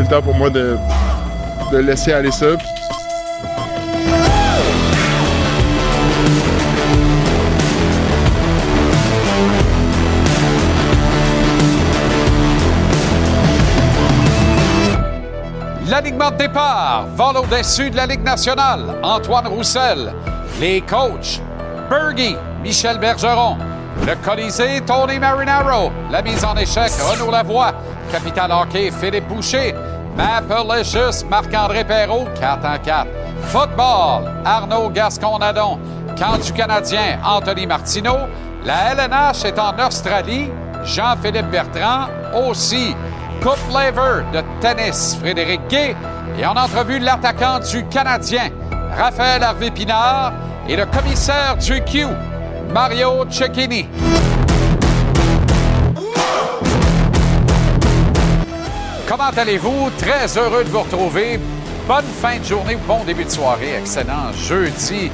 c'est le temps pour moi de, de laisser aller ça. L'alignement de départ, vol au-dessus de la Ligue nationale, Antoine Roussel. Les coachs, Bergie, Michel Bergeron. Le Colisée, Tony Marinaro. La mise en échec, Renaud Lavoie. Capital Hockey, Philippe Boucher. Maple Marc-André Perrault, 4 en 4. Football, Arnaud Gascon-Nadon. Camp du Canadien, Anthony Martineau. La LNH est en Australie. Jean-Philippe Bertrand aussi. Coupe Lever de tennis, Frédéric Gay. Et en entrevue, l'attaquant du Canadien, Raphaël Harvey-Pinard. Et le commissaire du Q, Mario Cecchini. Comment allez-vous? Très heureux de vous retrouver. Bonne fin de journée ou bon début de soirée. Excellent jeudi.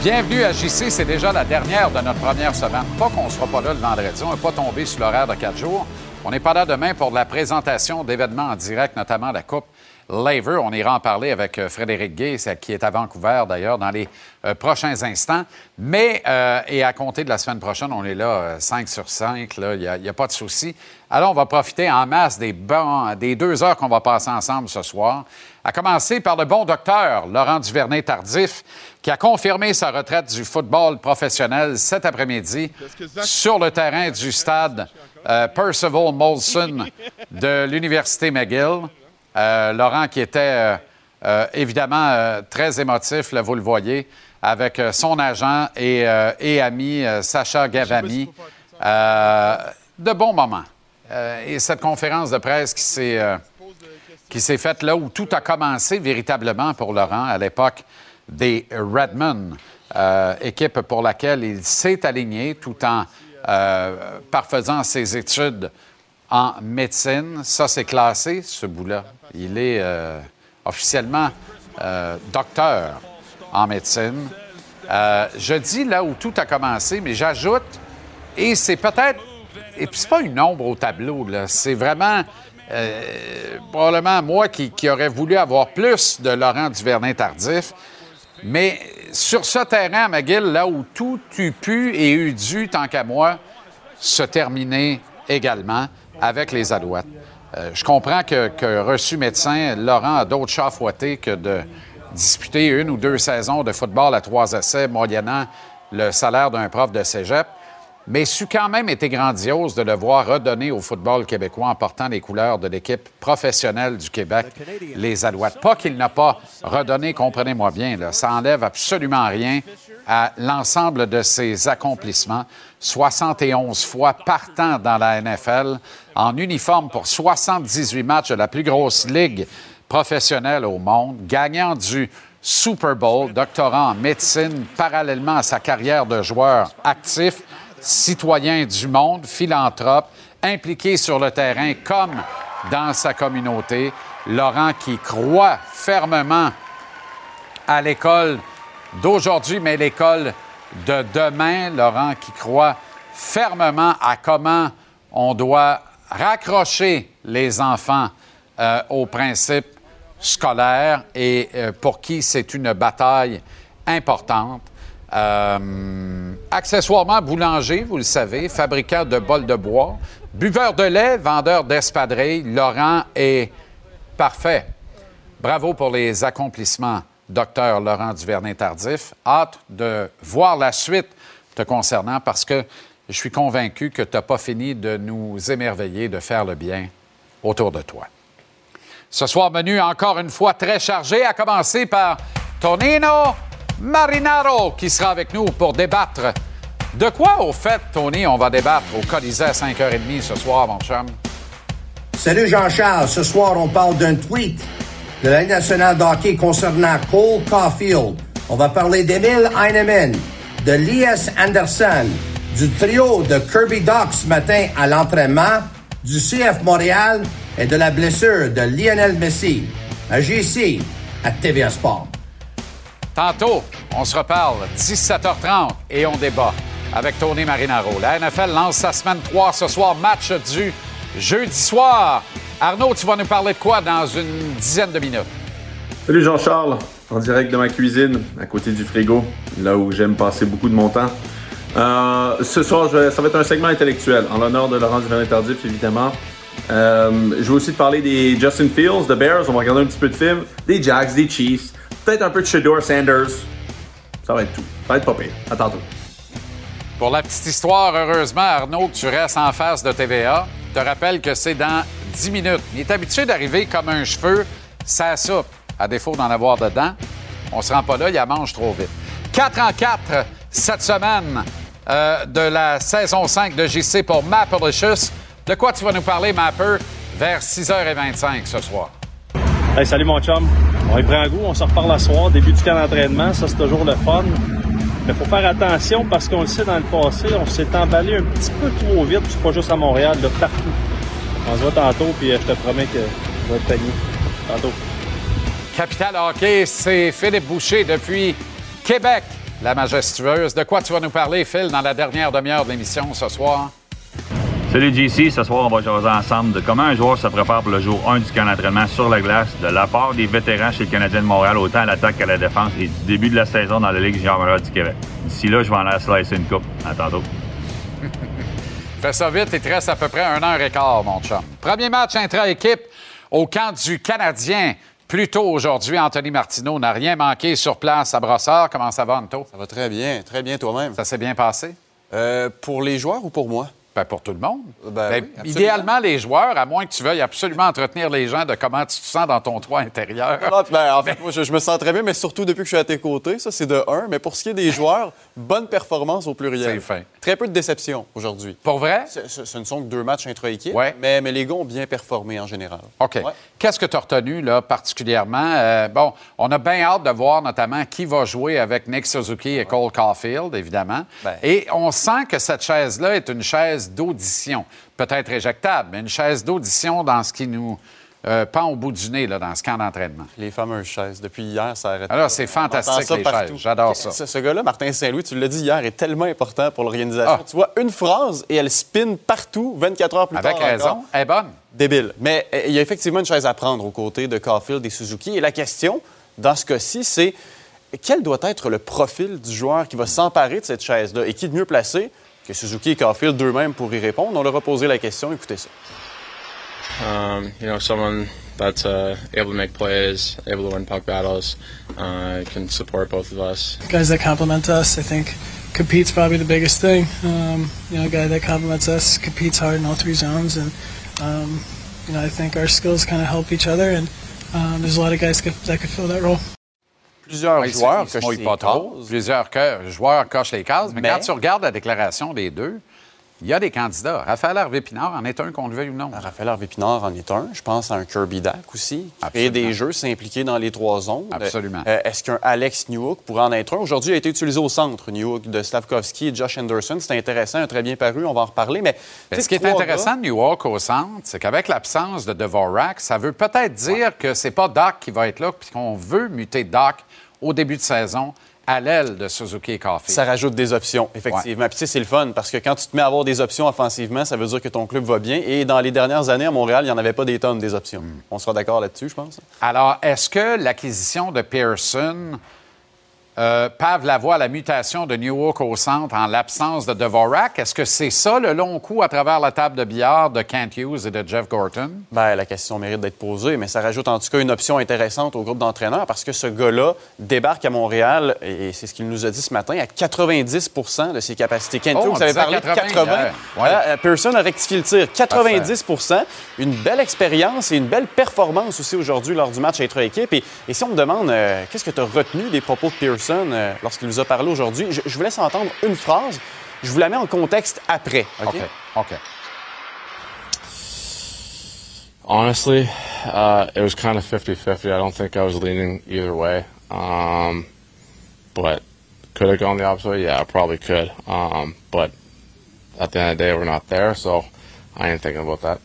Bienvenue à JC. C'est déjà la dernière de notre première semaine. Pas qu'on ne sera pas là le vendredi. On n'est pas tombé sur l'horaire de quatre jours. On n'est pas là demain pour la présentation d'événements en direct, notamment la Coupe Laver. On ira en parler avec euh, Frédéric Gay, qui est à Vancouver d'ailleurs, dans les euh, prochains instants. Mais, euh, et à compter de la semaine prochaine, on est là 5 sur 5, il n'y a, pas de souci. Alors, on va profiter en masse des, des deux heures qu'on va passer ensemble ce soir. À commencer par le bon docteur Laurent Duvernay-Tardif, qui a confirmé sa retraite du football professionnel cet après-midi sur le terrain du stade Percival Molson de l'Université McGill. Euh, Laurent qui était euh, euh, évidemment très émotif, là, vous le voyez, avec son agent et, ami Sacha Gavami. de bons moments. et cette conférence de presse qui s'est qui s'est faite là où tout a commencé véritablement pour Laurent à l'époque des Redmond, équipe pour laquelle il s'est aligné tout en parfaisant ses études en médecine. Ça, c'est classé, ce bout-là. Il est euh, officiellement euh, docteur en médecine. Euh, je dis là où tout a commencé, mais j'ajoute, et c'est peut-être, et puis c'est pas une ombre au tableau, c'est vraiment probablement moi qui, aurais voulu avoir plus de Laurent Duvernay-Tardif, mais sur ce terrain à McGill, là où tout eut pu et eut dû, tant qu'à moi, se terminer également, avec les Alouettes. Euh, je comprends que, reçu médecin, Laurent a d'autres chats fouettés que de disputer une ou deux saisons de football à trois essais, moyennant le salaire d'un prof de cégep. Mais c'eût quand même été grandiose de le voir redonner au football québécois en portant les couleurs de l'équipe professionnelle du Québec, les Alouettes. Pas qu'il n'a pas redonné, comprenez-moi bien, ça enlève absolument rien à l'ensemble de ses accomplissements. 71 fois partant dans la NFL, en uniforme pour 78 matchs de la plus grosse ligue professionnelle au monde, gagnant du Super Bowl, doctorant en médecine parallèlement à sa carrière de joueur actif, citoyen du monde, philanthrope, impliqué sur le terrain comme dans sa communauté. Laurent qui croit fermement à l'école d'aujourd'hui, mais l'école de demain. Laurent qui croit fermement à comment on doit raccrocher les enfants euh, aux principes scolaires et euh, pour qui c'est une bataille importante. Euh, accessoirement boulanger, vous le savez, fabricant de bols de bois, buveur de lait, vendeur d'espadrilles, Laurent est parfait. Bravo pour les accomplissements docteur Laurent Duvernay-Tardif. Hâte de voir la suite te concernant parce que je suis convaincu que tu n'as pas fini de nous émerveiller, de faire le bien autour de toi. Ce soir, menu encore une fois très chargé, à commencer par Tonino Marinaro qui sera avec nous pour débattre. De quoi, au fait, Tony, on va débattre au Colisée à 5h30 ce soir, mon chum? Salut Jean-Charles. Ce soir, on parle d'un tweet de la Ligue nationale d'hockey concernant Cole Caulfield. On va parler d'Emile Heinemann, de Lias Anderson, du trio de Kirby Doc ce matin à l'entraînement, du CF Montréal et de la blessure de Lionel Messi à GC à TVA Sport. Tantôt, on se reparle 17h30 et on débat avec Tony Marinaro. La NFL lance sa semaine 3 ce soir, match du jeudi soir Arnaud, tu vas nous parler de quoi dans une dizaine de minutes? Salut Jean-Charles, en direct de ma cuisine, à côté du frigo, là où j'aime passer beaucoup de mon temps. Euh, ce soir, ça va être un segment intellectuel, en l'honneur de Laurent Duvernay-Tardif, évidemment. Euh, je vais aussi te parler des Justin Fields, de Bears, on va regarder un petit peu de film, des Jags, des Chiefs, peut-être un peu de Shador Sanders. Ça va être tout. Ça va être pas pire. À tantôt. Pour la petite histoire, heureusement, Arnaud, tu restes en face de TVA. Je te rappelle que c'est dans 10 minutes. Il est habitué d'arriver comme un cheveu, ça soupe, à défaut d'en avoir dedans. On se rend pas là, il a mange trop vite. 4 en 4 cette semaine euh, de la saison 5 de JC pour Mapalicious. De quoi tu vas nous parler, Mapper, vers 6h25 ce soir? Hey, salut mon chum. On est prêt un goût, on se reparle la soir, début du camp d'entraînement, ça c'est toujours le fun. Mais faut faire attention parce qu'on le sait dans le passé, on s'est emballé un petit peu trop vite, c'est pas juste à Montréal, de partout. On se voit tantôt, puis euh, je te promets que ça va être panier. Tantôt. Capital Hockey, c'est Philippe Boucher depuis Québec, la majestueuse. De quoi tu vas nous parler, Phil, dans la dernière demi-heure de l'émission ce soir? Salut JC, ce soir on va jaser ensemble de comment un joueur se prépare pour le jour 1 du camp d'entraînement sur la glace, de la part des vétérans chez le Canadien de Montréal, autant à l'attaque qu'à la défense, et du début de la saison dans la Ligue junior du Québec. D'ici là, je vais en aller slicer une coupe. À tantôt. Fais ça vite, il te reste à peu près un heure et quart, mon chum. Premier match intra-équipe au camp du Canadien. Plus tôt aujourd'hui, Anthony Martineau n'a rien manqué sur place à Brossard. Comment ça va, Anto? Ça va très bien, très bien toi-même. Ça s'est bien passé? Euh, pour les joueurs ou pour moi? Ben, pour tout le monde. Ben Ben, oui, idéalement, les joueurs, à moins que tu veuilles absolument entretenir les gens de comment tu te sens dans ton toit intérieur. Ben, en fait, moi, je, je me sens très bien, mais surtout depuis que je suis à tes côtés. Ça, c'est de un. Mais pour ce qui est des joueurs, bonne performance au pluriel. C'est fin. Très peu de déception aujourd'hui. Pour vrai? Ce, ce- ce ne sont que deux matchs intra-équipe, Ouais. mais, mais les gars ont bien performé en général. OK. Ouais. Qu'est-ce que tu as retenu, là, particulièrement? Euh, bon, on a bien hâte de voir notamment qui va jouer avec Nick Suzuki et Cole Caulfield, évidemment. Ben. Et on sent que cette chaise-là est une chaise d'audition. Peut-être éjectable, mais une chaise d'audition dans ce qui nous euh, pend au bout du nez, là, dans ce camp d'entraînement. Les fameuses chaises. Depuis hier, ça arrête. Alors, pas. c'est fantastique, ça les partout. chaises. J'adore ça. Ce, ce gars-là, Martin Saint-Louis, tu l'as dit hier, est tellement important pour l'organisation. Ah. Tu vois, une phrase et elle spin partout 24 heures plus Avec tard. raison, encore. elle est bonne. Débile. Mais euh, il y a effectivement une chaise à prendre aux côtés de Caulfield et Suzuki. Et la question, dans ce cas-ci, c'est quel doit être le profil du joueur qui va s'emparer de cette chaise-là? Et qui de mieux placé que Suzuki et Caulfield d'eux-mêmes pour y répondre? On leur a posé la question. Écoutez ça. Um, you know, someone that's uh, able to make plays, able to win puck battles, uh, can support both of us. guys that compliment us. I think compete's probably the biggest thing. Um, you know, a guy that compliments us competes hard in all three zones, and um, you know, I think our skills kind of help each other, and um, there's a lot of guys that that could fill that role. Plusieurs joueurs il se cochent mouille pas trop. cases. Plusieurs que- joueurs cochent les cases. Mais, Mais- quand tu regardes la déclaration des deux, il y a des candidats. Raphaël Harvey-Pinard en est un qu'on le veuille ou non. Raphaël Harvey-Pinard en est un. Je pense à un Kirby Dack aussi. Absolument. des jeux, s'impliquer dans les trois zones. Absolument. Euh, Est-ce qu'un Alex Newhook pourrait en être un? Aujourd'hui, il a été utilisé au centre, Newhook, de Slavkovski et Josh Anderson. C'était intéressant, un très bien paru, on va en reparler. Mais, ce qui est intéressant de New York au centre, c'est qu'avec l'absence de Dvorak, ça veut peut-être dire que c'est pas Doc qui va être là, puis qu'on veut muter Doc au début de saison à l'aile de Suzuki et Caulfield. Ça rajoute des options, effectivement. Puis tu sais, c'est le fun parce que quand tu te mets à avoir des options offensivement, ça veut dire que ton club va bien. Et dans les dernières années à Montréal, il n'y en avait pas des tonnes des options. Hmm. On sera d'accord là-dessus, je pense. Alors, est-ce que l'acquisition de Pearson euh, pave la voie à la mutation de New York au centre en l'absence de Dvorak? Est-ce que c'est ça le long coup à travers la table de billard de Kent Hughes et de Jeff Gorton? Ben, la question mérite d'être posée, mais ça rajoute en tout cas une option intéressante au groupe d'entraîneurs parce que ce gars-là débarque à Montréal, et c'est ce qu'il nous a dit ce matin, à 90% de ses capacités. Kent Oh, Hughes avait parlé de 80 80. hier. Ouais. Euh, Pearson a rectifié le tir. 90% Une belle expérience et une belle performance aussi aujourd'hui lors du match intra-équipe. Et, et si on me demande euh, qu'est-ce que tu as retenu des propos de Pearson? Euh, lorsqu'il nous a parlé aujourd'hui, je, je vous laisse entendre une phrase. Je vous la mets en contexte après. OK? OK. OK. Honestly, uh, it was kind of 50-50. I don't think I was leaning either way. Um, but could have gone the opposite way? Yeah, I probably could. Um, but at the end of the day, we're not there, so I ain't thinking about that.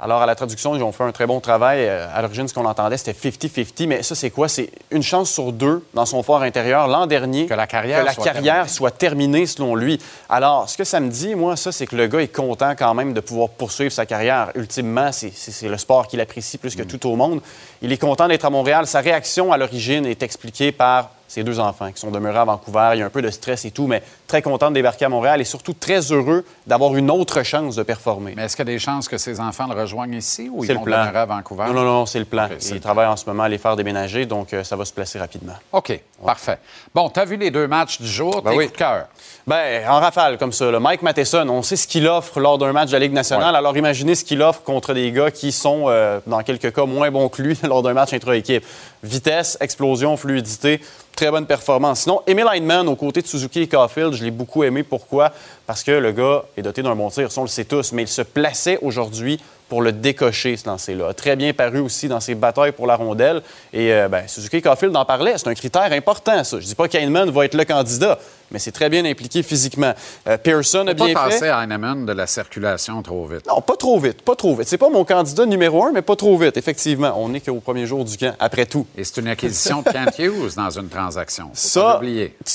Alors, à la traduction, ils ont fait un très bon travail. Euh, À l'origine, ce qu'on entendait, c'était 50-50. Mais ça, c'est quoi? C'est une chance sur deux dans son fort intérieur l'an dernier Que la carrière que la soit carrière terminée. soit terminée, selon lui. Alors, ce que ça me dit, moi, ça, c'est que le gars est content quand même de pouvoir poursuivre sa carrière. Ultimement, c'est le sport qu'il apprécie plus que Mm. tout au monde. Il est content d'être à Montréal. Sa réaction à l'origine est expliquée par ses deux enfants qui sont demeurés à Vancouver. Il y a un peu de stress et tout, mais très content de débarquer à Montréal et surtout très heureux d'avoir une autre chance de performer. Mais est-ce qu'il y a des chances que ses enfants le rejoignent ici ou ils le vont plan. demeurer à Vancouver? Non, non, non, c'est le plan. OK, c'est Il le travaille en ce moment à les faire déménager, donc euh, ça va se placer rapidement. OK, parfait. Bon, tu as vu les deux matchs du jour, Ben tes oui. coups de cœur? Ben, en rafale, comme ça. Mike Matheson, on sait ce qu'il offre lors d'un match de la Ligue nationale. Ouais. Alors, imaginez ce qu'il offre contre des gars qui sont, euh, dans quelques cas, moins bons que lui lors d'un match intra-équipe. Vitesse, explosion, fluidité, très bonne performance. Sinon, Emil Heinemann, aux côtés de Suzuki et Caulfield, je l'ai beaucoup aimé. Pourquoi? Parce que le gars est doté d'un bon tir, on le sait tous, mais il se plaçait aujourd'hui pour le décocher, ce lancer-là. Très bien paru aussi dans ses batailles pour la rondelle. Et euh, ben, Suzuki Caulfield en parlait. C'est un critère important, ça. Je dis pas qu'Heinemann va être le candidat, mais c'est très bien impliqué physiquement. Euh, Pearson a Pas bien passer fait. à Heinemann de la circulation trop vite. Non, pas trop vite, pas trop vite. C'est pas mon candidat numéro un, mais pas trop vite, effectivement. On n'est qu'au premier jour du camp, après tout. Et c'est une acquisition de Kent Hughes dans une transaction. Faut pas Ça,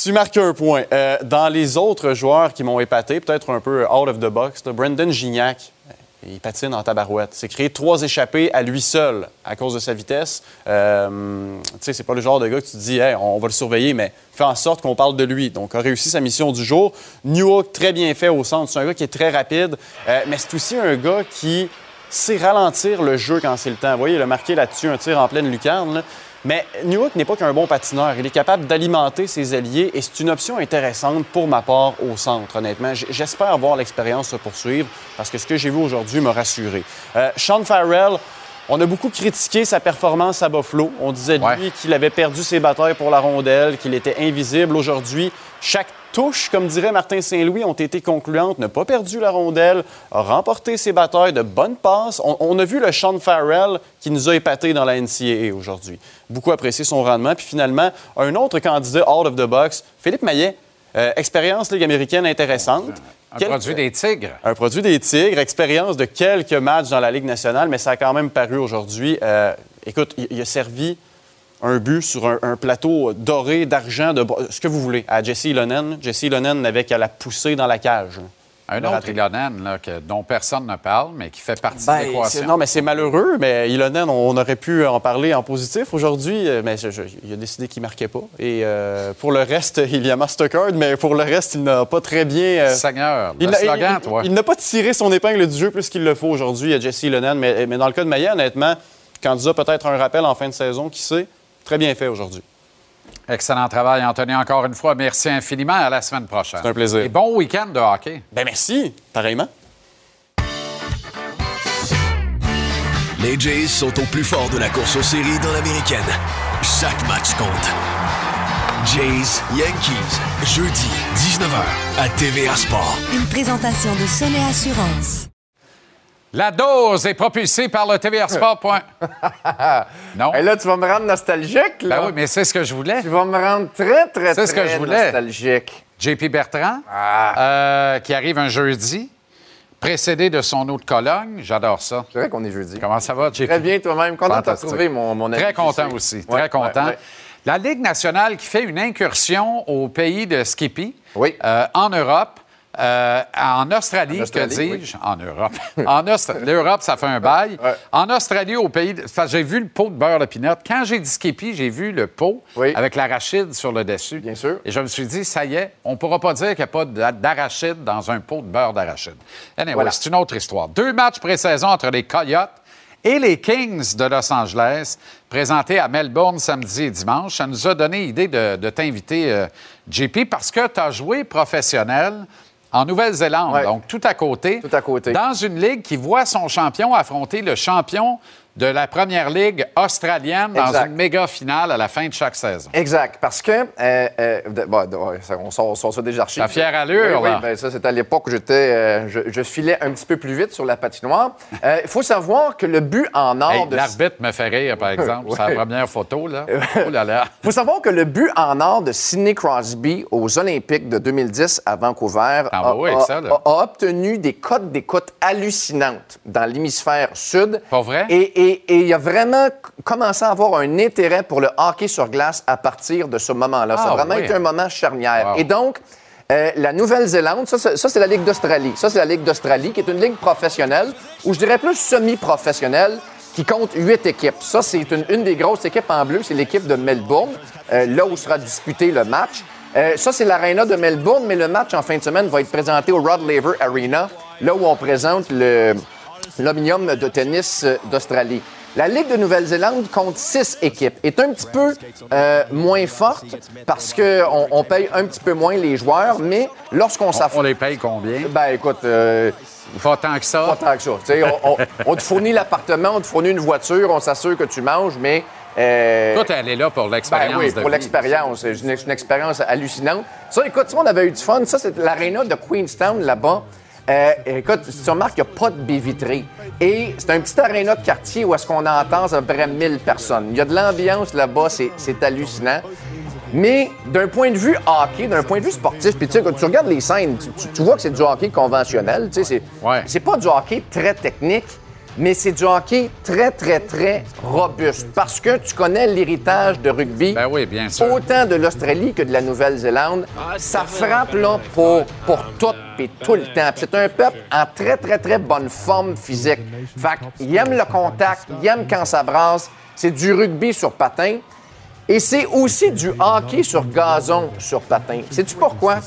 tu marques un point. Euh, dans les autres joueurs qui m'ont épaté, peut-être un peu out of the box, là, Brendan Gignac, il patine en tabarouette. C'est créé trois échappées à lui seul à cause de sa vitesse. Euh, tu sais, c'est pas le genre de gars que tu te dis, on va le surveiller, mais fait en sorte qu'on parle de lui. Donc, a réussi sa mission du jour. Newhook, très bien fait au centre. C'est un gars qui est très rapide, euh, mais c'est aussi un gars qui sait ralentir le jeu quand c'est le temps. Vous voyez, il a marqué là-dessus un tir en pleine lucarne. Mais Newhook n'est pas qu'un bon patineur. Il est capable d'alimenter ses alliés et c'est une option intéressante pour ma part au centre, honnêtement. J'espère voir l'expérience se poursuivre parce que ce que j'ai vu aujourd'hui m'a rassuré. Euh, Sean Farrell, on a beaucoup critiqué sa performance à Buffalo. On disait de Ouais. lui qu'il avait perdu ses batailles pour la rondelle, qu'il était invisible. Aujourd'hui, chaque touche, comme dirait Martin Saint-Louis, ont été concluantes. N'a pas perdu la rondelle, a remporté ses batailles de bonnes passes. On, on a vu le Sean Farrell qui nous a épaté dans la NCAA aujourd'hui. Beaucoup apprécié son rendement. Puis finalement, un autre candidat out of the box, Philippe Maillet. Euh, expérience Ligue américaine intéressante. Un produit des Tigres. un produit des Tigres, expérience de quelques matchs dans la Ligue nationale, mais ça a quand même paru aujourd'hui. Euh, écoute, il, il a servi un but sur un, un plateau doré, d'argent, de ce que vous voulez, à Jesse Ilonen. Jesse Ilonen n'avait qu'à la pousser dans la cage. Un autre. Ilonen là, que- dont personne ne parle, mais qui fait partie de Ben, l'équation. c'est- non, mais c'est malheureux, mais Ilonen, on, on aurait pu en parler en positif aujourd'hui, euh, mais je- je- il a décidé qu'il marquait pas. Et euh, pour le reste, il y a Mastercard, mais pour le reste, il n'a pas très bien... euh, Seigneur, Il le slogan, il- toi. il n'a pas tiré son épingle du jeu plus qu'il le faut aujourd'hui à Jesse Lennon, mais, mais dans le cas de Maillet, honnêtement, candidat peut-être un rappel en fin de saison, qui sait, très bien fait aujourd'hui. Excellent travail, Anthony, encore une fois. Merci infiniment. À la semaine prochaine. C'est un plaisir. Et bon week-end de hockey. Ben merci, pareillement. Les Jays sont au plus fort de la course aux séries dans l'américaine. Chaque match compte. Jays Yankees, jeudi 19h à TVA Sport. Une présentation de Sonnet Assurance. La dose est propulsée par le TVR Sport. point. non? Et là, tu vas me rendre nostalgique, là. Ben oui, mais c'est ce que je voulais. Tu vas me rendre très, très, C'est ce que très je voulais. nostalgique. JP Bertrand, Ah. euh, qui arrive un jeudi, précédé de son autre Cologne. J'adore ça. C'est vrai qu'on est jeudi. Comment ça va, JP? Très bien, toi-même. Content de te retrouver, mon, mon ami. Très content aussi, Ouais, très content. ouais, ouais. La Ligue nationale qui fait une incursion au pays de Skippy, Oui. euh, en Europe, euh, en Australie, En Australie, que dis-je? En Europe. en Australie. L'Europe, ça fait un bail. Ouais. En Australie, au pays... de- J'ai vu le pot de beurre de pinot. Quand j'ai dit Skippy, j'ai vu le pot Oui. avec l'arachide sur le dessus. Bien sûr. Et je me suis dit, ça y est, on ne pourra pas dire qu'il n'y a pas d'a- d'arachide dans un pot de beurre d'arachide. Anyway, Voilà. c'est une autre histoire. Deux matchs pré-saison entre les Coyotes et les Kings de Los Angeles, présentés à Melbourne samedi et dimanche. Ça nous a donné l'idée de, de t'inviter, euh, JP, parce que tu as joué professionnel en Nouvelle-Zélande, Ouais. donc tout à côté. Tout à côté. Dans une ligue qui voit son champion affronter le champion de la première ligue australienne dans Exact. une méga finale à la fin de chaque saison. Exact, parce que euh, euh, bon, on, sort, on sort ça des archives. Ta fière allure, Oui, oui, ben, ça, c'était à l'époque où j'étais, euh, je, je filais un petit peu plus vite sur la patinoire. Il faut savoir que le but en or Hey, de L'arbitre me fait rire, par exemple. C'est Ouais. la première photo, là. Oh là là. faut savoir que le but en or de Sidney Crosby aux Olympiques de 2010 à Vancouver T'en a, avec a- a- a obtenu des cotes d'écoute hallucinantes dans l'hémisphère sud. Pas vrai? Et et- et il a vraiment commencé à avoir un intérêt pour le hockey sur glace à partir de ce moment-là. ça a Ah, vraiment oui. été un moment charnière. Wow. Et donc, euh, la Nouvelle-Zélande, ça, c'est- ça, c'est la Ligue d'Australie. Ça, c'est la Ligue d'Australie, qui est une ligue professionnelle, ou je dirais plus semi-professionnelle, qui compte huit équipes. Ça, c'est une, une des grosses équipes en bleu, c'est l'équipe de Melbourne, euh, là où sera disputé le match. Euh, ça, c'est l'aréna de Melbourne, mais le match en fin de semaine va être présenté au Rod Laver Arena, là où on présente le, l'Omnium de tennis d'Australie. La Ligue de Nouvelle-Zélande compte six équipes. Est un petit peu euh, moins forte parce qu'on on paye un petit peu moins les joueurs, mais lorsqu'on On s'affronte... les paye combien? Ben écoute, euh, Pas tant que ça. pas tant que ça. On, on- on te fournit l'appartement, on te fournit une voiture, on s'assure que tu manges, mais... euh, Toi, t'es allé là pour l'expérience ben oui, de pour l'expérience. C'est une, une expérience hallucinante. Ça, écoute, vois, on avait eu du fun. Ça, c'est l'aréna de Queenstown, là-bas. Euh, écoute, si tu remarques, il n'y a pas de baie vitrée. Et c'est un petit aréna de quartier où est-ce qu'on entend à peu près 1000 personnes. Il y a de l'ambiance là-bas, c'est, hallucinant. Mais d'un point de vue hockey, d'un point de vue sportif, puis tu sais, quand tu regardes les scènes, tu, vois que c'est du hockey conventionnel. Tu sais, c'est, Ouais. c'est pas du hockey très technique, mais c'est du hockey très, très, très robuste. Parce que tu connais l'héritage de rugby. Ben oui, bien sûr. Autant de l'Australie que de la Nouvelle-Zélande. Ça frappe là pour, pour tout et tout le temps. C'est un peuple en très, très, très bonne forme physique. Fait qu'ils aiment le contact, ils aiment quand ça brasse. C'est du rugby sur patin. Et c'est aussi du hockey sur gazon sur patin. Sais-tu pourquoi?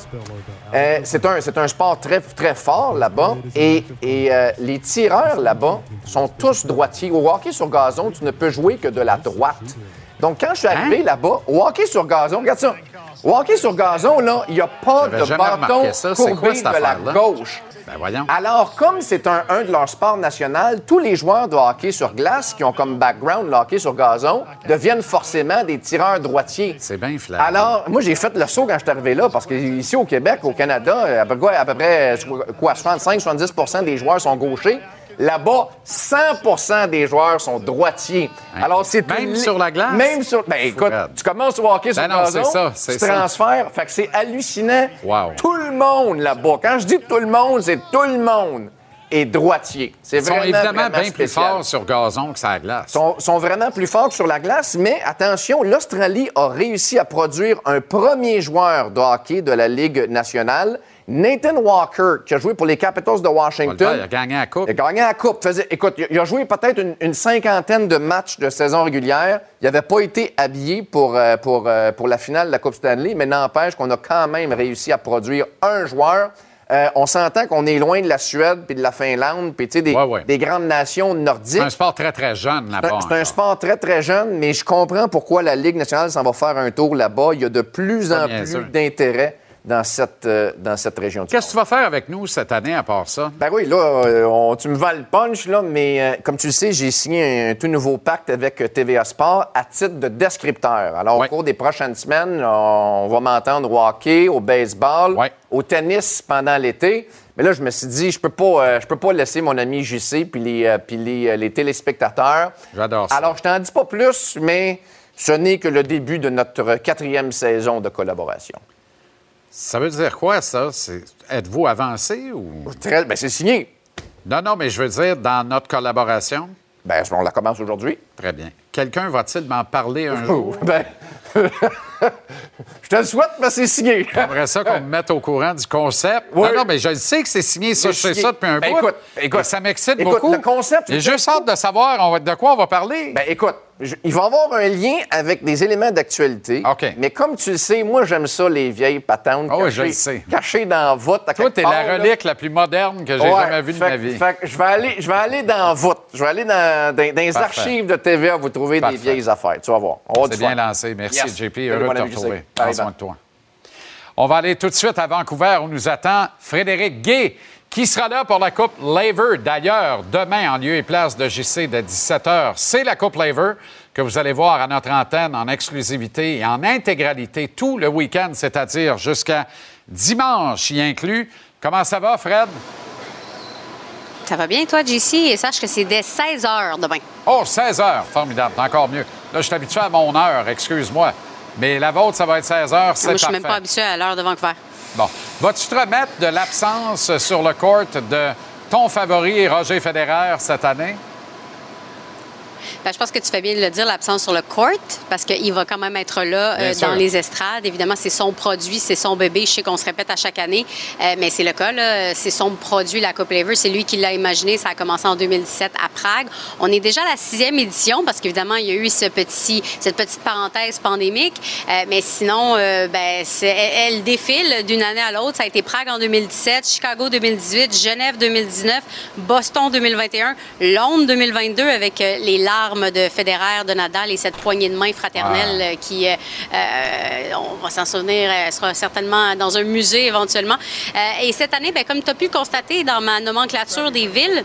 Euh, c'est un, c'est un sport très, très fort là-bas. Et, et, euh, les tireurs là-bas sont tous droitiers. Au hockey sur gazon, tu ne peux jouer que de la droite. Donc, quand je suis arrivé Hein? là-bas, au hockey sur gazon, regarde ça. Au hockey sur gazon, là, il n'y a pas de bâton ça. Quoi courbé de la gauche. Ben voyons. Alors, comme c'est un, un de leurs sports nationaux, tous les joueurs de hockey sur glace qui ont comme background le hockey sur gazon deviennent forcément des tireurs droitiers. C'est bien flagrant. Alors, moi, j'ai fait le saut quand je suis arrivé là, parce qu'ici au Québec, au Canada, à peu près, à peu près quoi, 65-70% des joueurs sont gauchers. Là-bas, 100% des joueurs sont droitiers. Alors, c'est Même une- sur la glace? Même sur. Ben, écoute, tu commences au hockey sur Ben non, gazon, c'est ça, c'est tu ça. Fait que c'est hallucinant. Wow. Tout le monde là-bas, quand je dis tout le monde, c'est tout le monde est droitier. C'est Ils sont vraiment, évidemment vraiment bien plus forts sur gazon que sur la glace. sont, sont vraiment plus forts que sur la glace, mais attention, l'Australie a réussi à produire un premier joueur de hockey de la Ligue nationale, Nathan Walker, qui a joué pour les Capitals de Washington. il a gagné la coupe. Il a gagné la Coupe. Faisait- écoute, il a- joué peut-être une, une cinquantaine de matchs de saison régulière. Il n'avait pas été habillé pour, euh, pour, euh, pour la finale de la Coupe Stanley, mais n'empêche qu'on a quand même réussi à produire un joueur. Euh, on s'entend qu'on est loin de la Suède puis de la Finlande puis tu sais, des, Ouais, ouais. des grandes nations nordiques. C'est un sport très, très jeune là-bas. C'est un sport très, très jeune, mais je comprends pourquoi la Ligue nationale s'en va faire un tour là-bas. Il y a de plus en bien plus d'intérêt dans cette, euh, dans cette région Qu'est-ce que tu vas faire avec nous cette année à part ça? ben oui, là, euh, on- tu me vends le punch, là, mais euh, comme tu le sais, j'ai signé un, tout nouveau pacte avec TVA Sport à titre de descripteur. Alors, Ouais. au cours des prochaines semaines, on va m'entendre au hockey, au baseball, Ouais. au tennis pendant l'été. Mais là, je me suis dit, je peux pas, euh, je peux pas laisser mon ami JC puis les, puis les, les téléspectateurs. J'adore ça. Alors, je t'en dis pas plus, mais ce n'est que le début de notre quatrième saison de collaboration. Ça veut dire quoi, ça? Êtes-vous avancé ou? Très, ben, c'est signé. Non, non, mais je veux dire, dans notre collaboration. Ben, on la commence aujourd'hui. Très bien. Quelqu'un va-t-il m'en parler un jour? Ben, je te le souhaite, mais c'est signé. J'aimerais ça qu'on me mette au courant du concept. Oui. Non, non, mais je le sais que c'est signé, ça, je sais ça depuis un Ben, bout. écoute, écoute. Ça m'excite Écoute, beaucoup. le concept, J'ai juste hâte de savoir de quoi on va parler. Ben écoute, je- il va y avoir un lien avec des éléments d'actualité. OK. Mais comme tu le sais, moi, j'aime ça, les vieilles patentes oui, cachées, je le sais. cachées dans voûte. Toi, t'es la là. relique la plus moderne que j'ai Ouais, jamais vue de ma vie. fait je vais aller, je vais aller dans voûte. Je vais aller dans, dans- dans les archives de TVA, vous trouver Parfait. des vieilles affaires. Tu vas voir. On C'est bien lancé. Merci, Yes. JP. Heureux de te retrouver. Prends soin de toi. On va aller tout de suite à Vancouver où nous attend Frédéric Gay qui sera là pour la Coupe Laver? D'ailleurs, demain, en lieu et place de JC de 17h, c'est la Coupe Laver que vous allez voir à notre antenne en exclusivité et en intégralité tout le week-end, c'est-à-dire jusqu'à dimanche y inclus. Comment ça va, Fred? Ça va bien, toi, JC? Et sache que c'est dès 16 h demain. Oh, 16 h Formidable. Encore mieux. Là, je suis habitué à mon heure, excuse-moi. Mais la vôtre, ça va être 16 h Moi, c'est je suis même pas habitué à l'heure de Vancouver. Bon. Vas-tu te remettre de l'absence sur le court de ton favori, Roger Federer, cette année? Ben, je pense que tu fais bien de le dire, l'absence sur le court, parce qu'il va quand même être là Bien euh, dans les estrades. Évidemment, c'est son produit, c'est son bébé. Je sais qu'on se répète à chaque année, euh, mais c'est le cas. C'est son produit, la Coupe Lever. C'est lui qui l'a imaginé. Ça a commencé en 2017 à Prague. On est déjà à la sixième édition, parce qu'évidemment, il y a eu ce petit, cette petite parenthèse pandémique. Euh, mais sinon, c'est- elle, elle défile d'une année à l'autre. Ça a été Prague en 2017, Chicago 2018, Genève 2019, Boston 2021, Londres 2022 avec les larmes de Federer, de Nadal et cette poignée de main fraternelle Ah. euh, qui, euh, euh, on va s'en souvenir, sera certainement dans un musée éventuellement. Et cette année, ben, comme tu as pu le constater dans ma nomenclature des villes,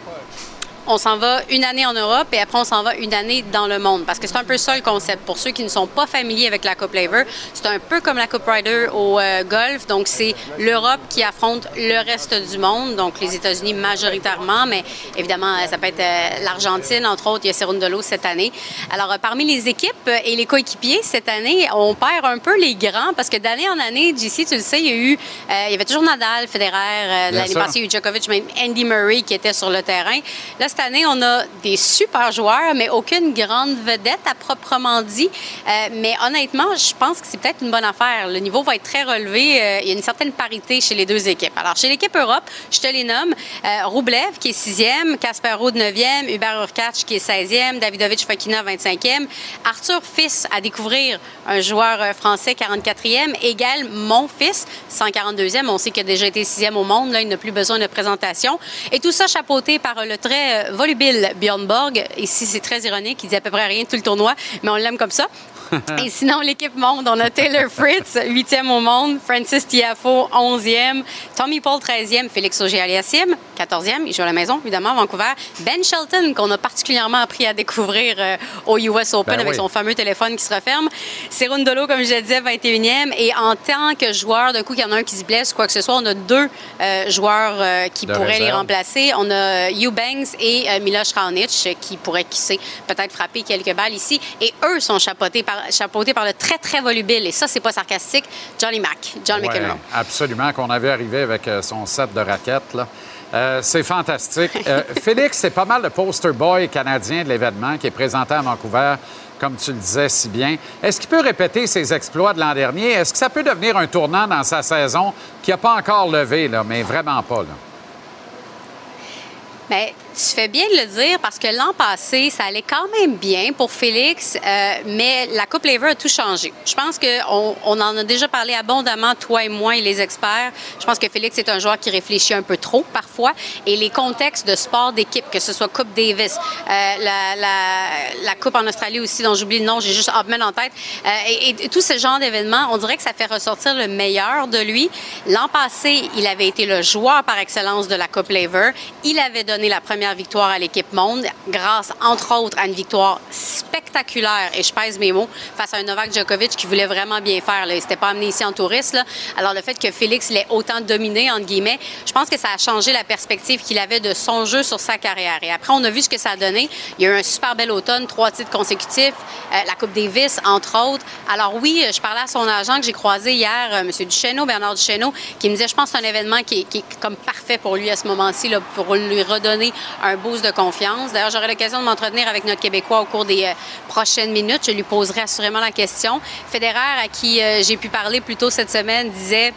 on s'en va une année en Europe et après on s'en va une année dans le monde. Parce que c'est un peu ça le concept. Pour ceux qui ne sont pas familiers avec la Coupe Laver, c'est un peu comme la Coupe Ryder au euh, golf. Donc c'est l'Europe qui affronte le reste du monde, donc les États-Unis majoritairement, mais évidemment ça peut être euh, l'Argentine, entre autres, il y a Cerundolo cette année. Alors euh, parmi les équipes et les coéquipiers, cette année, on perd un peu les grands parce que d'année en année, JC, tu le sais, il y a eu, il y avait toujours Nadal, Federer, l'année passée, il y a eu Djokovic, même Andy Murray qui était sur le terrain. Là, cette année, on a des super joueurs, mais aucune grande vedette à proprement dit. Euh, mais honnêtement, je pense que c'est peut-être une bonne affaire. Le niveau va être très relevé. Euh, il y a une certaine parité chez les deux équipes. Alors, chez l'équipe Europe, je te les nomme. Euh, Roublev, qui est sixième, Kasparov, 9e, Hubert Urkacz, qui est 16e, Davidovic Fokina, 25e, Arthur Fils à découvrir, un joueur euh, français, 44e, égal mon fils, 142e. On sait qu'il a déjà été sixième au monde. Là, il n'a plus besoin de présentation. Et tout ça chapeauté par le très volubile Bjorn Borg. Ici, c'est très ironique. Il dit à peu près rien tout le tournoi, mais on l'aime comme ça. Et sinon, l'équipe monde, on a Taylor Fritz, 8e au monde, Francis Tiafo, 11e, Tommy Paul, 13e, Félix Auger-Aliassime, 14e, il joue à la maison, évidemment, à Vancouver, Ben Shelton, qu'on a particulièrement appris à découvrir euh, au US Open Ben avec oui. son fameux téléphone qui se referme. Cerundolo, comme je le disais, 21e. Et en tant que joueur, d'un coup, qu'il y en a un qui se blesse, quoi que ce soit, on a deux euh, joueurs euh, qui De pourraient les remplacer. On a Eubanks et Miloš Raonic qui pourraient, qui sait, peut-être frapper quelques balles ici. Et eux sont chapeautés par, chapeautés par le très, très volubile, et ça, c'est pas sarcastique, Johnny Mack, John Ouais, McEnroe. absolument, qu'on avait arrivé avec euh, son set de raquettes. là. Euh, c'est fantastique. Euh, Félix, c'est pas mal le poster boy canadien de l'événement qui est présenté à Vancouver, comme tu le disais si bien. Est-ce qu'il peut répéter ses exploits de l'an dernier? Est-ce que ça peut devenir un tournant dans sa saison qui n'a pas encore levé, là, mais vraiment pas? Là? Mais tu fais bien de le dire parce que l'an passé, ça allait quand même bien pour Félix, euh, mais la Coupe Lever a tout changé. Je pense qu'on on en a déjà parlé abondamment, toi et moi et les experts. Je pense que Félix est un joueur qui réfléchit un peu trop parfois et les contextes de sport d'équipe, que ce soit Coupe Davis, euh, la, Coupe en Australie aussi, dont j'oublie le nom, j'ai juste Hopman en tête, euh, et, et tout ce genre d'événements, on dirait que ça fait ressortir le meilleur de lui. L'an passé, il avait été le joueur par excellence de la Coupe Lever. Il avait donné la première victoire à l'équipe monde grâce, entre autres, à une victoire spectaculaire, et je pèse mes mots, face à un Novak Djokovic qui voulait vraiment bien faire. Là. Il s'était pas amené ici en touriste. Là. Alors, le fait que Félix l'ait autant dominé, entre guillemets, je pense que ça a changé la perspective qu'il avait de son jeu sur sa carrière. Et après, on a vu ce que ça a donné. Il y a eu un super bel automne, trois titres consécutifs, euh, la Coupe Davis, entre autres. Alors oui, euh, je parlais à son agent que j'ai croisé hier, euh, M. Duchesneau, Bernard Duchesneau, qui me disait, je pense que c'est un événement qui est, comme parfait pour lui à ce moment-ci, pour lui redonner un boost de confiance. D'ailleurs, j'aurai l'occasion de m'entretenir avec notre Québécois au cours des euh, prochaines minutes. Je lui poserai assurément la question. Federer, à qui euh, j'ai pu parler plus tôt cette semaine, disait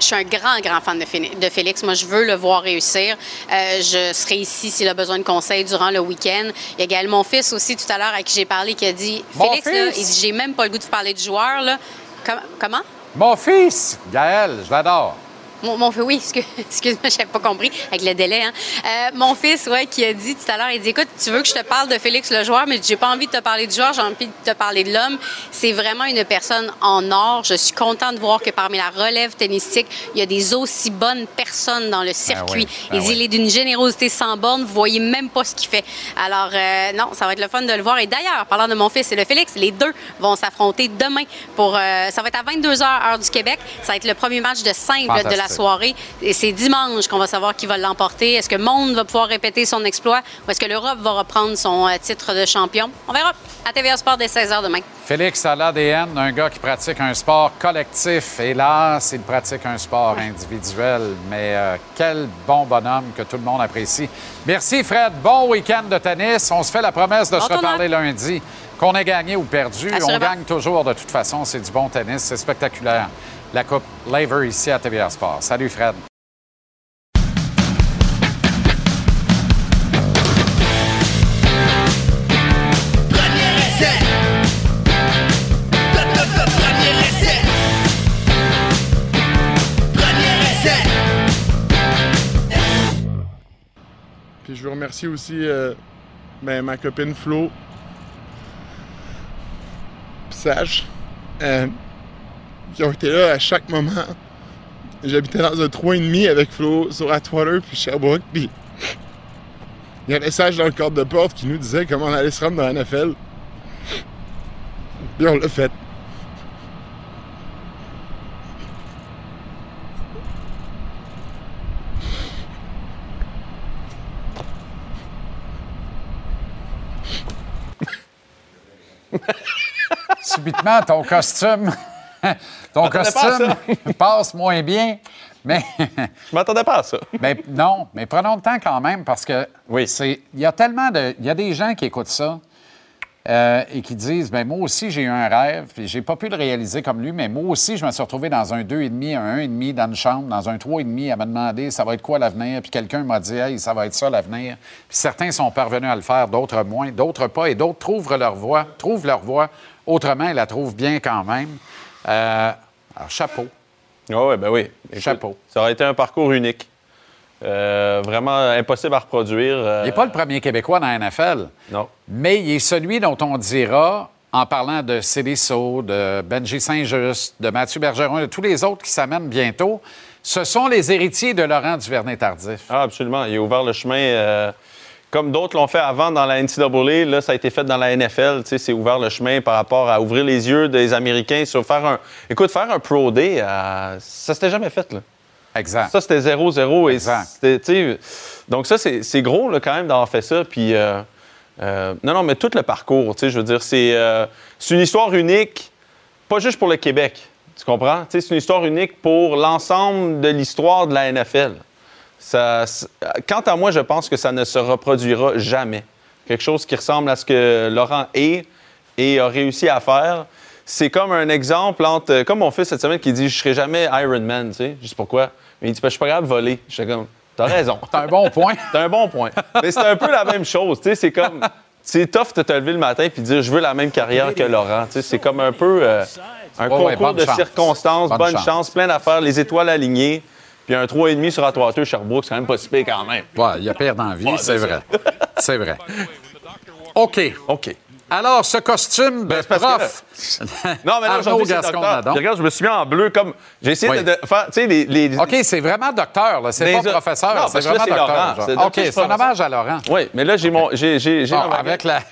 je suis un grand, grand fan de Félix. Moi, je veux le voir réussir. Euh, je serai ici s'il a besoin de conseils durant le week-end. Il y a également mon fils aussi tout à l'heure à qui j'ai parlé qui a dit Mon Félix, là, fils? il dit, j'ai même pas le goût de vous parler de joueur. Là. Com- comment? Mon fils, Gaël, je l'adore. Mon, mon fils, oui, excuse- excuse-moi, je n'avais pas compris avec le délai. Hein. Euh, mon fils, ouais, qui a dit tout à l'heure, il dit Écoute, tu veux que je te parle de Félix le joueur, mais j'ai pas envie de te parler du joueur, j'ai envie de te parler de l'homme. C'est vraiment une personne en or. Je suis contente de voir que parmi la relève tennistique, il y a des aussi bonnes personnes dans le circuit. Ben il dit oui. Il est d'une générosité sans borne, vous voyez même pas ce qu'il fait. Alors, euh, non, ça va être le fun de le voir. Et d'ailleurs, parlant de mon fils et de Félix, les deux vont s'affronter demain. Pour, euh, ça va être à 22h, heure du Québec. Ça va être le premier match de simple de la. Soirée. Et c'est dimanche qu'on va savoir qui va l'emporter. Est-ce que Monde va pouvoir répéter son exploit ou est-ce que l'Europe va reprendre son euh, titre de champion? On verra à TVA Sport dès 16h demain. Félix a l'ADN d'un gars qui pratique un sport collectif. Et là, il pratique un sport individuel. Mais euh, quel bon bonhomme que tout le monde apprécie. Merci, Fred. Bon week-end de tennis. On se fait la promesse de Bon se reparler lundi. Qu'on ait gagné ou perdu, on gagne toujours de toute façon. C'est du bon tennis. C'est spectaculaire. La Coupe Laver ici à TVA Sport. Salut, Fred. Top, premier essai. Premier essai. Puis je veux remercier aussi euh, ben, ma copine Flo. Sage. euh, qui ont été là à chaque moment. J'habitais dans un 3,5 avec Flo sur Atwater puis Sherbrooke. Puis il y avait Sage dans le cadre de porte qui nous disait comment on allait se rendre dans la NFL. Puis on l'a fait. Subitement, ton costume. Ton costume passe moins bien. Mais. Je m'attendais pas à ça. mais non, mais prenons le temps quand même parce que c'est. Il y a tellement de. Il y a des gens qui écoutent ça. euh, et qui disent ben moi aussi j'ai eu un rêve puis j'ai pas pu le réaliser comme lui mais moi aussi je me suis retrouvé dans un 2,5 un 1,5 dans une chambre dans un 3,5 à me demander ça va être quoi l'avenir? Puis quelqu'un m'a dit hey ça va être ça l'avenir puis certains sont parvenus à le faire d'autres moins d'autres pas et d'autres trouvent leur voie trouvent leur voie autrement ils la trouvent bien quand même Euh, alors chapeau oui, ben oui. Écoute, Chapeau. Ça aurait été un parcours unique. Euh, vraiment impossible à reproduire. euh, Il n'est pas le premier Québécois dans la NFL. Non. Mais il est celui dont on dira, en parlant de Célisso, de Benji Saint-Just, de Mathieu Bergeron, de tous les autres qui s'amènent bientôt, ce sont les héritiers de Laurent Duvernay-Tardif. Ah, absolument. Il a ouvert le chemin. euh, comme d'autres l'ont fait avant dans la NCAA, là, ça a été fait dans la NFL. Tu sais, C'est ouvert le chemin par rapport à ouvrir les yeux des Américains sur faire un. Écoute, faire un Pro Day, euh, ça s'était jamais fait. Là. Exact. Ça, c'était 0-0. et c'était, tu sais, Donc, ça, c'est gros là, quand même d'avoir fait ça. Puis, euh, euh, non, non, mais tout le parcours, tu sais, je veux dire, c'est euh, c'est une histoire unique, pas juste pour le Québec. Tu comprends? Tu sais, C'est une histoire unique pour l'ensemble de l'histoire de la NFL. Ça, quant à moi, je pense que ça ne se reproduira jamais. Quelque chose qui ressemble à ce que Laurent est et a réussi à faire. C'est comme un exemple entre, comme mon fils cette semaine qui dit Je serai jamais Iron Man, tu sais. Je sais pourquoi? Mais il dit Je suis pas capable de voler. Je suis comme T'as raison. C'est un bon point. C'est un bon point. Mais c'est un peu la même chose. Tu sais, c'est comme. C'est tough de te lever le matin et dire je veux la même carrière que Laurent. Tu sais, c'est comme un peu euh, un concours de chance. circonstances, Bonne bonne, chance. chance. plein d'affaires, les étoiles alignées. Puis un 3,5 sur Atwater Sherbrooke, c'est quand même pas si pire quand même. Ouais, il y a pire dans la vie, Ouais, c'est c'est vrai. C'est vrai. OK. OK. Alors, ce costume de Ben, c'est parce prof. Non, mais là, aujourd'hui, regarde, je me suis mis en bleu comme. J'ai essayé Oui. de, de faire. Tu sais, les. les- OK, c'est vraiment docteur, là. C'est pas professeur, c'est que là, vraiment docteur. Laurent. OK, c'est un hommage à Laurent. Oui, mais là, j'ai mon. J'ai, Bon, avec la-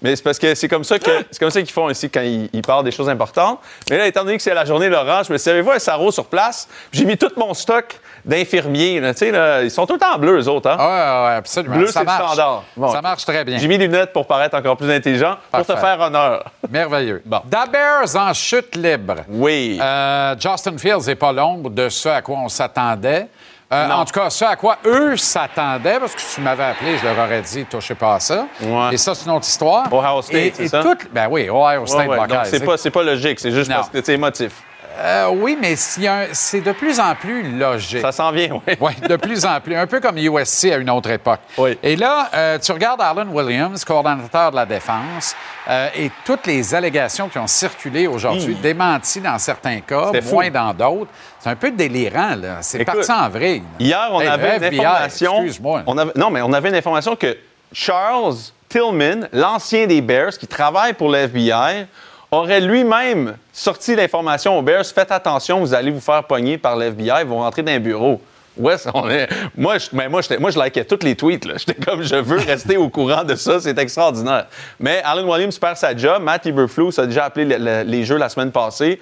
mais c'est parce que c'est comme ça que c'est comme ça qu'ils font ici quand ils, ils parlent des choses importantes. Mais là, étant donné que c'est la journée Laurent, je me suis dit, avez-vous un sarreau sur place? Puis J'ai mis tout mon stock d'infirmiers. là. Là, ils sont tout le temps en bleu, eux autres. Hein? Oui, absolument. Bleu, ça c'est le standard. Bon, ça marche très bien. J'ai mis des lunettes pour paraître encore plus intelligent, pour te faire honneur. Merveilleux. Dabers en chute libre. Oui. Euh, Justin Fields n'est pas l'ombre de ce à quoi on s'attendait. Euh, en tout cas, ce à quoi eux s'attendaient, parce que si tu m'avais appelé, je leur aurais dit, touchez pas à ça. Ouais. Et ça, c'est une autre histoire. Ohio State, c'est ça? toute- Ben oui, Ohio State Ouais, ouais. Buckeyes. Donc, c'est pas, logique, c'est juste Non. parce que c'est émotif. Euh, oui, mais c'est de plus en plus logique. Ça s'en vient, oui. Oui, de plus en plus. Un peu comme USC à une autre époque. Et là, euh, tu regardes Arlen Williams, coordonnateur de la défense, euh, et toutes les allégations qui ont circulé aujourd'hui, démenties dans certains cas, fou. moins dans d'autres. C'est un peu délirant, là. C'est parti en vrai. Hier, on Hey, avait une information. Excuse-moi. Non, mais on avait une information que Charles Tillman, l'ancien des Bears, qui travaille pour le FBI, aurait lui-même sorti l'information aux Bears. Faites attention, vous allez vous faire pogner par le FBI, ils vont rentrer dans un bureau. Ouais, on est- moi, je, mais moi, j'étais- moi, je likais tous les tweets. J'étais comme, je veux rester au courant de ça, c'est extraordinaire. Mais Alan Williams perd sa job. Matt Eberflus a déjà appelé le- le- les jeux la semaine passée.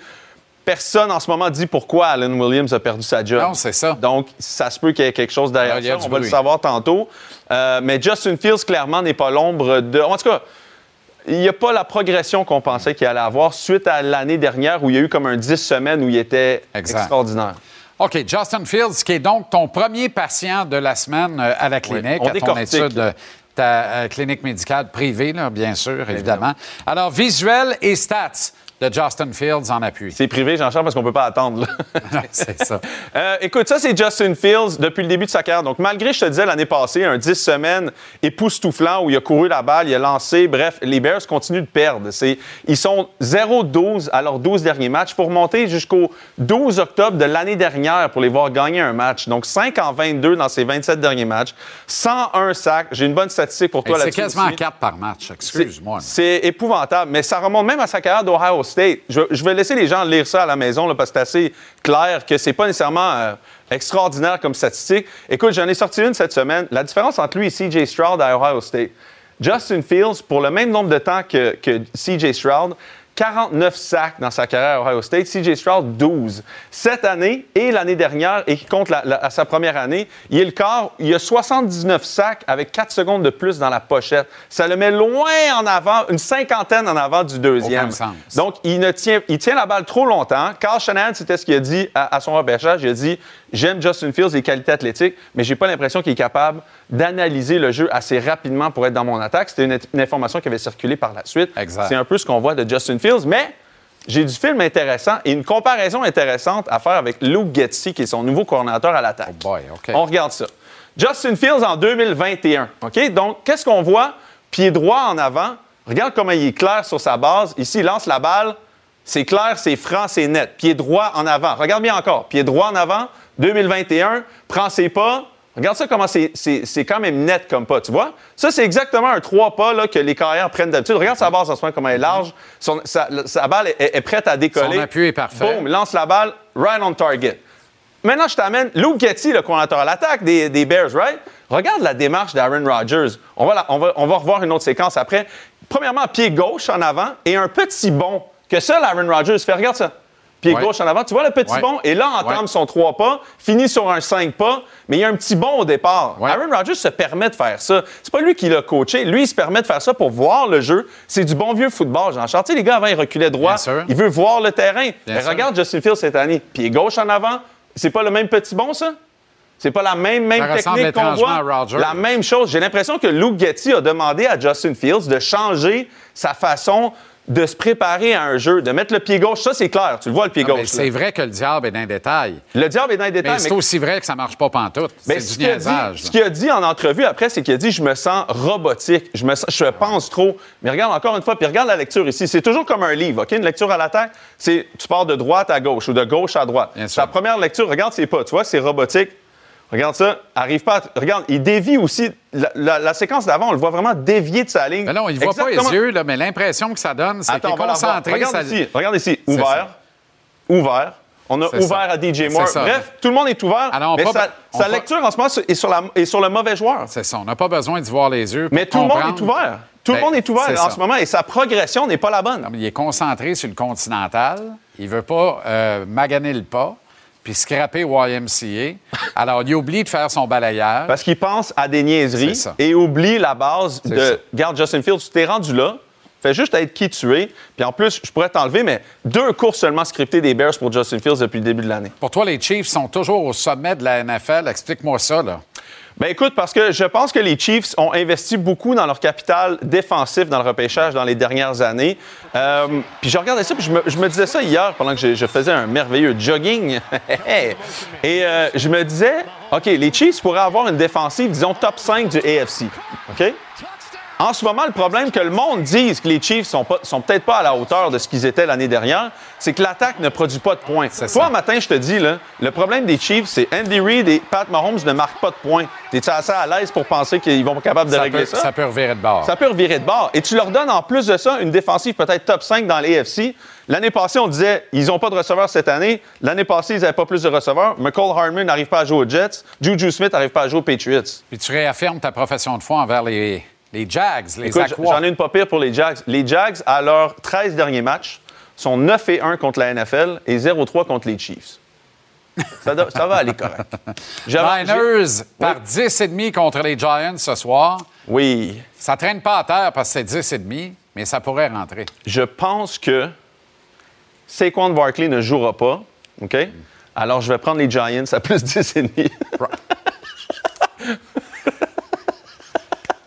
Personne en ce moment dit pourquoi Alan Williams a perdu sa job. Non, c'est ça. Donc, ça se peut qu'il y ait quelque chose derrière Ah, ça. On va le savoir tantôt. Euh, mais Justin Fields, clairement, n'est pas l'ombre de. En tout cas, il n'y a pas la progression qu'on pensait qu'il allait avoir suite à l'année dernière où il y a eu comme un 10 semaines où il était Exact. extraordinaire. OK, Justin Fields, qui est donc ton premier patient de la semaine euh, à la clinique, on à ton étude, euh, ta euh, clinique médicale privée, là, bien sûr, évidemment. Alors, visuel et stats de Justin Fields en appui. C'est privé, Jean-Charles, parce qu'on ne peut pas attendre. c'est ça. Euh, écoute, ça, c'est Justin Fields depuis le début de sa carrière. Donc, malgré, je te disais, l'année passée, un 10 semaines époustouflant où il a couru la balle, il a lancé. Bref, les Bears continuent de perdre. C'est- Ils sont 0-12 à leurs 12 derniers matchs. Il faut remonter jusqu'au 12 octobre de l'année dernière pour les voir gagner un match. Donc, 5 en 22 dans ces 27 derniers matchs. 101 sacs. J'ai une bonne statistique pour toi C'est là-dessus. quasiment aussi. 4 par match, excuse-moi. C'est épouvantable, mais ça remonte même à sa carrière d'Ohio State. Je, vais laisser les gens lire ça à la maison parce que c'est assez clair que c'est pas nécessairement euh, extraordinaire comme statistique. Écoute, j'en ai sorti une cette semaine. La différence entre lui et CJ Stroud à Ohio State. Justin Fields, pour le même nombre de temps que CJ Stroud, 49 sacs dans sa carrière à Ohio State. CJ Stroud, 12. Cette année et l'année dernière, et qui compte la- la- à sa première année, il est le quart. Il a 79 sacs avec 4 secondes de plus dans la pochette. Ça le met loin en avant, une cinquantaine en avant du deuxième. Aucun sens. Donc, il, ne tient, il tient la balle trop longtemps. Carl Shanahan, c'était ce qu'il a dit à, à son repêchage. Il a dit J'aime Justin Fields, les qualités athlétiques, mais j'ai pas l'impression qu'il est capable d'analyser le jeu assez rapidement pour être dans mon attaque. C'était une, une information qui avait circulé par la suite. C'est un peu ce qu'on voit de Justin Fields, mais j'ai du film intéressant et une comparaison intéressante à faire avec Luke Getzi, qui est son nouveau coordinateur à l'attaque. Oh boy. On regarde ça. Justin Fields en 2021. OK? Donc, qu'est-ce qu'on voit? Pied droit en avant. Regarde comment il est clair sur sa base. Ici, il lance la balle. C'est clair, c'est franc, c'est net. Pied droit en avant. Regarde bien encore. Pied droit en avant. 2021. Prend ses pas. Regarde ça comment c'est- c'est c'est quand même net comme pas, tu vois? Ça, c'est exactement un trois pas là, que les carrières prennent d'habitude. Regarde sa base en ce moment, comment elle est large. Son- sa, sa balle est, est prête à décoller. Son appui est parfait. Boum, lance la balle, right on target. Maintenant, je t'amène Luke Getty, le coordinateur à l'attaque des, des Bears, right? Regarde la démarche d'Aaron Rodgers. On va, la- on, va, on va revoir une autre séquence après. Premièrement, pied gauche en avant et un petit bond que seul Aaron Rodgers fait. Regarde ça. Pied Ouais. gauche en avant. Tu vois le petit Ouais. bond? Et là, entame Ouais. son trois pas, finit sur un cinq pas, mais il y a un petit bond au départ. Aaron Rodgers se permet de faire ça. C'est pas lui qui l'a coaché. Lui, il se permet de faire ça pour voir le jeu. C'est du bon vieux football, Jean-Charles. Tu sais, les gars, avant, ils reculaient droit. Il veut voir le terrain. Mais regarde Justin Fields cette année. Pied gauche en avant. C'est pas le même petit bond, ça? C'est pas la même, même Ça technique qu'on voit? La même chose. J'ai l'impression que Luke Getty a demandé à Justin Fields de changer sa façon de se préparer à un jeu, de mettre le pied gauche. Ça, c'est clair. Tu le vois, le pied Non, gauche. C'est vrai que le diable est dans les détails. Le diable est dans les détails. Mais c'est aussi vrai que ça marche pas pantoute. C'est ce du qu'il a dit- niaisage. ce qu'il a dit en entrevue après, c'est qu'il a dit Je me sens robotique, je, me sens- je pense trop. Mais regarde encore une fois, puis regarde la lecture ici. C'est toujours comme un livre, OK? Une lecture à l'attaque, c'est tu pars de droite à gauche ou de gauche à droite. Bien sûr. La première lecture, regarde ses pas. Tu vois, c'est robotique. Regarde ça, arrive pas. à- Regarde, il dévie aussi. La, la- la séquence d'avant, on le voit vraiment dévier de sa ligne. Mais non, il voit pas les yeux, là, mais l'impression que ça donne, c'est qu'il est concentré. Regarde ça- ici, regarde ici. Ouvert, ouvert. On a ouvert ça. à DJ Moore. ça. Bref, tout le monde est ouvert. Alors, on mais pas- sa, on sa pas- lecture en ce moment est sur, la- est sur le mauvais joueur. C'est ça, on n'a pas besoin d'y voir les yeux. pour Mais tout le monde est ouvert. Tout le Ben, monde est ouvert en ça. ce moment et sa progression n'est pas la bonne. Non, mais il est concentré sur le continental. Il veut pas euh, maganer le pas puis scraper YMCA. Alors, il oublie de faire son balayage. Parce qu'il pense à des niaiseries et oublie la base de ça. Garde Justin Fields, tu t'es rendu là. Fais juste être qui tu es. Puis en plus, je pourrais t'enlever, mais deux courses seulement scriptées des Bears pour Justin Fields depuis le début de l'année. Pour toi, les Chiefs sont toujours au sommet de la NFL. Explique-moi ça, là. Ben écoute, parce que je pense que les Chiefs ont investi beaucoup dans leur capital défensif dans le repêchage dans les dernières années. Euh, puis je regardais ça, puis je me, disais ça hier pendant que je, je faisais un merveilleux jogging. Et euh, je me disais, OK, les Chiefs pourraient avoir une défensive, disons, top 5 du AFC. OK? En ce moment, le problème que le monde dise que les Chiefs sont, pas- sont peut-être pas à la hauteur de ce qu'ils étaient l'année dernière, c'est que l'attaque ne produit pas de points. Toi, matin, je te dis, là, le problème des Chiefs, c'est Andy Reid et Pat Mahomes ne marquent pas de points. T'es-tu assez à l'aise pour penser qu'ils vont être capables de Ça régler peut, ça? ça peut revirer de bord. Ça peut revirer de bord. Et tu leur donnes en plus de ça une défensive peut-être top 5 dans l'AFC. L'année passée, on disait ils n'ont pas de receveurs cette année. L'année passée, ils n'avaient pas plus de receveurs. McCall Harmon n'arrive pas à jouer aux Jets. Juju Smith n'arrive pas à jouer aux Patriots. Puis tu réaffirmes ta profession de foi envers les, les Jags, les j'en ai une pas pire pour les Jags. Les Jags, à leurs 13 derniers matchs, sont 9 et 1 contre la NFL et 0-3 contre les Chiefs. Ça, do- ça va aller correct. Niners par 10,5 contre les Giants ce soir. Oui. Ça traîne pas à terre parce que c'est 10,5, mais ça pourrait rentrer. Je pense que Saquon Barkley ne jouera pas. OK? Alors, je vais prendre les Giants à plus 10 et demi.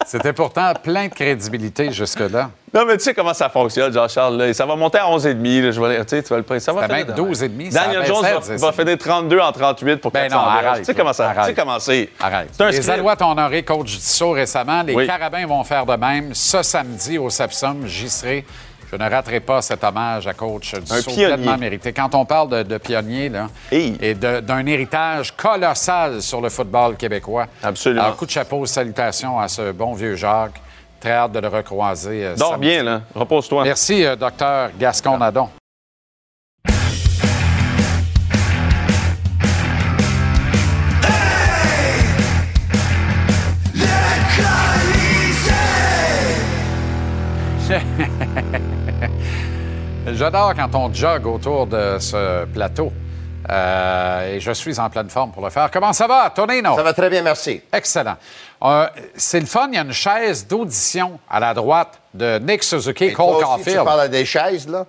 C'était pourtant plein de crédibilité jusque-là. Non, mais tu sais comment ça fonctionne, Jean-Charles. là. Ça va monter à 11,5. là. Je vais, tu sais, tu vas le Ça va finir même de- 12,5, ça Daniel Jones va, 10. va finir 32 en 38 pour Ben 400 non, verges. arrête. Tu sais comment ça Arrête. Tu sais comment c'est. Arrête. Un Les. Alouettes ont honoré coach récemment. Les Oui. Carabins vont faire de même. Ce samedi au Sepsum, j'y serai. Je ne raterai pas cet hommage à coach du Un pionnier. pleinement mérité. Quand on parle de, de pionnier là, et de- d'un héritage colossal sur le football québécois. Absolument. Alors, coup de chapeau, salutations à ce bon vieux Jacques. Très hâte de le recroiser. euh, Dors samedi. bien, là. Repose-toi. Merci, euh, docteur Gascon-Nadon. J'adore quand on jogue autour de ce plateau. Euh, et je suis en pleine forme pour le faire. Comment ça va, Tonino? Ça va très bien, merci. Excellent. Euh, c'est le fun, il y a une chaise d'audition à la droite de Nick Suzuki, Et Cole toi aussi, Caulfield. tu parles des chaises, là?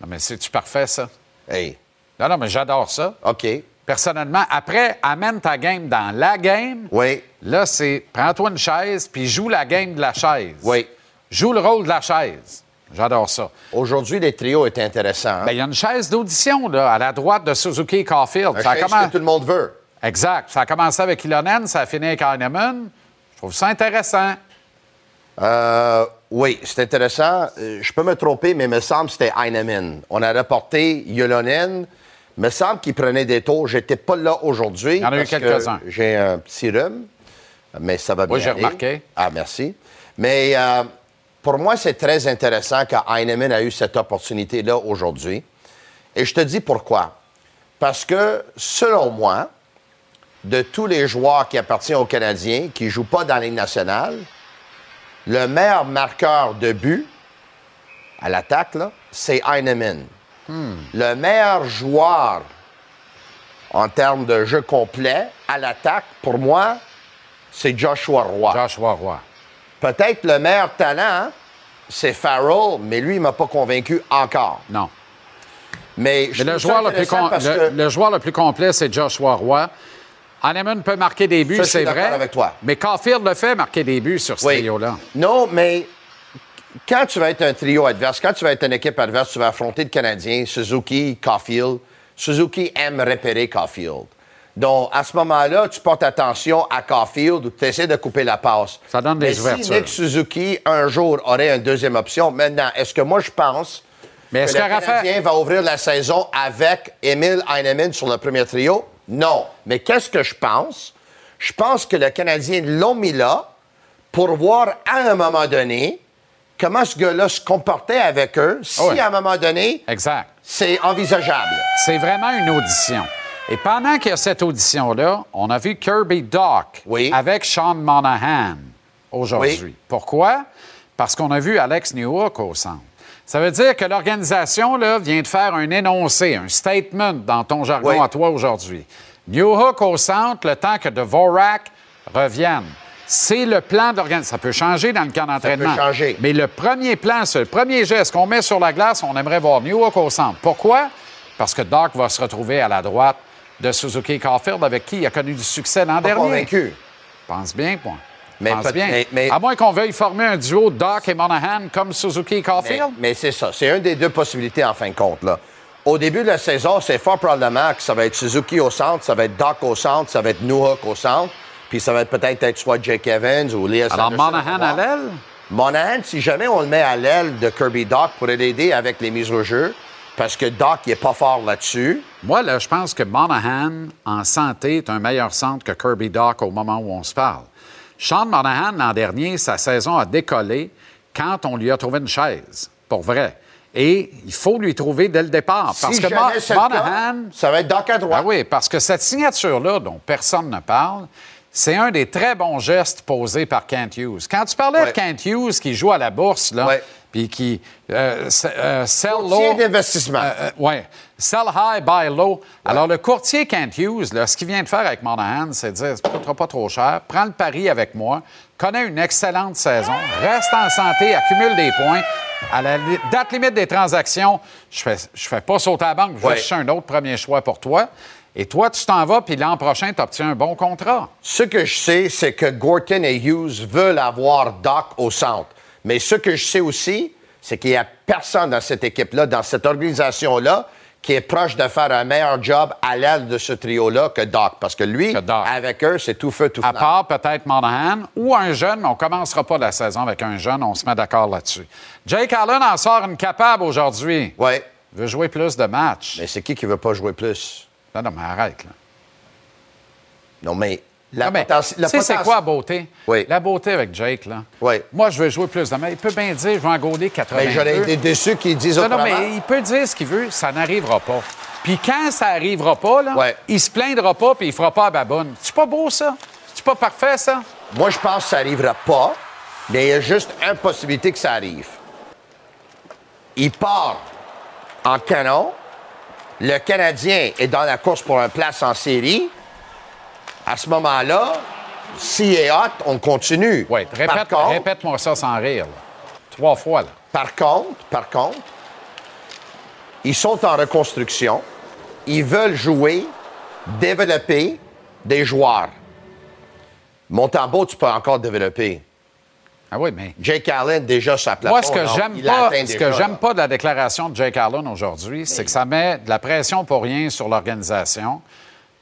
Non, mais c'est-tu parfait, ça? Hey. Non, non, mais j'adore ça. OK. Personnellement, après, amène ta game dans la game. Oui. Là, c'est prends-toi une chaise puis joue la game de la chaise. Oui. Joue le rôle de la chaise. J'adore ça. Aujourd'hui, les trios étaient intéressants. hein? Ben, il y a une chaise d'audition, là, à la droite de Suzuki et Caulfield. Ça chaise que tout le monde veut. Exact. Ça a commencé avec Ilonen, ça a fini avec Heinemann. Je trouve ça intéressant. Euh, oui, c'est intéressant. Euh, Je peux me tromper, mais il me semble que c'était Heinemann. On a reporté Yolonen. Il me semble qu'il prenait des tours. J'étais pas là aujourd'hui. Il y en a eu quelques-uns. J'ai un petit rhume, mais ça va bien. Oui, j'ai remarqué. Ah, merci. Mais euh, pour moi, c'est très intéressant que Heinemann a eu cette opportunité-là aujourd'hui. Et je te dis pourquoi. Parce que, selon moi, de tous les joueurs qui appartiennent aux Canadiens, qui ne jouent pas dans la Ligue nationale, le meilleur marqueur de but à l'attaque, c'est Heinemann. Le meilleur joueur en termes de jeu complet à l'attaque, pour moi, c'est Joshua Roy. Joshua Roy. Peut-être le meilleur talent, hein, c'est Farrell, mais lui, il ne m'a pas convaincu encore. Non. Mais, je Mais le joueur, le plus, le, joueur le plus complet, c'est Joshua Roy. Heinemann peut marquer des buts, c'est vrai. avec toi. Mais Caulfield le fait marquer des buts sur ce Oui. trio-là. Non, mais quand tu vas être un trio adverse, quand tu vas être une équipe adverse, tu vas affronter le Canadien, Suzuki, Caulfield. Suzuki aime repérer Caulfield. Donc, à ce moment-là, tu portes attention à Caulfield ou tu essaies de couper la passe. Ça donne des Mais ouvertures. si Nick Suzuki, un jour, aurait une deuxième option, maintenant, est-ce que moi, je pense Mais est-ce que le Raphaël- Canadien va ouvrir la saison avec Emile Heinemann sur le premier trio? Non. Mais qu'est-ce que je pense? Je pense que le Canadien l'ont mis là pour voir à un moment donné comment ce gars-là se comportait avec eux, si Ouais. à un moment donné, Exact. c'est envisageable. C'est vraiment une audition. Et pendant qu'il y a cette audition-là, on a vu Kirby Doc avec Sean Monahan aujourd'hui. Pourquoi? Parce qu'on a vu Alex Newhook au centre. Ça veut dire que l'organisation vient de faire un énoncé, un statement dans ton jargon Oui. à toi aujourd'hui. Newhook au centre, le temps que Dvorak revienne. C'est le plan d'organisation. Ça peut changer dans le camp d'entraînement. changer. Mais le premier plan, le premier geste qu'on met sur la glace, on aimerait voir Newhook au centre. Pourquoi? Parce que Doc va se retrouver à la droite de Suzuki Caulfield, avec qui il a connu du succès l'an dernier. convaincu. Pense bien, moi. Mais Pense bien. mais- mais- À moins qu'on veuille former un duo Doc et Monahan comme Suzuki et Mais, Caulfield. mais c'est ça. C'est une des deux possibilités en fin de compte. Là. Au début de la saison, c'est fort probablement que ça va être Suzuki au centre, ça va être Doc au centre, ça va être Newhook au centre, puis ça va être peut-être être soit Jake Evans ou Elias Alors, Anderson Monahan à l'aile? Monahan, si jamais on le met à l'aile de Kirby Doc, pourrait l'aider avec les mises au jeu, parce que Doc, il est pas fort là-dessus. Moi, là, je pense que Monahan, en santé, est un meilleur centre que Kirby Doc au moment où on se parle. Sean Monahan, l'an dernier, sa saison a décollé quand on lui a trouvé une chaise, pour vrai. Et il faut lui trouver dès le départ. Parce si que Mo- cas, Monahan, ça va être Doc à droite. Ah oui, parce que cette signature-là, dont personne ne parle, c'est un des très bons gestes posés par Kent Hughes. Quand tu parlais de Kent Hughes qui joue à la bourse, là, puis qui euh, euh, sell Courtier low... d'investissement. oui. Sell high, buy low. Alors, le courtier Kent Hughes, là, ce qu'il vient de faire avec Monahan, c'est de dire, ça ne coûtera pas trop cher, prends le pari avec moi, connais une excellente saison, reste en santé, accumule des points. À la li- date limite des transactions, je fais, je fais pas sauter à la banque, je vais chercher un autre premier choix pour toi. Et toi, tu t'en vas, puis l'an prochain, tu obtiens un bon contrat. Ce que je sais, c'est que Gorton et Hughes veulent avoir Doc au centre. Mais ce que je sais aussi, c'est qu'il n'y a personne dans cette équipe-là, dans cette organisation-là, qui est proche de faire un meilleur job à l'aile de ce trio-là que Doc. Parce que lui, avec eux, c'est tout feu, tout À flamme. part peut-être Monahan ou un jeune, mais on ne commencera pas la saison avec un jeune, on se met d'accord là-dessus. Jake Allen en sort une capable aujourd'hui. Oui. Veut jouer plus de matchs. Mais c'est qui qui veut pas jouer plus? Non, non, mais arrête, là. Non, mais la Non, potenti- la tu sais, c'est quoi la beauté? Oui. La beauté avec Jake, là. Oui. Moi, je veux jouer plus de. Il peut bien dire, je vais en gauler 80. Mais j'aurais été déçu qu'ils disent Non, non, autrement. mais il peut dire ce qu'il veut, ça n'arrivera pas. Puis quand ça n'arrivera pas, là, il se plaindra pas puis il fera pas à baboune. C'est pas beau, ça? C'est pas parfait, ça? Moi, je pense que ça n'arrivera pas, mais il y a juste une possibilité que ça arrive. Il part en canon. Le Canadien est dans la course pour un place en série. À ce moment-là, s'il est hot, on continue. Oui, répète, contre- répète-moi ça sans rire. là. Trois fois, là. Par contre, par contre, ils sont en reconstruction. Ils veulent jouer, développer des joueurs. Montembeau, tu peux encore développer. Ah oui, mais. Jake Allen, déjà, sa plafond. Moi, ce que j'aime pas, ce que j'aime pas de la déclaration de Jake Allen aujourd'hui, c'est que ça met de la pression pour rien sur l'organisation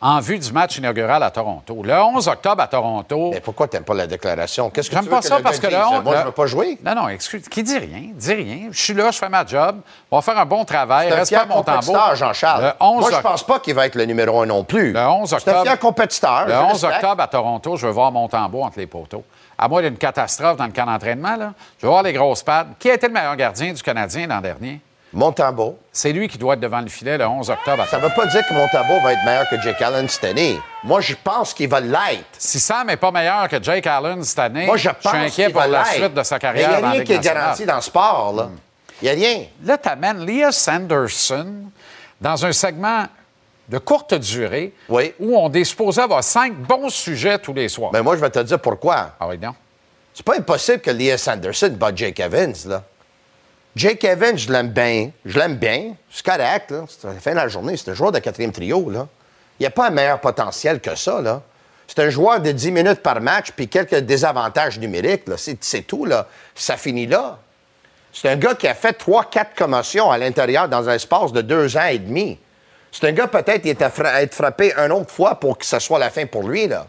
en vue du match inaugural à Toronto. Le 11 octobre à Toronto. Mais pourquoi t'aimes pas la déclaration? Qu'est-ce que tu pas veux ça le parce que le dise? 11 Moi, je le- veux pas jouer. Non, non, excuse, qui dit rien, dit rien. Je suis là, je fais ma job. On va faire un bon travail. Reste pas mon tambour. Jean-Charles. Le 11 Moi, je oc- pense pas qu'il va être le numéro un non plus. Le 11 C'est un octobre. fier compétiteur. Le je 11 respecte. octobre à Toronto, je veux voir mon tambour entre les poteaux. À moins d'une catastrophe dans le camp d'entraînement, là, je veux voir les grosses pattes. Qui a été le meilleur gardien du Canadien l'an dernier? Montembeau. C'est lui qui doit être devant le filet le 11 octobre. à Ça veut pas dire que Montembeau va être meilleur que Jake Allen cette année. Moi, je pense qu'il va l'être. Si Sam n'est pas meilleur que Jake Allen cette année, Moi, je pense suis inquiet pour va la suite de sa Mais carrière Il n'y a rien qui est garanti dans le sport, là. Il n'y a rien. Là, tu amènes Leah Sanderson dans un segment de courte durée où on est supposé avoir cinq bons sujets tous les soirs. Mais moi, je vais te dire pourquoi. Ah oui, non. C'est pas impossible que Elias Anderson bat Jake Evans, là. Jake Evans, je l'aime bien. Je l'aime bien. C'est correct, là. C'est la fin de la journée. C'est un joueur de quatrième trio. Il n'y a pas un meilleur potentiel que ça, là. C'est un joueur de 10 minutes par match puis quelques désavantages numériques. C'est tout, là. Ça finit là. C'est un gars qui a fait 3-4 commotions à l'intérieur dans un espace de deux ans et demi. C'est un gars, peut-être, à, être frappé une autre fois pour que ce soit la fin pour lui, là.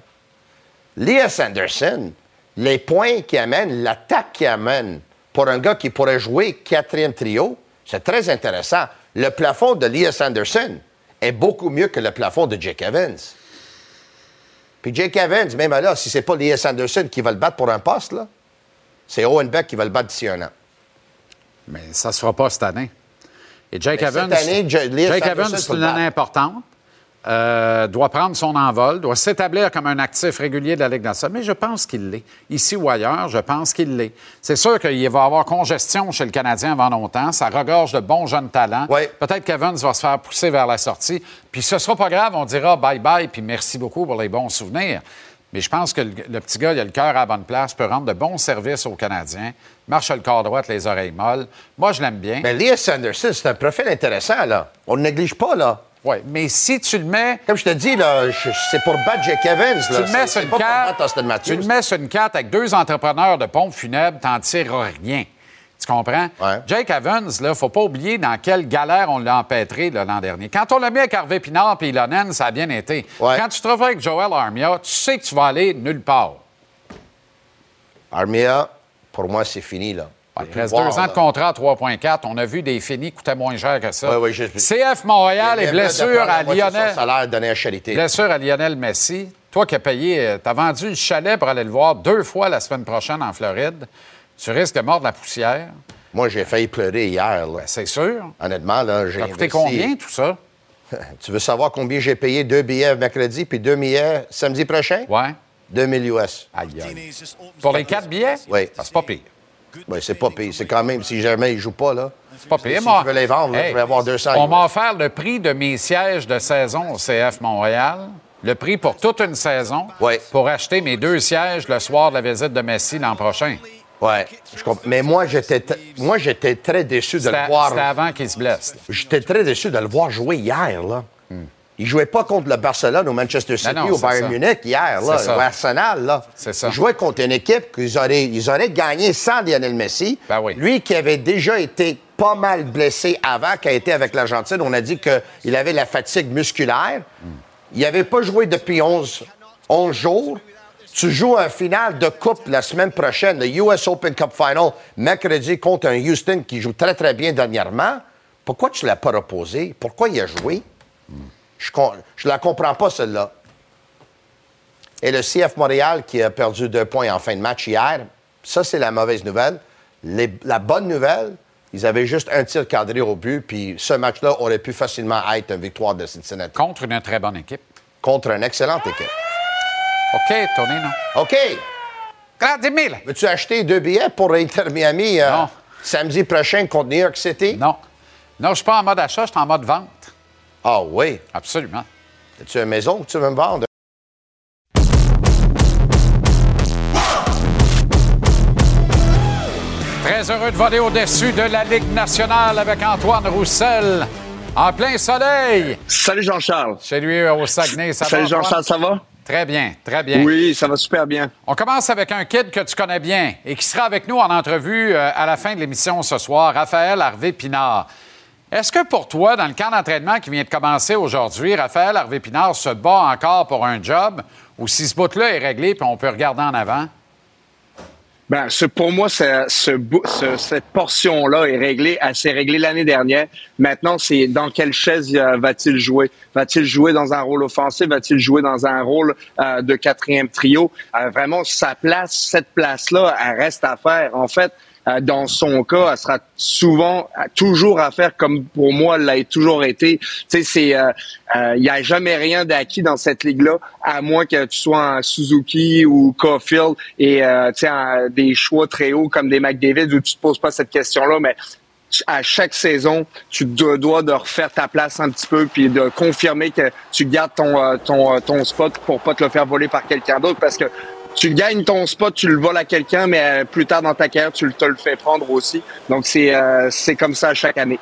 Elias Anderson, les points qu'il amène, l'attaque qu'il amène pour un gars qui pourrait jouer quatrième trio, c'est très intéressant. Le plafond de Elias Anderson est beaucoup mieux que le plafond de Jake Evans. Puis Jake Evans, même là, si c'est pas Elias Anderson qui va le battre pour un poste, là, c'est Owen Beck qui va le battre d'ici un an. Mais ça ne se fera pas cette année. Et Jake Mais Evans, cette année, Jake Anderson Evans, c'est une année importante. Euh, doit prendre son envol, doit s'établir comme un actif régulier de la Ligue nationale. Mais je pense qu'il l'est. Ici ou ailleurs, je pense qu'il l'est. C'est sûr qu'il va y avoir congestion chez le Canadien avant longtemps. Ça regorge de bons jeunes talents. Peut-être qu'Evans va se faire pousser vers la sortie. Puis ce sera pas grave, on dira bye-bye, puis merci beaucoup pour les bons souvenirs. Mais je pense que le, le petit gars, il a le cœur à la bonne place, peut rendre de bons services aux Canadiens, marche le corps droit, les oreilles molles. Moi, je l'aime bien. Mais Elias Anderson, c'est un profil intéressant, là. On ne néglige pas, là. Oui, mais si tu le mets. Comme je te dis, là, c'est pour battre Jake Evans. Là. Tu le mets sur une carte. Tu le mets sur une carte avec deux entrepreneurs de pompes funèbres, t'en tires rien. Tu comprends? Jake Evans, là, faut pas oublier dans quelle galère on l'a empêtré l'an dernier. Quand on l'a mis avec Harvey Pinard et Ilonen, ça a bien été. Quand tu te retrouves avec Joel Armia, tu sais que tu vas aller nulle part. Armia, pour moi, c'est fini, là. Il reste deux ans de contrat à 3,4. On a vu des finis coûtaient moins cher que ça. Oui, oui, je- CF Montréal et blessure à Lionel. salaire donné à charité. Blessure à Lionel Messi. Toi qui as payé, tu as vendu le chalet pour aller le voir deux fois la semaine prochaine en Floride. Tu risques de mordre la poussière. Moi, j'ai failli pleurer hier. là. c'est sûr. Honnêtement, là, j'ai Ça a coûté combien, tout ça? tu veux savoir combien j'ai payé deux billets mercredi puis deux billets samedi prochain? Oui. 2000 US. Aïe, aïe. Pour les quatre billets? Oui. c'est pas pire. Oui, c'est pas pire. C'est quand même, si jamais ils jouent pas, là. C'est pas pire, Si moi. je veux les vendre, là, je vais avoir 200 On m'a offert le prix de mes sièges de saison au CF Montréal. Le prix pour toute une saison. Pour acheter mes deux sièges le soir de la visite de Messi l'an prochain. Ouais, je comprends. Mais moi, j'étais, moi, j'étais très déçu de le voir. c'était avant qu'il se blesse. J'étais très déçu de le voir jouer hier, là. Il jouait pas contre le Barcelone ou Manchester City non, ou Bayern ça. Munich hier, là, C'est ça. ou Arsenal, là. C'est ça. Il jouait contre une équipe qu'ils auraient, ils auraient gagné sans Lionel Messi. Ben Lui qui avait déjà été pas mal blessé avant, qui a été avec l'Argentine, on a dit qu'il avait la fatigue musculaire. Il n'avait pas joué depuis 11, 11 jours. Tu joues un final de coupe la semaine prochaine, le US Open Cup Final, mercredi contre un Houston qui joue très, très bien dernièrement. Pourquoi tu ne l'as pas reposé? Pourquoi il a joué? Je ne la comprends pas, celle-là. Et le CF Montréal qui a perdu deux points en fin de match hier, ça, c'est la mauvaise nouvelle. Les- la bonne nouvelle, ils avaient juste un tir cadré au but, puis ce match-là aurait pu facilement être une victoire de Cincinnati. Contre une très bonne équipe. Contre une excellente équipe. OK, Tony, non? OK. Grande. Veux-tu acheter deux billets pour Inter Miami euh, samedi prochain contre New York City? Non. Non, je suis pas en mode achat, je suis en mode vente. Ah oui? Absolument. As-tu une maison que tu veux me vendre? Très heureux de voler au-dessus de la Ligue nationale avec Antoine Roussel. En plein soleil. Salut Jean-Charles. Chez lui au Saguenay, ça Salut va? Antoine? Jean-Charles, ça va? Très bien, très bien. Oui, ça va super bien. On commence avec un kid que tu connais bien et qui sera avec nous en entrevue euh, à la fin de l'émission ce soir, Raphaël Harvey Pinard. Est-ce que pour toi, dans le camp d'entraînement qui vient de commencer aujourd'hui, Raphaël Harvey Pinard se bat encore pour un job ou si ce bout-là est réglé puis on peut regarder en avant? Ben, pour moi, cette portion-là est réglée. Elle s'est réglée l'année dernière. Maintenant, c'est dans quelle chaise euh, va-t-il jouer? Va-t-il jouer dans un rôle offensif? Va-t-il jouer dans un rôle euh, de quatrième trio? Euh, vraiment, sa place, cette place-là, elle reste à faire. En fait, dans son cas, elle sera souvent, euh, toujours à faire comme pour moi l'a toujours été. Tu sais, c'est, euh, euh, il y a jamais rien d'acquis dans cette ligue-là, à moins que tu sois un Suzuki ou Caulfield et euh, tu sais, des choix très hauts comme des McDavid où tu te poses pas cette question-là, mais à chaque saison, tu dois de refaire ta place un petit peu puis de confirmer que tu gardes ton euh, ton, euh, ton spot pour pas te le faire voler par quelqu'un d'autre parce que tu gagnes ton spot, tu le voles à quelqu'un, mais euh, plus tard dans ta carrière, tu te le fais prendre aussi. Donc c'est euh, c'est comme ça chaque année.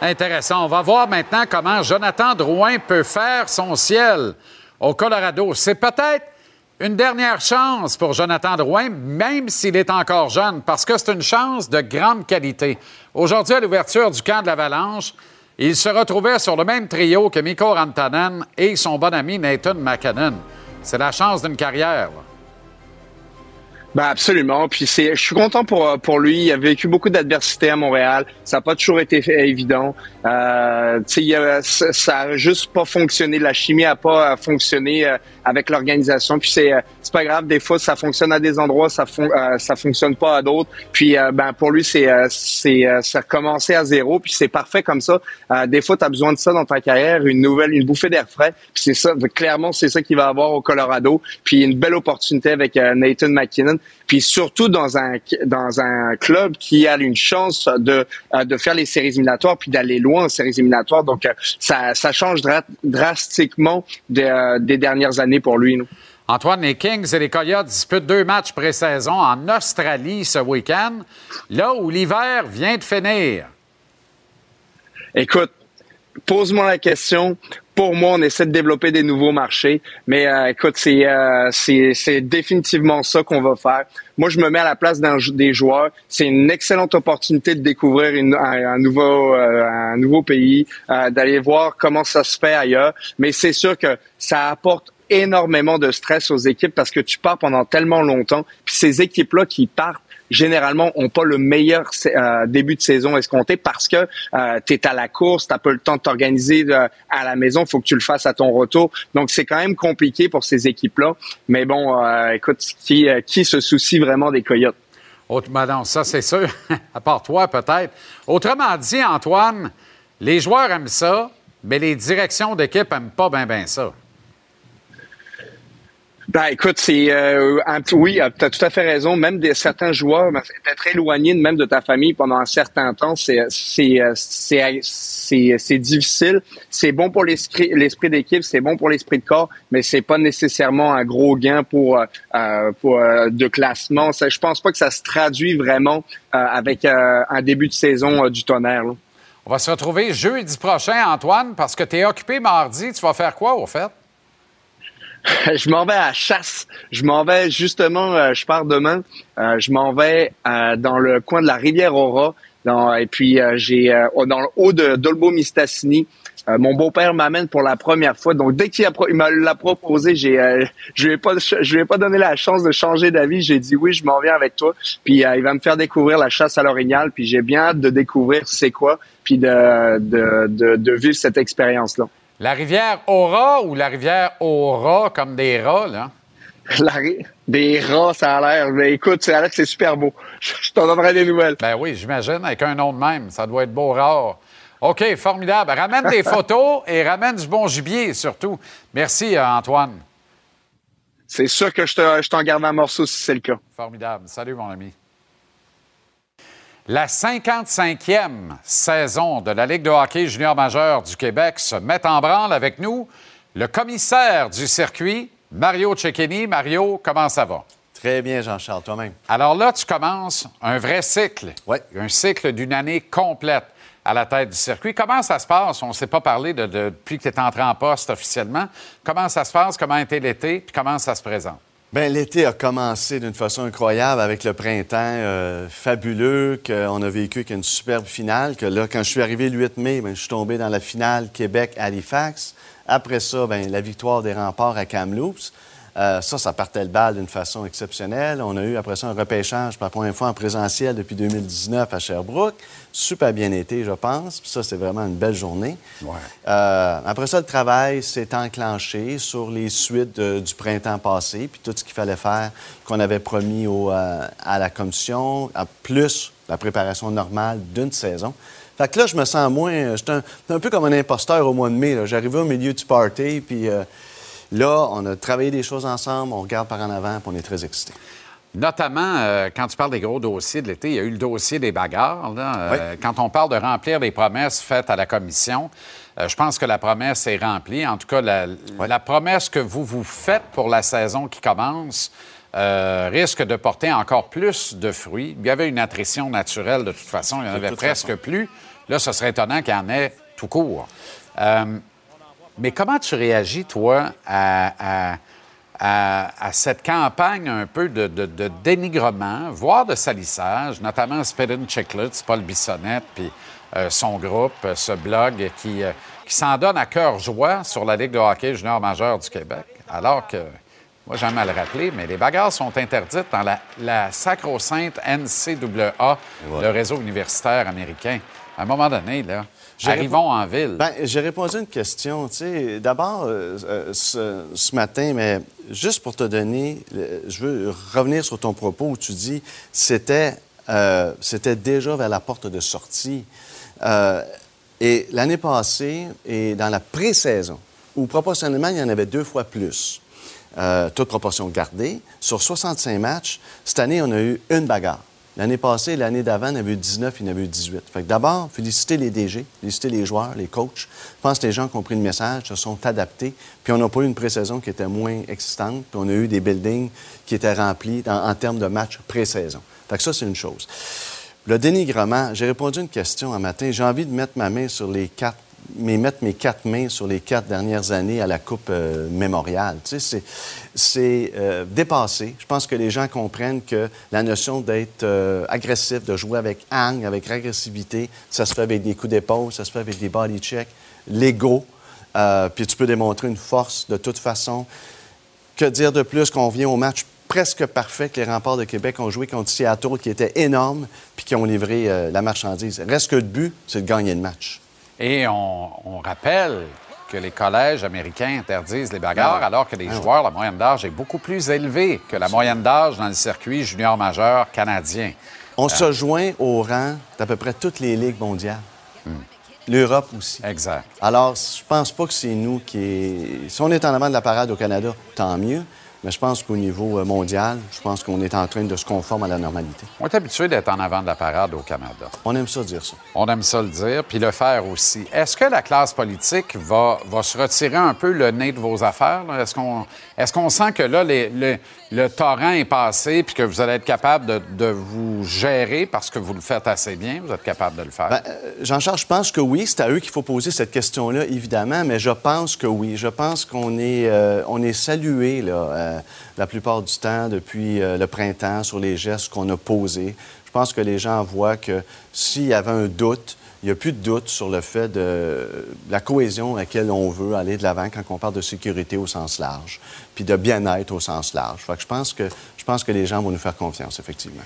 Intéressant. On va voir maintenant comment Jonathan Drouin peut faire son ciel au Colorado. C'est peut-être une dernière chance pour Jonathan Drouin, même s'il est encore jeune, parce que c'est une chance de grande qualité. Aujourd'hui, à l'ouverture du camp de l'Avalanche, il se retrouvait sur le même trio que Mikko Rantanen et son bon ami Nathan McKinnon. C'est la chance d'une carrière. Ben absolument. Puis c'est, je suis content pour euh, pour lui. Il a vécu beaucoup d'adversité à Montréal. Ça n'a pas toujours été évident. Euh, il a- ça, ça a juste pas fonctionné. La chimie a pas euh, fonctionné euh, avec l'organisation. Puis c'est c'est pas grave. Des fois, ça fonctionne à des endroits, ça fon- ça fonctionne pas à d'autres. Puis ben pour lui, c'est c'est euh, c'est recommencer à zéro. Puis c'est parfait comme ça. Des fois, tu as besoin de ça dans ta carrière, une nouvelle, une bouffée d'air frais. Puis c'est ça. Clairement, c'est ça qu'il va avoir au Colorado. Puis une belle opportunité avec Nathan McKinnon. Puis surtout dans un dans un club qui a une chance de euh, de faire les séries éliminatoires puis d'aller loin en séries éliminatoires. Donc euh, ça ça change dra- drastiquement de, euh, des dernières années pour lui. nous. Antoine, les Kings et les Coyotes disputent deux matchs pré-saison en Australie ce week-end, là où l'hiver vient de finir. Écoute, pose-moi la question. Pour moi, on essaie de développer des nouveaux marchés. Mais euh, écoute, c'est, euh, c'est, définitivement ça qu'on va faire. Moi, je me mets à la place d'un, des joueurs. C'est une excellente opportunité de découvrir une, un, un nouveau, euh, un nouveau pays, euh, d'aller voir comment ça se fait ailleurs. Mais c'est sûr que ça apporte énormément de stress aux équipes parce que tu pars pendant tellement longtemps. Puis ces équipes-là qui partent généralement ont pas le meilleur euh, début de saison escompté parce que euh, tu à la course, tu pas le temps de t'organiser euh, à la maison, faut que tu le fasses à ton retour. Donc c'est quand même compliqué pour ces équipes-là. Mais bon, euh, écoute, qui, se soucie vraiment des Coyotes? Autrement, ça c'est sûr, à part toi peut-être. Autrement dit, Antoine, les joueurs aiment ça, mais les directions d'équipe aiment pas bien ben ça. Ben écoute, c'est euh, un petit- oui, tu as tout à fait raison. Même des certains joueurs, ben, d'être éloigné de même de ta famille pendant un certain temps, c'est c'est euh, c'est c'est difficile. C'est bon pour l'esprit d'équipe, c'est bon pour l'esprit de corps, mais c'est pas nécessairement un gros gain pour euh, euh, pour euh, de classement. Ça, je pense pas que ça se traduit vraiment euh, avec euh, un début de saison euh, du tonnerre. là. On va se retrouver jeudi prochain, Antoine, parce que tu es occupé mardi. Tu vas faire quoi, au fait? je m'en vais à chasse. Je m'en vais justement, euh, je pars demain. Euh, je m'en vais euh, dans le coin de la rivière Aura. Dans, et puis j'ai dans le haut de Dolbo Mistassini. Mon beau-père m'amène pour la première fois. Donc dès qu'il a pro- il me l'a proposé, j'ai je lui ai pas je lui ai pas donné la chance de changer d'avis. J'ai dit oui, je m'en viens avec toi. Puis il va me faire découvrir la chasse à l'orignal. Puis j'ai bien hâte de découvrir c'est quoi, puis de de, de, de vivre cette expérience là. La rivière Aura ou la rivière Aura, comme des rats, là? La ri- des rats, ça a l'air. Mais écoute, ça a l'air que c'est super beau. Je, je t'en donnerai des nouvelles. Ben oui, j'imagine, avec un nom de même. Ça doit être beau, rare. OK, formidable. Ramène des photos et ramène du bon gibier, surtout. Merci, euh, Antoine. C'est sûr que je te- je t'en garde un morceau si c'est le cas. Formidable. Salut, mon ami. La 55e saison de la Ligue de hockey junior majeur du Québec se met en branle avec nous. Le commissaire du circuit, Mario Cecchini. Mario, comment ça va? Très bien, Jean-Charles, toi-même. Alors là, tu commences un vrai cycle. Oui. Un cycle d'une année complète à la tête du circuit. Comment ça se passe? On ne s'est pas parlé de, de- depuis que tu es entré en poste officiellement. Comment ça se passe? Comment a été l'été? Puis comment ça se présente? Bien, l'été a commencé d'une façon incroyable avec le printemps euh, fabuleux qu'on a vécu avec une superbe finale. Que là, quand je suis arrivé le 8 mai, bien, je suis tombé dans la finale Québec-Halifax. Après ça, bien, la victoire des remparts à Kamloops. Euh, ça, ça partait le bal d'une façon exceptionnelle. On a eu après ça un repêchage pour la première fois en présentiel depuis 2019 à Sherbrooke. Super bien été, je pense. Puis ça, c'est vraiment une belle journée. Euh, après ça, le travail s'est enclenché sur les suites de- du printemps passé, puis tout ce qu'il fallait faire qu'on avait promis au, euh, à la commission, à plus la préparation normale d'une saison. Fait que là, je me sens moins... J'étais un, un peu comme un imposteur au mois de mai. J'arrivais au milieu du party, puis là, on a travaillé des choses ensemble, on regarde par en avant, puis on est très excités. Notamment, euh, quand tu parles des gros dossiers de l'été, il y a eu le dossier des bagarres. là. Euh, Quand on parle de remplir les promesses faites à la commission, euh, je pense que la promesse est remplie. En tout cas, la, la promesse que vous vous faites pour la saison qui commence risque de porter encore plus de fruits. Il y avait une attrition naturelle de toute façon, il n'y en avait presque façon. plus. Là, ce serait étonnant qu'il y en ait tout court. Euh, mais comment tu réagis, toi, à, à- à- à cette campagne un peu de, de- de dénigrement, voire de salissage, notamment Spedin Chicklets, Paul Bissonnette, puis euh, son groupe, euh, ce blog qui, euh, qui s'en donne à cœur joie sur la Ligue de hockey junior majeur du Québec, alors que, moi j'aime à le rappeler, mais les bagarres sont interdites dans la, la sacro-sainte NCAA, le réseau universitaire américain. À un moment donné, là, Arrivons en ville. Ben, j'ai répondu à une question. D'abord, euh, euh, ce, ce matin, mais juste pour te donner, je veux revenir sur ton propos où tu dis c'était euh, c'était déjà vers la porte de sortie. Euh, et l'année passée, et dans la pré-saison, où proportionnellement, il y en avait deux fois plus, toute proportion gardée, sur 65 matchs, cette année, on a eu une bagarre. L'année passée, l'année d'avant, il y en avait eu 19, il y en avait eu 18. Fait que d'abord, féliciter les DG, féliciter les joueurs, les coachs. Je pense que les gens qui ont pris le message se sont adaptés. Puis on n'a pas eu une pré-saison qui était moins excitante. Puis on a eu des buildings qui étaient remplis en, termes de matchs pré-saison. Fait ça, c'est une chose. Le dénigrement, j'ai répondu à une question un matin. J'ai envie de mettre ma main sur les quatre mais mettre mes quatre mains sur les quatre dernières années à la Coupe euh, mémoriale. Tu sais, c'est, euh, dépassé. Je pense que les gens comprennent que la notion d'être euh, agressif, de jouer avec hang, avec agressivité, ça se fait avec des coups d'épaule, ça se fait avec des body checks, l'ego, puis tu peux démontrer une force de toute façon. Que dire de plus qu'on vient au match presque parfait que les remparts de Québec ont joué contre Seattle, qui était énorme, puis qui ont livré la marchandise. Reste que le but, c'est de gagner le match. Et on, on rappelle que les collèges américains interdisent les bagarres, Ah. alors que les joueurs, la moyenne d'âge est beaucoup plus élevée que la moyenne d'âge dans le circuit junior majeur canadien. On Euh, se joint au rang d'à peu près toutes les ligues mondiales. L'Europe aussi. Exact. Alors, je pense pas que c'est nous qui. Si on est en avant de la parade au Canada, tant mieux. Mais je pense qu'au niveau euh, mondial, je pense qu'on est en train de se conformer à la normalité. On est habitué d'être en avant de la parade au Canada. On aime ça dire ça. On aime ça le dire, puis le faire aussi. Est-ce que la classe politique va, va se retirer un peu le nez de vos affaires? Est-ce qu'on est qu'on sent que là, les- le, le torrent est passé, puis que vous allez être capable de, de vous gérer parce que vous le faites assez bien? Vous êtes capable de le faire? Ben, euh, Jean-Charles, je pense que oui. C'est à eux qu'il faut poser cette question-là, évidemment, mais je pense que oui. Je pense qu'on est, euh, on est salué là, euh, la plupart du temps depuis euh, le printemps sur les gestes qu'on a posés. Je pense que les gens voient que s'il y avait un doute, il n'y a plus de doute sur le fait de la cohésion à laquelle on veut aller de l'avant quand on parle de sécurité au sens large, puis de bien-être au sens large. Je pense que je pense que les gens vont nous faire confiance, effectivement.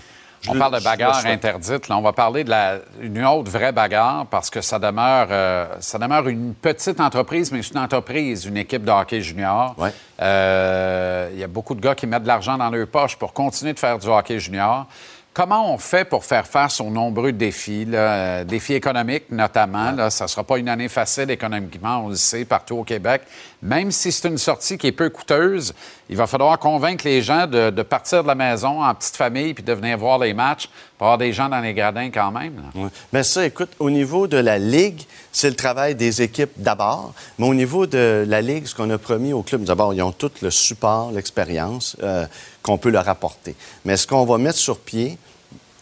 On parle de bagarre interdite. Là, on va parler de la, une autre vraie bagarre parce que ça demeure, euh, ça demeure une petite entreprise, mais c'est une entreprise, une équipe de hockey junior. Euh, Il y a beaucoup de gars qui mettent de l'argent dans leur poche pour continuer de faire du hockey junior. Comment on fait pour faire face aux nombreux défis, là, euh, défis économiques notamment? Là, ça ne sera pas une année facile économiquement, on le sait, partout au Québec. Même si c'est une sortie qui est peu coûteuse, il va falloir convaincre les gens de, partir de la maison en petite famille puis de venir voir les matchs pour avoir des gens dans les gradins quand même. Oui. Mais ça, écoute, au niveau de la Ligue, c'est le travail des équipes d'abord. Mais au niveau de la Ligue, ce qu'on a promis au club, d'abord, ils ont tout le support, l'expérience euh, qu'on peut leur apporter. Mais ce qu'on va mettre sur pied,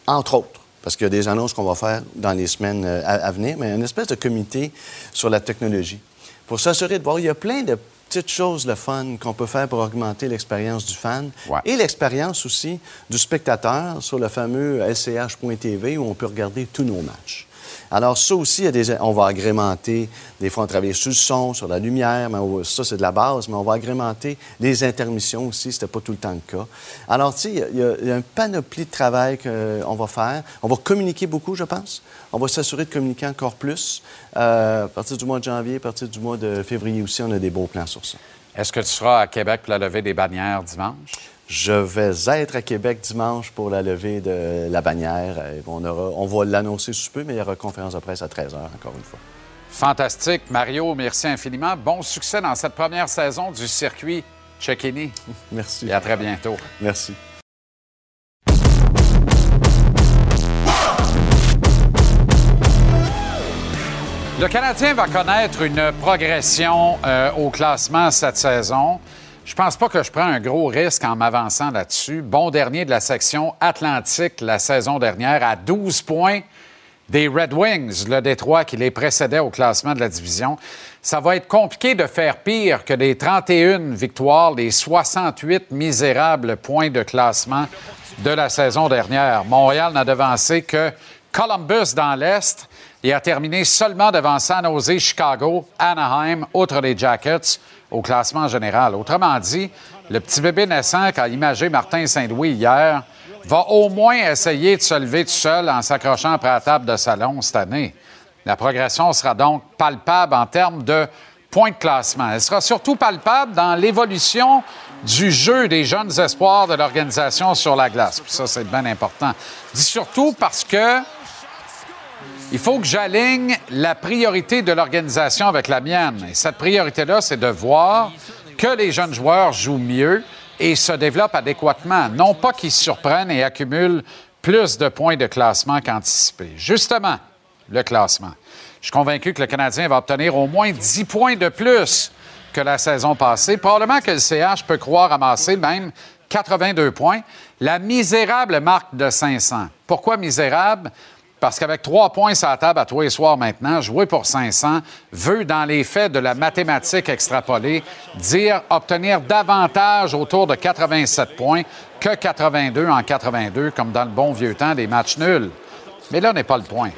entre autres, parce qu'il y a des annonces qu'on va faire dans les semaines euh, à venir, mais une espèce de comité sur la technologie. Pour s'assurer de voir, il y a plein de petites choses le fun qu'on peut faire pour augmenter l'expérience du fan et l'expérience aussi du spectateur sur le fameux lch.tv où on peut regarder tous nos matchs. Alors, ça aussi, il y a des- on va agrémenter, des fois, on travaille sur le son, sur la lumière, mais ça, c'est de la base, mais on va agrémenter les intermissions aussi, c'était pas tout le temps le cas. Alors, tu sais, il y a- il panoplie de travail qu'on va faire. On va communiquer beaucoup, je pense. On va s'assurer de communiquer encore plus. Euh, à partir du mois de janvier, à partir du mois de février aussi, on a des beaux plans sur ça. Est-ce que tu seras à Québec pour la levée des bannières dimanche? Je vais être à Québec dimanche pour la levée de la bannière. Et On, aura, on va l'annoncer sous peu, mais il y aura conférence de presse à 13h, encore une fois. Fantastique. Mario, merci infiniment. Bon succès dans cette première saison du circuit Checkini. Merci. Et à très bientôt. Merci. Le Canadien va connaître une progression euh, au classement cette saison. Je pense pas que je prends un gros risque en m'avançant là-dessus. Bon dernier de la section Atlantique la saison dernière à 12 points des Red Wings, le Détroit qui les précédait au classement de la division. Ça va être compliqué de faire pire que les 31 victoires, les 68 misérables points de classement de la saison dernière. Montréal n'a devancé que Columbus dans l'Est et a terminé seulement devant San Jose, Chicago, Anaheim, outre les Jackets, au classement général. Autrement dit, le petit bébé naissant qu'a imagé Martin Saint-Louis hier va au moins essayer de se lever tout seul en s'accrochant après la table de salon cette année. La progression sera donc palpable en termes de points de classement. Elle sera surtout palpable dans l'évolution du jeu des jeunes espoirs de l'organisation sur la glace. Puis ça, c'est bien important. Surtout parce que il faut que j'aligne la priorité de l'organisation avec la mienne. Et cette priorité-là, c'est de voir que les jeunes joueurs jouent mieux et se développent adéquatement. Non pas qu'ils surprennent et accumulent plus de points de classement qu'anticipé. Justement, le classement. Je suis convaincu que le Canadien va obtenir au moins 10 points de plus que la saison passée. Probablement que le CH peut croire amasser même 82 points. La misérable marque de 500. Pourquoi misérable? Parce qu'avec trois points sur la table à tous les soirs maintenant, jouer pour 500 veut, dans les faits de la mathématique extrapolée, dire obtenir davantage autour de 87 points que 82 en 82, comme dans le bon vieux temps des matchs nuls. Mais là n'est pas le point.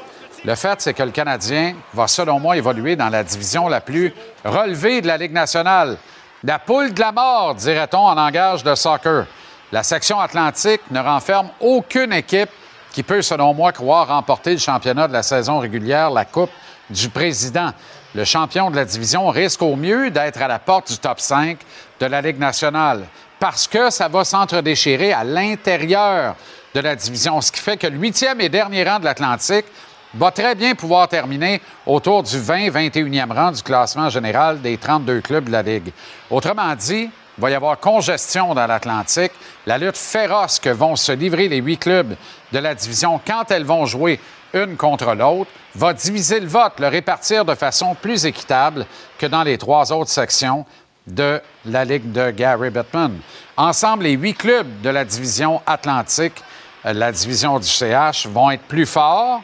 Le fait, c'est que le Canadien va, selon moi, évoluer dans la division la plus relevée de la Ligue nationale. La poule de la mort, dirait-on en langage de soccer. La section atlantique ne renferme aucune équipe qui peut, selon moi, croire remporter le championnat de la saison régulière, la Coupe du Président. Le champion de la division risque au mieux d'être à la porte du top 5 de la Ligue nationale parce que ça va s'entre-déchirer à l'intérieur de la division, ce qui fait que le huitième et dernier rang de l'Atlantique va très bien pouvoir terminer autour du 20-21e rang du classement général des 32 clubs de la Ligue. Autrement dit, il va y avoir congestion dans l'Atlantique. La lutte féroce que vont se livrer les huit clubs de la division quand elles vont jouer une contre l'autre va diviser le vote, le répartir de façon plus équitable que dans les trois autres sections de la Ligue de Gary Bettman. Ensemble, les huit clubs de la division Atlantique, euh, la division du CH, vont être plus forts.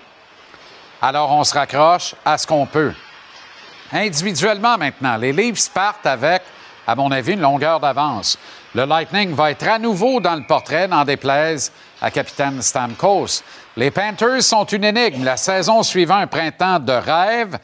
Alors, on se raccroche à ce qu'on peut. Individuellement, maintenant, les Leafs partent avec à mon avis, une longueur d'avance. Le Lightning va être à nouveau dans le portrait, n'en déplaise à capitaine Stamkos. Les Panthers sont une énigme. La saison suivant un printemps de rêve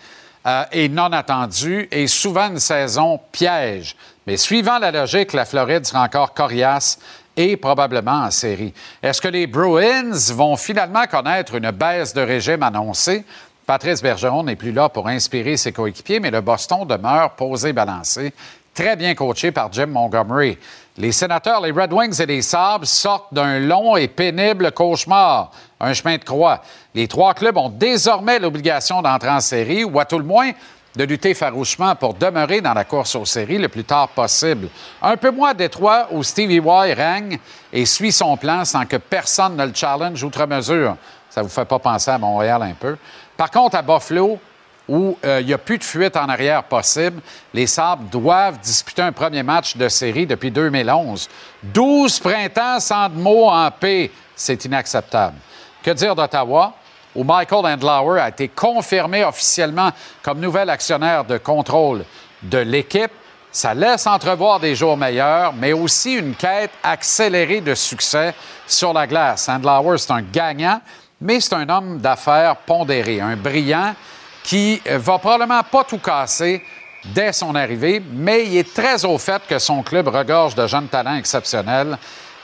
euh, et non attendu et souvent une saison piège. Mais suivant la logique, la Floride sera encore coriace et probablement en série. Est-ce que les Bruins vont finalement connaître une baisse de régime annoncée? Patrice Bergeron n'est plus là pour inspirer ses coéquipiers, mais le Boston demeure posé balancé très bien coaché par Jim Montgomery. Les sénateurs, les Red Wings et les Sabres sortent d'un long et pénible cauchemar, un chemin de croix. Les trois clubs ont désormais l'obligation d'entrer en série ou à tout le moins de lutter farouchement pour demeurer dans la course aux séries le plus tard possible. Un peu moins Détroit où Stevie Y règne et suit son plan sans que personne ne le challenge outre mesure. Ça vous fait pas penser à Montréal un peu? Par contre, à Buffalo, où euh, il n'y a plus de fuite en arrière possible. Les Sabres doivent disputer un premier match de série depuis 2011. 12 printemps sans de mots en paix. C'est inacceptable. Que dire d'Ottawa, où Michael Andlauer a été confirmé officiellement comme nouvel actionnaire de contrôle de l'équipe? Ça laisse entrevoir des jours meilleurs, mais aussi une quête accélérée de succès sur la glace. Andlauer, c'est un gagnant, mais c'est un homme d'affaires pondéré, un brillant qui euh, va probablement pas tout casser dès son arrivée, mais il est très au fait que son club regorge de jeunes talents exceptionnels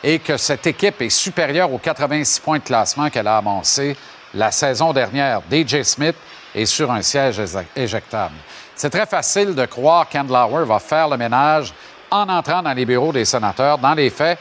et que cette équipe est supérieure aux 86 points de classement qu'elle a amassé la saison dernière. DJ Smith est sur un siège éjectable. C'est très facile de croire qu'Andlauer va faire le ménage en entrant dans les bureaux des sénateurs. Dans les faits,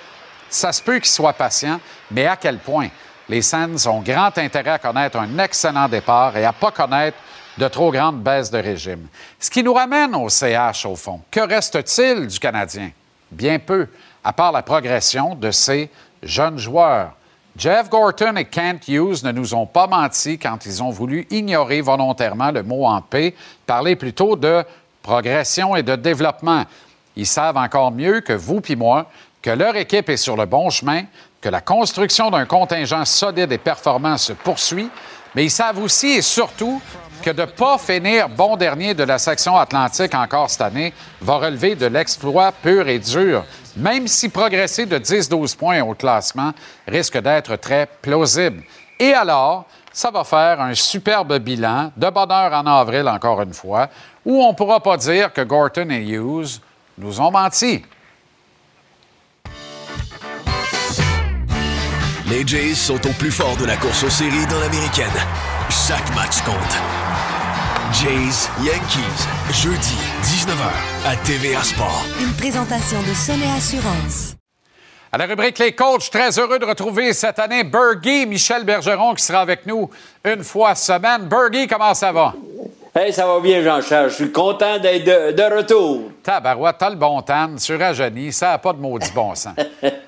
ça se peut qu'il soit patient, mais à quel point? Les Sens ont grand intérêt à connaître un excellent départ et à pas connaître de trop grandes baisses de régime. Ce qui nous ramène au CH, au fond. Que reste-t-il du Canadien? Bien peu, à part la progression de ces jeunes joueurs. Jeff Gorton et Kent Hughes ne nous ont pas menti quand ils ont voulu ignorer volontairement le mot en paix, parler plutôt de progression et de développement. Ils savent encore mieux que vous puis moi que leur équipe est sur le bon chemin, que la construction d'un contingent solide et performant se poursuit, mais ils savent aussi et surtout que de ne pas finir bon dernier de la section atlantique encore cette année va relever de l'exploit pur et dur, même si progresser de 10-12 points au classement risque d'être très plausible. Et alors, ça va faire un superbe bilan, de bonheur en avril encore une fois, où on ne pourra pas dire que Gorton et Hughes nous ont menti. Les Jays sont au plus fort de la course aux séries dans l'américaine. Chaque match compte. Jays Yankees, jeudi 19h à TVA Sport. Une présentation de Sonnet Assurance. À la rubrique Les coachs, très heureux de retrouver cette année Bergie, Michel Bergeron qui sera avec nous une fois semaine. Bergie, comment ça va? Hey, ça va bien, Jean-Charles. Je suis content d'être de, de, retour. Tabarouette, t'as le bon Rajeuni, ça n'a pas de maudit bon sens.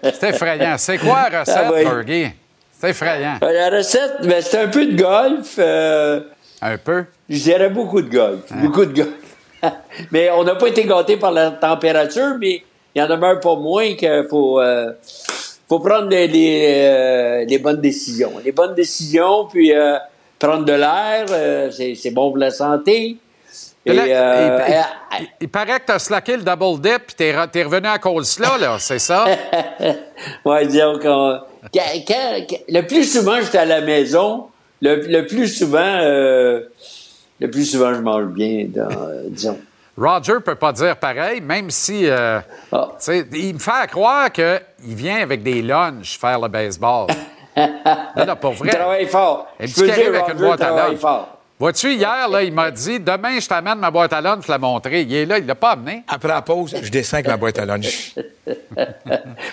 C'est effrayant. C'est quoi la recette, ah. Bergie? C'est effrayant. Euh, la recette, ben, c'est un peu de golf. Euh... Un peu? Je dirais beaucoup de golf. Hein? Beaucoup de golf. mais on n'a pas été gâtés par la température, mais il en demeure pas moins qu'il faut, euh, faut prendre les, les, euh, les, bonnes décisions. Les bonnes décisions, puis prendre de l'air, euh, c'est bon pour la santé. Et, Là, euh, il, il- euh, il paraît que tu as slacké le double dip puis t'es, t'es revenu à cause-là, là, c'est ça? ouais, disons qu'on- le plus souvent, j'étais à la maison. Le, le plus souvent, euh, le plus souvent, je mange bien, dans, euh, disons. Roger peut pas dire pareil, même si Ah. il me fait croire qu'il vient avec des lunchs faire le baseball. non, non, pour vrai. Il travaille fort. Qu'il dire, arrive avec une boîte à travaille lunch. fort. Vois-tu, hier, là, il m'a dit Demain, je t'amène ma boîte à lunch, je la montrer. Il est là, il l'a pas amené. Après la pause, je descends avec ma boîte à lunch.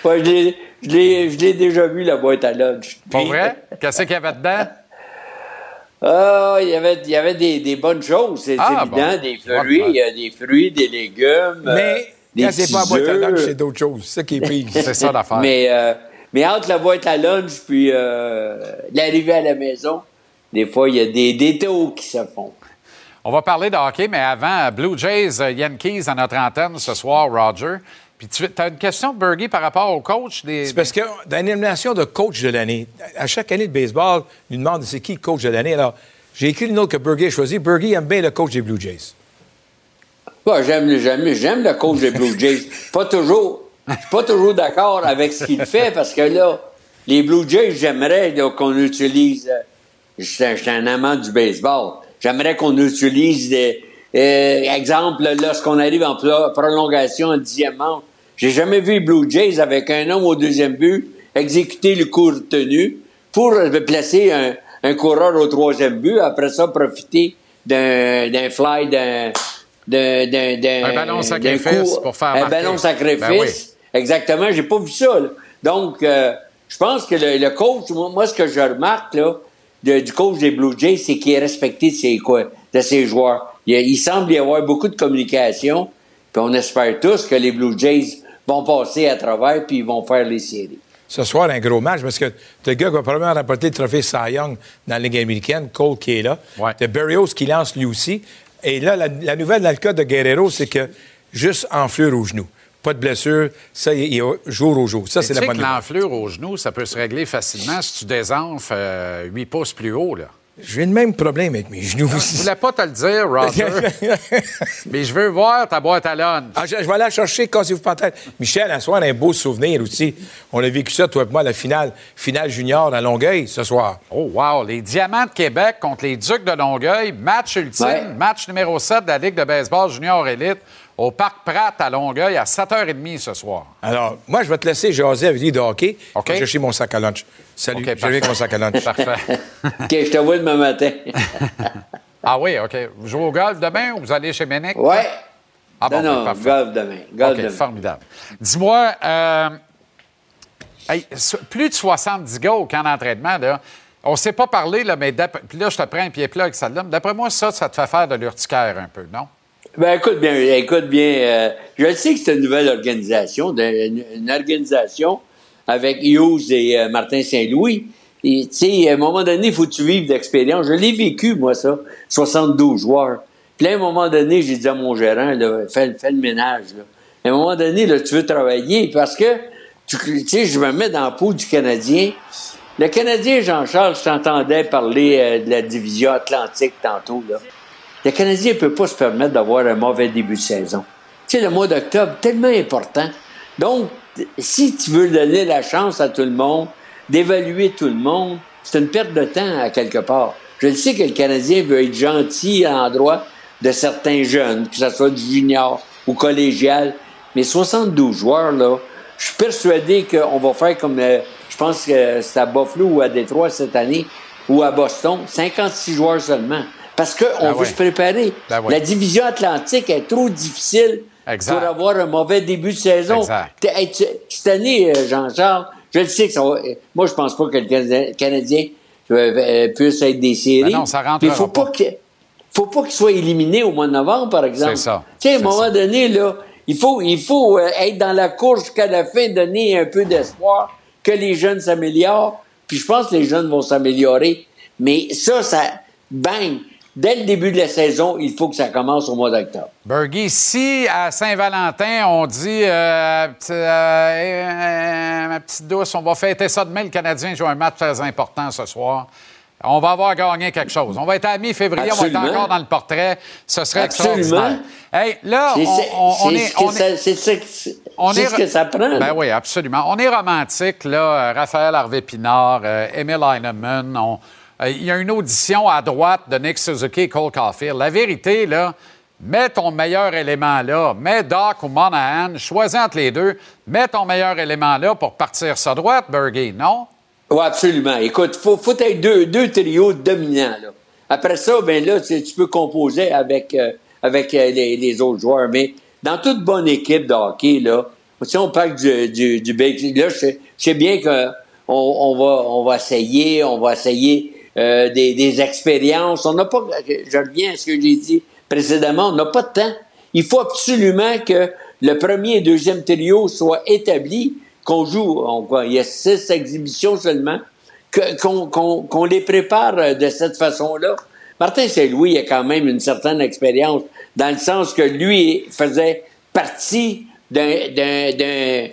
Ouais, je l'ai- je l'ai je l'ai déjà vu, la boîte à lunch. Pour vrai? Qu'est-ce qu'il y avait dedans? Ah, il y avait, il y avait des, des bonnes choses, c'est Ah, évident, bon. des fruits, il y a des fruits, des légumes, euh, Mais des quand c'est pas la petits boîte à lunch, c'est d'autres choses. C'est ça qui est pire. C'est ça l'affaire. Mais, euh, mais entre la boîte à lunch puis euh, l'arrivée à la maison, des fois, il y a des détours qui se font. On va parler de hockey, mais avant, Blue Jays, euh, Yankees à notre antenne ce soir, Roger. Puis tu as une question, Bergie, par rapport au coach des. C'est parce que dans l'élimination de coach de l'année, à chaque année de baseball, on nous demande c'est qui le coach de l'année? Alors, j'ai écrit le nom que Berger a choisi. Berger aime bien le coach des Blue Jays. Ouais, j'aime, j'aime, j'aime le coach des Blue Jays. Pas toujours, je suis pas toujours d'accord avec ce qu'il fait parce que là, les Blue Jays, j'aimerais qu'on utilise. euh, Je suis un- amant du baseball. J'aimerais qu'on utilise des. euh, exemple, lorsqu'on arrive en pro- prolongation en dixième manche, j'ai jamais vu Blue Jays avec un homme au deuxième but exécuter le coup retenu pour placer un, un coureur au troisième but. Après ça, profiter d'un fly, d'un, d'un, Un ballon sacrifice coup- pour faire Un marquer. ballon sacrifice. Ben oui. Exactement, j'ai pas vu ça. là. Donc, euh, je pense que le, le coach, moi, moi, ce que je remarque là, de- du coach des Blue Jays, c'est qu'il est respecté de ses, quoi, de ses joueurs. Il, il semble y avoir beaucoup de communication, puis on espère tous que les Blue Jays vont passer à travers, puis ils vont faire les séries. Ce soir, un gros match parce que le gars qui va probablement remporter le trophée Cy Young dans la Ligue américaine, Cole qui est là. T'as Berrios qui lance lui aussi. Et là, la, la nouvelle dans le cas de Guerrero, c'est que juste enflure au genou. Pas de blessure, ça, il est jour au jour. Ça, c'est la bonne que nouvelle. l'enflure au genou, ça peut se régler facilement si tu désenfles euh, 8 pouces plus haut. Là. J'ai le même problème avec mes genoux Je aussi. voulais pas te le dire, Roger, mais je veux voir ta boîte à lunch. Ah, je, je vais aller la chercher, cassez-vous pas la tête. Michel, à soir, un beau souvenir aussi. On a vécu ça, toi et moi, la finale, finale junior à Longueuil ce soir. Oh, wow! Les Diamants de Québec contre les Ducs de Longueuil. Match ultime, Ouais. match numéro 7 de la Ligue de baseball junior élite au Parc Pratt à Longueuil à 7h30 ce soir. Alors, moi, je vais te laisser jaser avec lui de hockey. OK. Je vais chercher mon sac à lunch. Salut, avec mon sac à lunch. Parfait. OK, je te vois demain matin. Ah oui, OK. Vous jouez au golf demain ou vous allez chez Ménic? Ouais. Ah bon, non, ben, non, parfait. golf demain. Golf OK, demain. formidable. Dis-moi, euh, hey, plus de 70 gars au camp d'entraînement, là. On ne s'est pas parlé, là, mais d'après- puis là, je te prends un pied plat avec mais D'après moi, ça, ça te fait faire de l'urticaire un peu, non? Ben écoute bien, écoute bien. euh, je sais que c'est une nouvelle organisation, une organisation avec Hughes et euh, Martin Saint-Louis. Tu sais, à un moment donné, il faut que tu vives d'expérience. Je l'ai vécu, moi, ça. 72 joueurs. Puis à un moment donné, j'ai dit à mon gérant, fais, fais le ménage. Là. À un moment donné, là, tu veux travailler parce que, tu tu sais, je me mets dans la peau du Canadien. Le Canadien, Jean-Charles, je t'entendais parler euh, de la division atlantique tantôt, là. Le Canadien ne peut pas se permettre d'avoir un mauvais début de saison. Tu sais, le mois d'octobre, tellement important. Donc, si tu veux donner la chance à tout le monde, d'évaluer tout le monde, c'est une perte de temps à quelque part. Je le sais que le Canadien veut être gentil à l'endroit de certains jeunes, que ce soit du junior ou collégial, mais 72 joueurs, là, je suis persuadé qu'on va faire comme, euh, je pense que c'est à Buffalo ou à Détroit cette année, ou à Boston, 56 joueurs seulement. Parce qu'on Ben veut se préparer. Ben oui. La division atlantique est trop difficile Exact. pour avoir un mauvais début de saison. Exact. T'es- hey, tu- Cette année, euh, Jean-Charles, je le sais que ça va. euh, Moi, je pense pas que le Canadien, euh, puisse être des séries. Ben non, ça rentrera Mais faut pas que faut pas qu'il soit éliminé au mois de novembre, par exemple. C'est ça. Tu sais, à un moment donné, là, il faut, il faut être dans la course jusqu'à la fin, donner un peu d'espoir que les jeunes s'améliorent. Puis je pense que les jeunes vont s'améliorer. Mais ça, ça, bang! Dès le début de la saison, il faut que ça commence au mois d'octobre. Bergie, si à Saint-Valentin, on dit, euh, petit- euh, euh, ma petite douce, on va fêter ça demain, le Canadien joue un match très important ce soir. On va avoir gagné quelque chose. On va être à mi-février, on va être encore dans le portrait. Ce serait Absolument. extraordinaire. Hey, là, on, est... c'est ce que- ça prend. Ben oui, absolument. On est romantique, là. Raphaël Harvey-Pinard, Emil Heinemann. on- Il y a une audition à droite de Nick Suzuki et Cole Caulfield. La vérité, là, mets ton meilleur élément là. Mets Doc ou Monahan. Choisis entre les deux. Mets ton meilleur élément là pour partir sa droite, Bergie, non? Oui, absolument. Écoute, il faut, faut être deux, deux trios dominants. Là. Après ça, ben là, tu, peux composer avec, euh, avec euh, les, autres joueurs. Mais dans toute bonne équipe de hockey, là, si on parle du, du, du Big- là, je sais bien qu'on on va, on va essayer, on va essayer euh, des, expériences. On n'a pas, je reviens à ce que j'ai dit précédemment, on n'a pas de temps. Il faut absolument que le premier et deuxième trio soient établis, qu'on joue, il y a six exhibitions seulement, qu'on qu'on- qu'on les prépare euh, de cette façon-là. Martin Saint-Louis a quand même une certaine expérience, dans le sens que lui faisait partie d'un- d'un-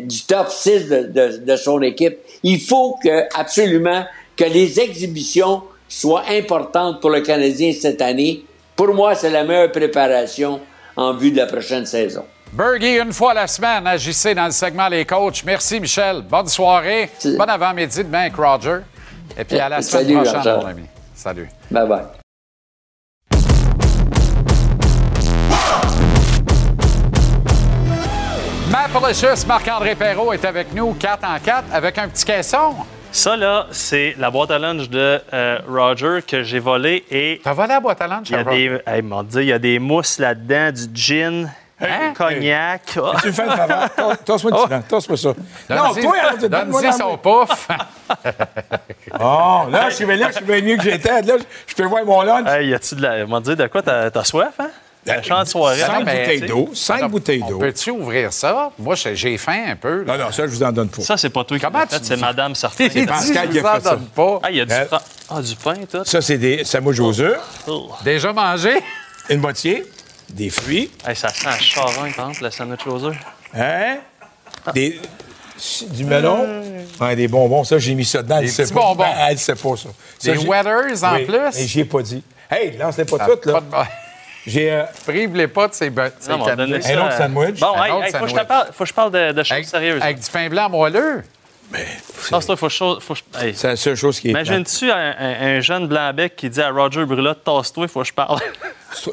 du top 6 de, de- de son équipe. Il faut que, absolument que les exhibitions soient importantes pour le Canadien cette année. Pour moi, c'est la meilleure préparation en vue de la prochaine saison. Bergie, une fois la semaine, agissez dans le segment Les Coachs. Merci, Michel. Bonne soirée. Bon avant-midi demain avec Roger. Et puis à la semaine Salut, prochaine, Roger. mon ami. Salut. Bye bye. Mapolicious, Marc-André Perrault est avec nous, 4 en 4, avec un petit caisson. Ça, là, c'est la boîte à lunch de euh, Roger que j'ai volée et. T'as volé la boîte à lunch, Il y a des, hey, il y a des mousses là-dedans, du gin, Hein? du cognac. Oh. Tu me fais une faveur. Le silence. Tasse-moi ça. Non, toi, alors, donne-moi donne-y la son pouf. Oh, là, je suis bien là, je suis bien mieux que j'étais. Là, je peux voir mon lunch. Hey, y a-tu de la. M'ont dit, de quoi t'as t'as soif, hein? La chante de soirée. Cinq bouteilles d'eau. Cinq bouteilles d'eau. Peux-tu ouvrir ça? Moi, j'ai j'ai faim un peu. là. Non, non, ça, je vous en donne pas. Ça, c'est pas toi qui Comment l'as fait, c'est Madame dit, Pascal je qui a vous en fait ça. donne pas. Ah, il y a du, Euh, pain- ah, du pain, tout. Ça, c'est des sandwichs aux œufs, Oh. Déjà mangé? une moitié, des fruits, Hey, ça sent un charin, par exemple, le sandwich aux œufs. hein, des, du melon, ouais, des bonbons. Ça, j'ai mis ça dedans. Des petits pas. bonbons. Ben, Elle sait pas, ça. Ça, Des j'ai- Weathers en Oui, plus? Et j'y ai pas dit. Hey, lance-les pas toutes, là. Pas J'ai... euh, Prive-les pas de ces bottes. Non, mais on va donner ça. Un autre sandwich. Bon, hey, autre hey, faut, que je parle, faut que je parle de, de choses Avec, sérieuses. avec du pain blanc moelleux. Non, c'est toi, faut que je- faut je- hey. C'est la seule chose qui est... Imagine-tu un, un- un jeune blanc-bec qui dit à Roger Brulotte, tasse-toi, il faut que je parle.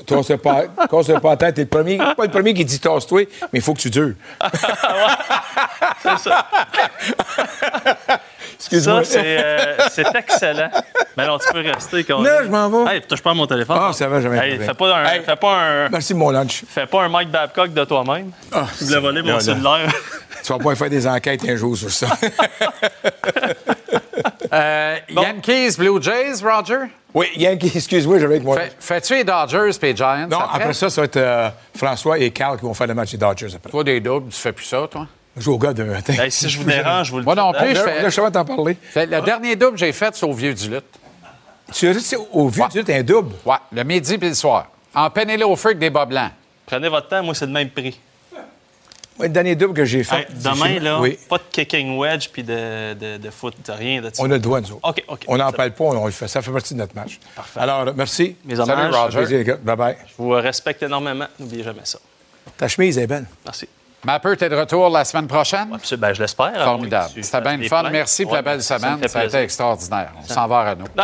Tasse pas, casse pas la tête. T'es le premier, pas le premier qui dit tasse-toi, mais il faut que tu dures. c'est ça. Excuse-moi. Ça, c'est euh, c'est excellent. Mais non, tu peux rester. Quand Non, je m'en vais. Hey, touche pas à mon téléphone. Ah, ça va, jamais Hey, fais pas un, Hey. fais pas un, Merci de mon lunch. fais pas un Mike Babcock de toi-même. Ah, tu voulais voler là, mon là. cellulaire. Tu vas pas faire des enquêtes un jour sur ça. Euh, Yankees, Blue Jays, Roger? oui, Yankee, excuse-moi, j'avais avec moi. Fais- Fais-tu les Dodgers et les Giants non, après? après ça, ça va être euh, François et Carl qui vont faire le match des Dodgers après. Toi, des doubles, tu fais plus ça, toi? Je joue au gars de matin. Hey, si je vous dérange, je vous le Moi non dis. plus, je Là, fais... là, je vais t'en parler. Fait- Le dernier double que j'ai fait, c'est au Vieux du Lutte. Tu as dit, au vieux, tu dis, un double. Ouais, le midi puis le soir. En penné au feu avec des bas blancs. Prenez votre temps, moi, c'est le même prix. Moi, le dernier double que j'ai fait. Hey, demain, là, Oui. pas de kicking wedge puis de, de, de foot, de rien de. On a le droit, nous autres. OK, OK. On n'en parle pas, on le fait. Ça fait partie de notre match. Parfait. Alors, merci. Mes hommages. Salut, Roger. Plaisir, les gars. Bye-bye. Je vous respecte énormément. N'oubliez jamais ça. Ta chemise est belle. Merci. Mapper, t'es de retour la semaine prochaine? Absolument. Ben, je l'espère. Formidable. C'était bien le fun. plaintes. Merci pour Ouais, la belle ça semaine. Ça a été extraordinaire. On s'en va à Renault.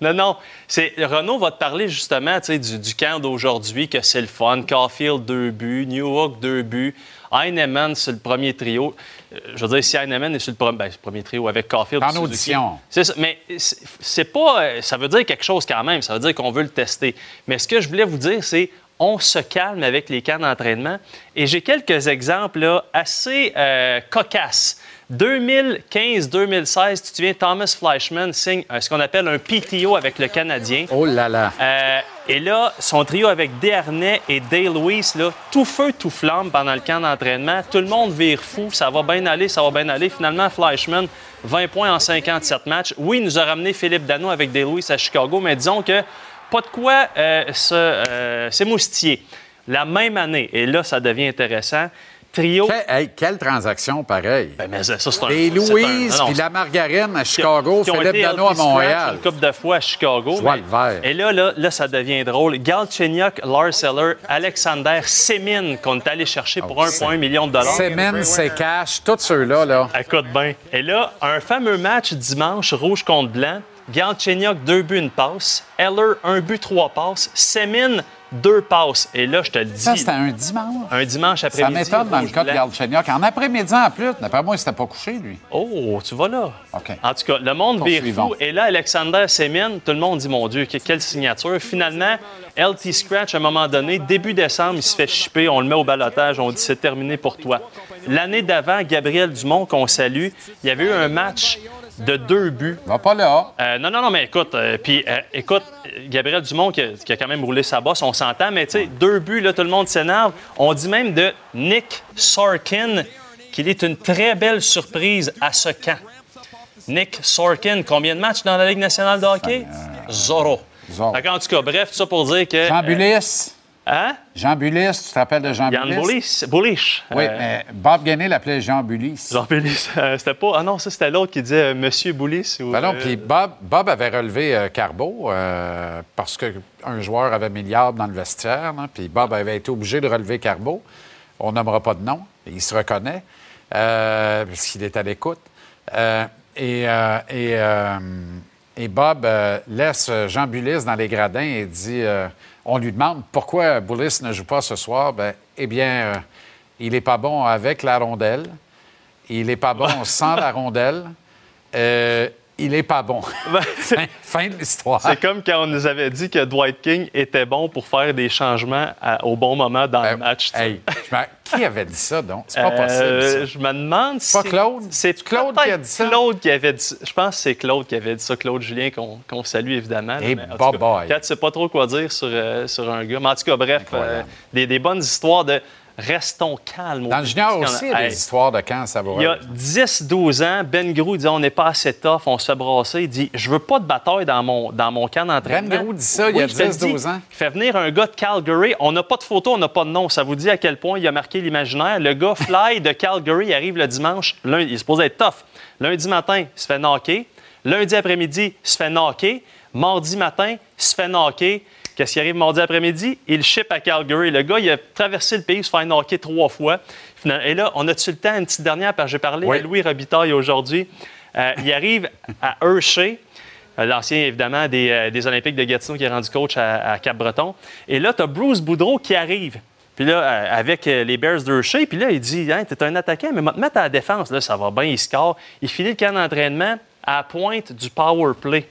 Non, non. C'est, Renaud va te parler justement du, du camp d'aujourd'hui, que c'est le fun. Caulfield, deux buts. Newhook, deux buts. Heinemann, c'est le premier trio. Euh, Je veux dire, si Heinemann est sur le, ben, c'est le premier trio avec Caulfield. En audition. C'est ça. Mais c'est, c'est pas. euh, Ça veut dire quelque chose quand même. Ça veut dire qu'on veut le tester. Mais ce que je voulais vous dire, c'est on se calme avec les camps d'entraînement. Et j'ai quelques exemples là, assez euh, cocasses. 2015-2016, tu te souviens, Thomas Fleischmann signe ce qu'on appelle un PTO avec le Canadien. Oh là là. Euh, et là, son trio avec Desharnais et Dale Lewis, là, tout feu, tout flamme pendant le camp d'entraînement. Tout le monde vire fou. Ça va bien aller, ça va bien aller. Finalement, Fleischmann, 20 points en 57 matchs. Oui, il nous a ramené Philippe Dano avec Dale Lewis à Chicago, mais disons que pas de quoi euh, euh, s'émoustiller. La même année, et là, ça devient intéressant, trio. hey, quelle transaction pareille. Ben, mais ça, c'est un. Les Louise, puis la margarine à Chicago, qui Philippe Dano à Montréal. Une couple de fois à Chicago. Mais- le vert. Et là, là, là, ça devient drôle. Galchenyuk, Lars Eller, Alexander Semin, qu'on est allé chercher pour Oh, 1,1 million de dollars. Semen, c'est cash, tous ceux-là, là. Écoute bien. Et là, un fameux match dimanche, rouge contre blanc. Galchenyuk, deux buts, une passe. Eller, un but, trois passes. Semin, deux passes. Et là, je te le dis. Ça, c'était un dimanche. Un dimanche Ça après-midi. m'étonne dans le cas de. Galchenyuk. En après-midi en plus, d'après moi, il s'était pas couché, lui. Oh, tu vas là. OK. En tout cas, le monde vire fou. Et là, Alexander Semin, tout le monde dit, mon Dieu, que- quelle signature. Finalement, LT Scratch, à un moment donné, début décembre, il se fait chipper, on le met au balotage, on dit, c'est terminé pour toi. L'année d'avant, Gabriel Dumont, qu'on salue, il y avait eu un match de deux buts. Va pas là. Euh, non, non, non, mais écoute, euh, puis euh, écoute, Gabriel Dumont qui a, qui a quand même roulé sa bosse, on s'entend, mais tu sais, deux buts, là, tout le monde s'énerve. On dit même de Nick Sorkin qu'il est une très belle surprise à ce camp. Nick Sorkin, combien de matchs dans la Ligue nationale de hockey? Zoro. Zoro. Fait qu'en tout cas, bref, tout ça pour dire que... Jean euh. Hein? Jean Bullis, tu te rappelles de Jean Yann? Bullis? Bullish. Oui, Euh, mais Bob Gainé l'appelait Jean Bullis. Jean Bullis. euh, c'était pas... Ah non, ça, c'était l'autre qui disait euh, Monsieur Bullis. Ou, Ben non, puis Bob, Bob avait relevé Carbo parce qu'un joueur avait milliard dans le vestiaire, puis Bob avait été obligé de relever Carbo. On nommera pas de nom, il se reconnaît, parce qu'il est à l'écoute. Et, et, et Bob laisse Jean Bullis dans les gradins et dit on lui demande pourquoi Bullis ne joue pas ce soir. Ben, eh bien, euh, il n'est pas bon avec la rondelle. Il n'est pas bon sans la rondelle. Euh, il n'est pas bon. fin, fin de l'histoire. C'est comme quand on nous avait dit que Dwight King était bon pour faire des changements à- au bon moment dans le match. tu sais. Hey, qui avait dit ça, donc? C'est pas Euh, possible, ça. Je me demande si. Pas Claude? C'est Claude qui a dit ça? Claude qui avait dit. Je pense que c'est Claude qui avait dit ça, Claude Julien, qu'on salue évidemment. là, mais en tout cas, bye-bye. Quand tu sais pas trop quoi dire sur, euh, sur un gars. Mais en tout cas, bref, euh, des, des bonnes histoires de restons calmes. Dans le junior aussi, il y a des histoires de camp savoureux. il y a 10-12 ans, Ben Grou disait on n'est pas assez tough, on se fait brasser. Il dit Je veux pas de bataille dans mon, dans mon camp d'entraînement. Ben Grou dit ça il y a je te le 10-12 dis. ans. Il fait venir un gars de Calgary. On n'a pas de photo, on n'a pas de nom. Ça vous dit à quel point il a marqué l'imaginaire. Le gars fly de Calgary arrive le dimanche. Lundi, il est supposé être tough. Lundi matin, il se fait knocker. Lundi après-midi, il se fait knocker. Mardi matin, il se fait knocker. Qu'est-ce qui arrive mardi après-midi? Il ship à Calgary. Le gars, il a traversé le pays, il se fait knocker trois fois. Et là, on a-tu le temps, une petite dernière, parce que j'ai parlé Oui. à Louis Robitaille aujourd'hui. Euh, il arrive à Hershey. Euh, L'ancien, évidemment, des, euh, des Olympiques de Gatineau qui est rendu coach à, à Cap-Breton. Et là, tu as Bruce Boudreau qui arrive. Puis là, avec les Bears d'Hershey, puis là, il dit hein, T'es un attaquant, mais va te mettre à la défense. Là, ça va bien, il score. Il finit le camp d'entraînement à la pointe du power play.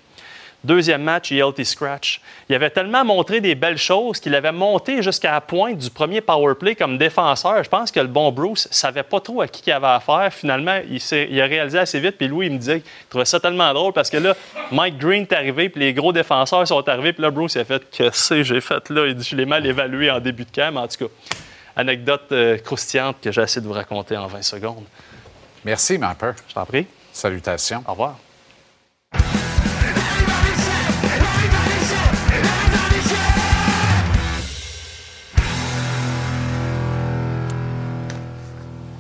Deuxième match, il healthy scratch. Il avait tellement montré des belles choses qu'il avait monté jusqu'à la pointe du premier power play comme défenseur. Je pense que le bon Bruce savait pas trop à qui il avait affaire. Finalement, il, a réalisé assez vite. Puis Louis, il me disait qu'il trouvait ça tellement drôle parce que là, Mike Green est arrivé, puis les gros défenseurs sont arrivés. Puis là, Bruce, il a fait Qu'est-ce que j'ai fait là? Il dit Je l'ai mal évalué en début de camp. Mais en tout cas, anecdote euh, croustillante que j'ai essayé de vous raconter en 20 secondes. Merci, Mapper. Je t'en prie. Salutations. Au revoir.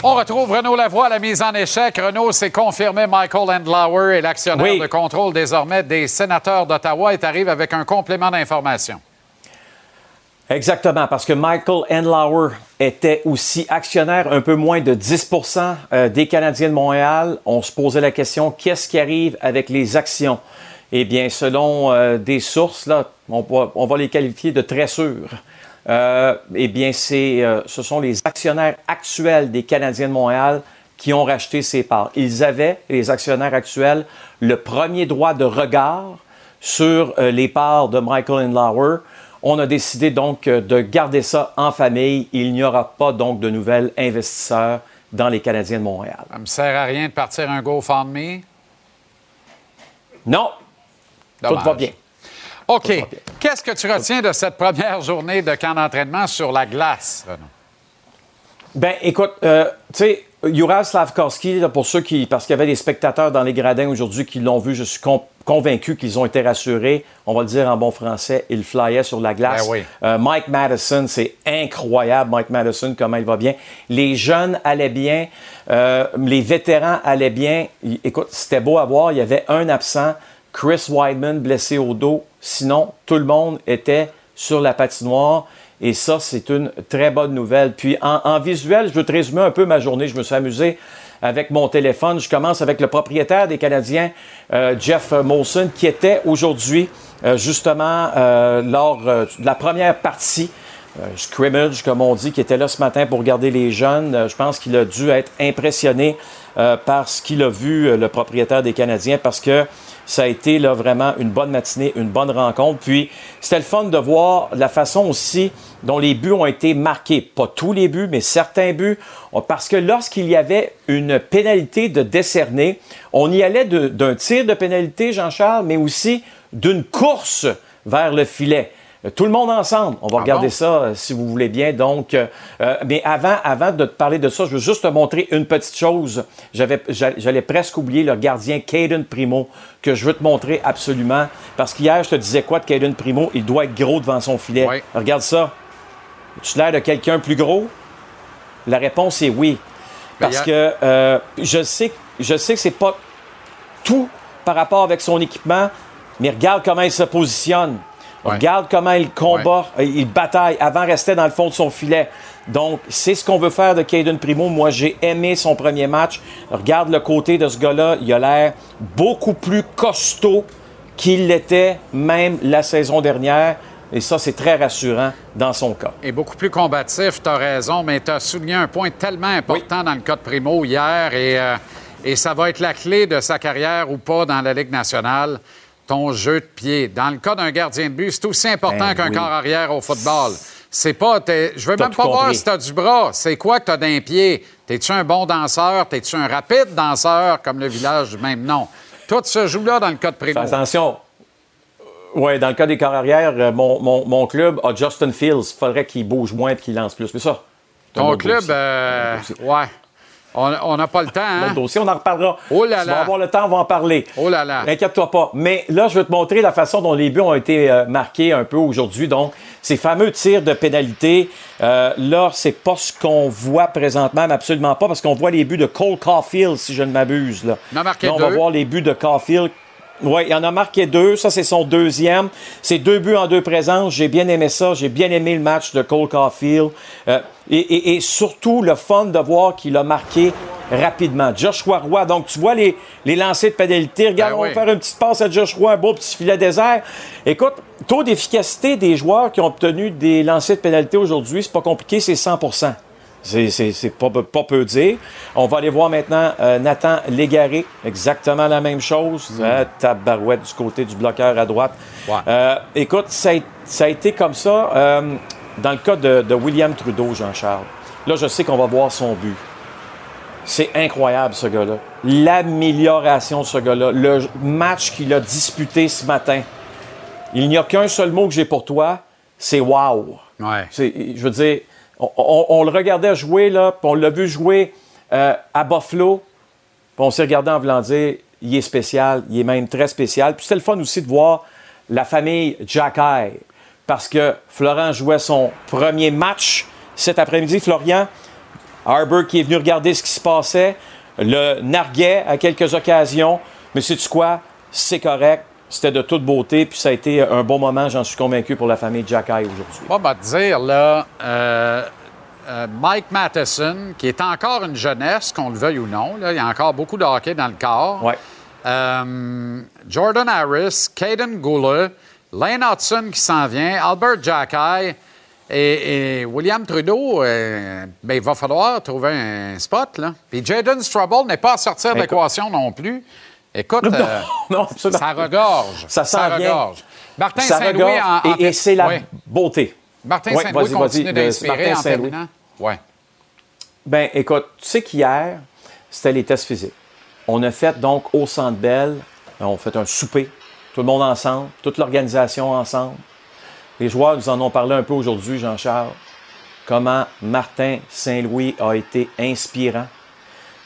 On retrouve Renaud Lavoie à la mise en échec. Renaud s'est confirmé Michael Andlauer est l'actionnaire Oui. de contrôle désormais des sénateurs d'Ottawa et arrive avec un complément d'information. Exactement, parce que Michael Enlauer était aussi actionnaire un peu moins de 10% euh, des Canadiens de Montréal. On se posait la question, qu'est-ce qui arrive avec les actions? Eh bien, selon euh, des sources, là, on, va, on va les qualifier de très sûres. Euh, eh bien, c'est, euh, ce sont les actionnaires actuels des Canadiens de Montréal qui ont racheté ces parts. Ils avaient, les actionnaires actuels, le premier droit de regard sur euh, les parts de Michael Enlauer. On a décidé donc de garder ça en famille. Il n'y aura pas donc de nouvel investisseurs dans les Canadiens de Montréal. Ça me sert à rien de partir un GoFundMe. Non, tout va bien. OK. Qu'est-ce que tu retiens de cette première journée de camp d'entraînement sur la glace, Renaud? Ben, écoute, euh, tu sais, Juraj Slavkovski, là, pour ceux qui, parce qu'il y avait des spectateurs dans les gradins aujourd'hui qui l'ont vu, je suis con- convaincu qu'ils ont été rassurés. On va le dire en bon français, il flyait sur la glace. Ben oui. Euh, Mike Madison, c'est incroyable, Mike Madison, comment il va bien. Les jeunes allaient bien, euh, les vétérans allaient bien. Écoute, c'était beau à voir, il y avait un absent, Chris Weidman blessé au dos. Sinon, tout le monde était sur la patinoire. Et ça, c'est une très bonne nouvelle. Puis en, visuel, je veux te résumer un peu ma journée. Je me suis amusé avec mon téléphone. Je commence avec le propriétaire des Canadiens, euh, Jeff Molson, qui était aujourd'hui euh, justement euh, lors de la première partie. scrimmage, comme on dit, qui était là ce matin pour regarder les jeunes. Je pense qu'il a dû être impressionné par ce qu'il a vu, le propriétaire des Canadiens, parce que ça a été là, vraiment une bonne matinée, une bonne rencontre. Puis c'était le fun de voir la façon aussi dont les buts ont été marqués. Pas tous les buts, mais certains buts. Parce que lorsqu'il y avait une pénalité de décerner, on y allait d'un tir de pénalité, Jean-Charles, mais aussi d'une course vers le filet. Euh, Tout le monde ensemble. On va regarder bon? ça euh, si vous voulez bien. Donc, euh, mais avant, avant de te parler de ça, je veux juste te montrer une petite chose. J'avais, j'a- j'allais presque oublier le gardien Caden Primo que je veux te montrer absolument. Parce qu'hier, je te disais quoi de Caden Primo? Il doit être gros devant son filet. Regarde ça. Tu l'air de quelqu'un plus gros? La réponse est oui. Ben, Parce a- que euh, je sais, je sais que c'est pas tout par rapport avec son équipement, mais regarde comment il se positionne. Regarde comment il combat, euh, il bataille. Avant, restait dans le fond de son filet. Donc, c'est ce qu'on veut faire de Caden Primo. Moi, j'ai aimé son premier match. Regarde le côté de ce gars-là. Il a l'air beaucoup plus costaud qu'il l'était même la saison dernière. Et ça, c'est très rassurant dans son cas. est beaucoup plus combatif, tu as raison, mais tu as souligné un point tellement important dans le cas de Primo hier et, euh, et ça va être la clé de sa carrière ou pas dans la Ligue nationale, ton jeu de pied. Dans le cas d'un gardien de but, c'est aussi important Ben qu'un oui. corps arrière au football. C'est pas. t'es- Je veux T'as même pas voir si tu as du bras. C'est quoi que tu as d'un pied? T'es-tu un bon danseur? T'es-tu un rapide danseur comme le village? Du même nom? Tout se joue là dans le cas de Primo. Attention. Oui, dans le cas des corps arrière, euh, mon, mon- mon club a Justin Fields. Il faudrait qu'il bouge moins et qu'il lance plus. Mais ça. Ton club, euh, ouais. On on n'a pas le temps, hein? L'autre dossier, on en reparlera. Oh là Tu vas là. avoir le temps, on va en parler. Oh là là. Inquiète-toi pas. Mais là, je vais te montrer la façon dont les buts ont été euh, marqués un peu aujourd'hui. Donc, ces fameux tirs de pénalité, euh, là, c'est pas ce qu'on voit présentement, mais absolument pas, parce qu'on voit les buts de Cole Caulfield, si je ne m'abuse. Là, en a marqué Là, on va voir les buts de Caulfield. Oui, il en a marqué deux. Ça, c'est son deuxième. C'est deux buts en deux présences. J'ai bien aimé ça. J'ai bien aimé le match de Cole Caulfield. Euh, et, et- et surtout, le fun de voir qu'il a marqué rapidement. Joshua Roy. Donc, tu vois les, les lancers de pénalité. Regarde, Ben on oui. va faire une petite passe à Joshua, un beau petit filet désert. Écoute, taux d'efficacité des joueurs qui ont obtenu des lancers de pénalité aujourd'hui, c'est pas compliqué, c'est 100 c'est, pas, pas peu dire. On va aller voir maintenant euh, Nathan Légaré. Exactement la même chose. Hein, tabarouette du côté du bloqueur à droite. Euh, écoute, ça a, ça a été comme ça euh, dans le cas de, de William Trudeau, Jean-Charles. Là, je sais qu'on va voir son but. C'est incroyable, ce gars-là. L'amélioration de ce gars-là. Le match qu'il a disputé ce matin. Il n'y a qu'un seul mot que j'ai pour toi, c'est wow. Je veux dire, on, le regardait jouer, là, on l'a vu jouer euh, à Buffalo, on s'est regardé en voulant dire, il est spécial, il est même très spécial. Puis c'était le fun aussi de voir la famille Jacky, parce que Florent jouait son premier match cet après-midi. Florian, Harbour qui est venu regarder ce qui se passait, le narguait à quelques occasions, mais sais-tu quoi? C'est correct. C'était de toute beauté, puis ça a été un bon moment, j'en suis convaincu, pour la famille Jacky aujourd'hui. Pas va te dire, là, euh, euh, Mike Matheson, qui est encore une jeunesse, qu'on le veuille ou non, là, il y a encore beaucoup de hockey dans le corps. Euh, Jordan Harris, Caden Goulet, Lane Hudson qui s'en vient, Albert Jacky et, et William Trudeau, euh, ben, il va falloir trouver un spot. Là. Puis Jaden Strubble n'est pas à sortir de Écoute. l'équation non plus. Écoute, Non, euh, non, ça regorge. Ça vient. regorge. Martin Ça Saint-Louis regarde, en, en et, et c'est la Oui. beauté. Martin Saint-Louis continue vas-y, d'inspirer Martin en Saint-Louis. terminant. Ouais. Ben, écoute, tu sais qu'hier, c'était les tests physiques. On a fait donc au Centre Bell, on a fait un souper, tout le monde ensemble, toute l'organisation ensemble. Les joueurs nous en ont parlé un peu aujourd'hui, Jean-Charles. Comment Martin Saint-Louis a été inspirant.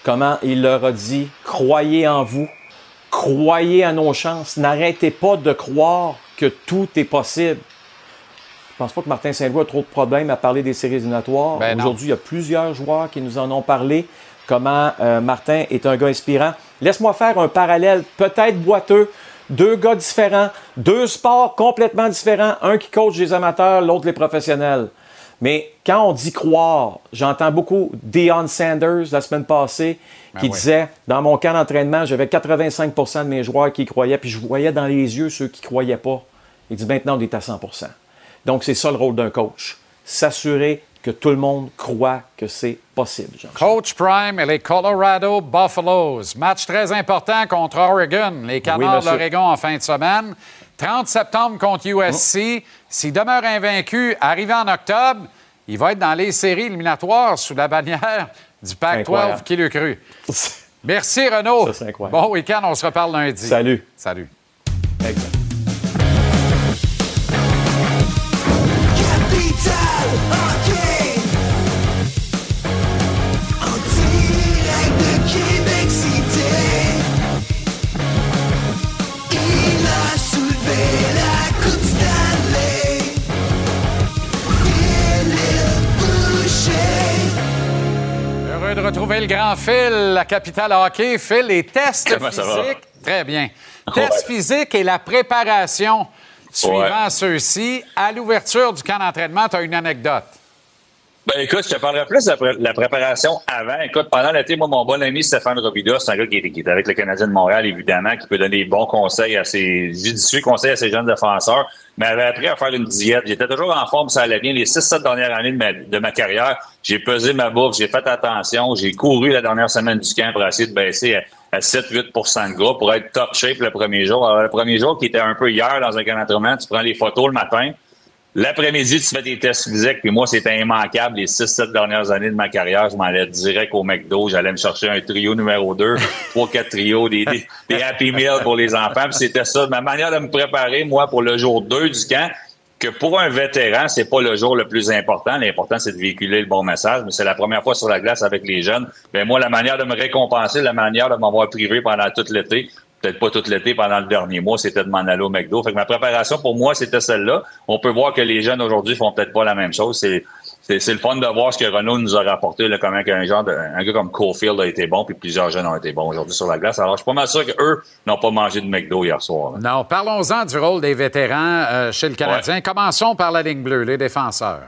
comment il leur a dit croyez en vous, croyez à nos chances, n'arrêtez pas de croire que tout est possible. Je pense pas que Martin Saint-Louis a trop de problèmes à parler des séries éliminatoires. Ben. Aujourd'hui, il y a plusieurs joueurs qui nous en ont parlé. Comment euh, Martin est un gars inspirant. Laisse-moi faire un parallèle, peut-être boiteux. Deux gars différents, deux sports complètement différents. Un qui coach les amateurs, l'autre les professionnels. Mais quand on dit croire, j'entends beaucoup Deion Sanders la semaine passée Ben qui oui. disait dans mon camp d'entraînement, j'avais 85% de mes joueurs qui y croyaient, puis je voyais dans les yeux ceux qui ne croyaient pas. Il dit maintenant on est à 100% Donc c'est ça le rôle d'un coach. S'assurer que tout le monde croit que c'est possible. Jean. Coach Prime et les Colorado Buffaloes. Match très important contre Oregon. Les Camarades monsieur. de l'Oregon en fin de semaine. 30 septembre contre USC. S'il demeure invaincu, arrivé en octobre, il va être dans les séries éliminatoires sous la bannière du Pac-12 Incroyable. qui l'a cru. Merci Renaud. Ça. Bon week-end, on se reparle lundi. Salut. Salut. Capital retrouver le grand Phil, la capitale hockey. Phil, les tests Comment physiques. Très bien. Tests physiques et la préparation suivant ceux-ci. À l'ouverture du camp d'entraînement, tu as une anecdote. Ben écoute, je te parlerai plus de la, pré- la préparation avant. Écoute, pendant l'été, moi, mon bon ami Stéphane Robida, c'est un gars qui est, avec le Canadien de Montréal, évidemment, qui peut donner des bons conseils à ses judicieux conseils à ses jeunes défenseurs, mais avait appris à faire une diète. J'étais toujours en forme, ça allait bien. Les 6-7 dernières années de ma, carrière, j'ai pesé ma bouffe, j'ai fait attention, j'ai couru la dernière semaine du camp pour essayer de baisser à, à 7-8 de gras pour être top shape le premier jour. Alors, le premier jour, qui était un peu hier dans un d'entraînement, tu prends les photos le matin, L'après-midi, tu fais tes tests physiques, puis moi, c'était immanquable. Les 6-7 dernières années de ma carrière, je m'en allais direct au McDo. J'allais me chercher un trio numéro 2, trois, quatre trios, des, des, des Happy Meals pour les enfants. Puis c'était ça, ma manière de me préparer, moi, pour le jour 2 du camp, que pour un vétéran, c'est pas le jour le plus important. L'important, c'est de véhiculer le bon message. Mais c'est la première fois sur la glace avec les jeunes. Ben moi, la manière de me récompenser, la manière de m'avoir privé pendant tout l'été, peut-être pas tout l'été, pendant le dernier mois, c'était de m'en aller au McDo. Fait que ma préparation, pour moi, c'était celle-là. On peut voir que les jeunes aujourd'hui font peut-être pas la même chose. C'est c'est le fun de voir ce que Renault nous a rapporté, là, comment qu'un genre de, un gars comme Cofield a été bon, puis plusieurs jeunes ont été bons aujourd'hui sur la glace. Alors, je suis pas mal sûr qu'eux n'ont pas mangé de McDo hier soir. là. Non, parlons-en du rôle des vétérans euh, chez le Canadien. Commençons par la ligne bleue, les défenseurs.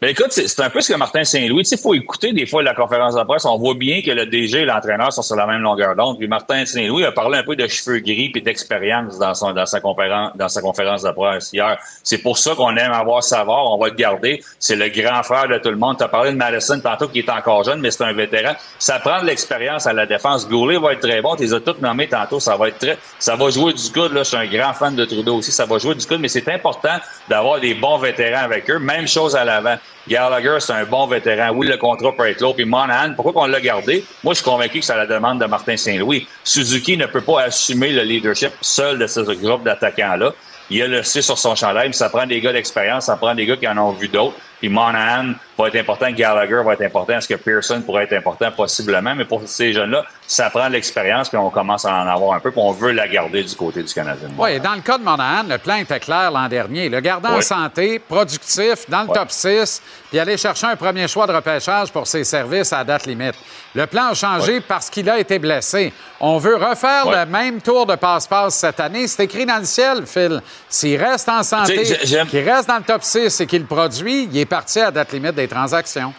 Ben écoute, c'est un peu ce que Martin Saint-Louis, sais, faut écouter des fois la conférence de presse. On voit bien que le DG et l'entraîneur sont sur la même longueur d'onde. Puis Martin Saint-Louis a parlé un peu de cheveux gris puis d'expérience dans dans sa conférence dans sa conférence de presse hier. C'est pour ça qu'on aime avoir savoir. On va le garder. C'est le grand frère de tout le monde. Tu as parlé de Madison tantôt qui est encore jeune, mais c'est un vétéran. Ça prend de l'expérience à la défense. Goulet va être très bon. Tu les as toutes nommés tantôt. Ça va être très, ça va jouer du coude. Là, je suis un grand fan de Trudeau aussi. Ça va jouer du coude, mais c'est important d'avoir des bons vétérans avec eux. Même chose à l'avant. Gallagher, c'est un bon vétéran. Oui, le contrat peut être lourd. Puis Monahan, pourquoi qu'on l'a gardé? Moi, je suis convaincu que c'est à la demande de Martin Saint-Louis. Suzuki ne peut pas assumer le leadership seul de ce groupe d'attaquants-là. Il a le C sur son chandail, mais ça prend des gars d'expérience, ça prend des gars qui en ont vu d'autres. Puis Monahan va être important, Gallagher va être important. Est-ce que Pearson pourrait être important? Possiblement. Mais pour ces jeunes-là, ça prend de l'expérience, puis on commence à en avoir un peu, puis on veut la garder du côté du Canadien. Oui, dans le cas de Monahan, le plan était clair l'an dernier. Le garder en santé, productif, dans le top 6, puis aller chercher un premier choix de repêchage pour ses services à date limite. Le plan a changé parce qu'il a été blessé. On veut refaire le même tour de passe-passe cette année. C'est écrit dans le ciel, Phil. S'il reste en santé, qu'il reste dans le top 6 et qu'il produit, il est parti à date limite des transactions.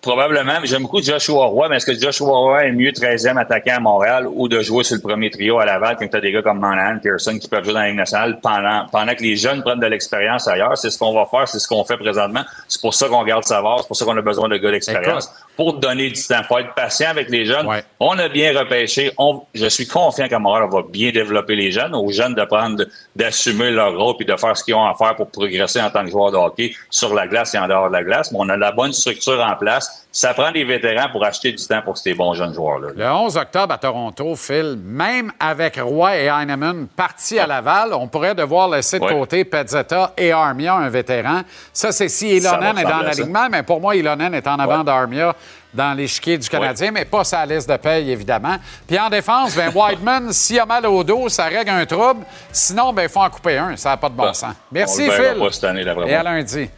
Probablement, mais j'aime beaucoup Joshua Roy, mais est-ce que Joshua Roy est mieux 13e attaquant à Montréal ou de jouer sur le premier trio à Laval quand tu as des gars comme Monahan, Pearson qui peuvent jouer dans la Ligue nationale pendant, pendant que les jeunes prennent de l'expérience ailleurs? C'est ce qu'on va faire, c'est ce qu'on fait présentement. C'est pour ça qu'on garde Savard, c'est pour ça qu'on a besoin de gars d'expérience. Pour donner du temps, faut être patient avec les jeunes. On a bien repêché. On, je suis confiant on va bien développer les jeunes, aux jeunes de prendre, d'assumer leur rôle puis de faire ce qu'ils ont à faire pour progresser en tant que joueur de hockey sur la glace et en dehors de la glace. Mais on a la bonne structure en place. Ça prend des vétérans pour acheter du temps pour ces bons jeunes joueurs-là. Le 11 octobre à Toronto, Phil, même avec Roy et Heinemann partis à Laval, on pourrait devoir laisser de Ouais. côté Pezzetta et Armia, un vétéran. Ça, c'est si Ilonen est dans l'alignement, mais pour moi, Ilonen est en avant d'Armia dans l'échiquier du Canadien, mais pas sa liste de paye, évidemment. Puis en défense, ben Whiteman, s'il a mal au dos, ça règle un trouble. Sinon, ben il faut en couper un. Ça n'a pas de bon sens. Merci, Phil. pas cette année, là, vraiment. Et à lundi.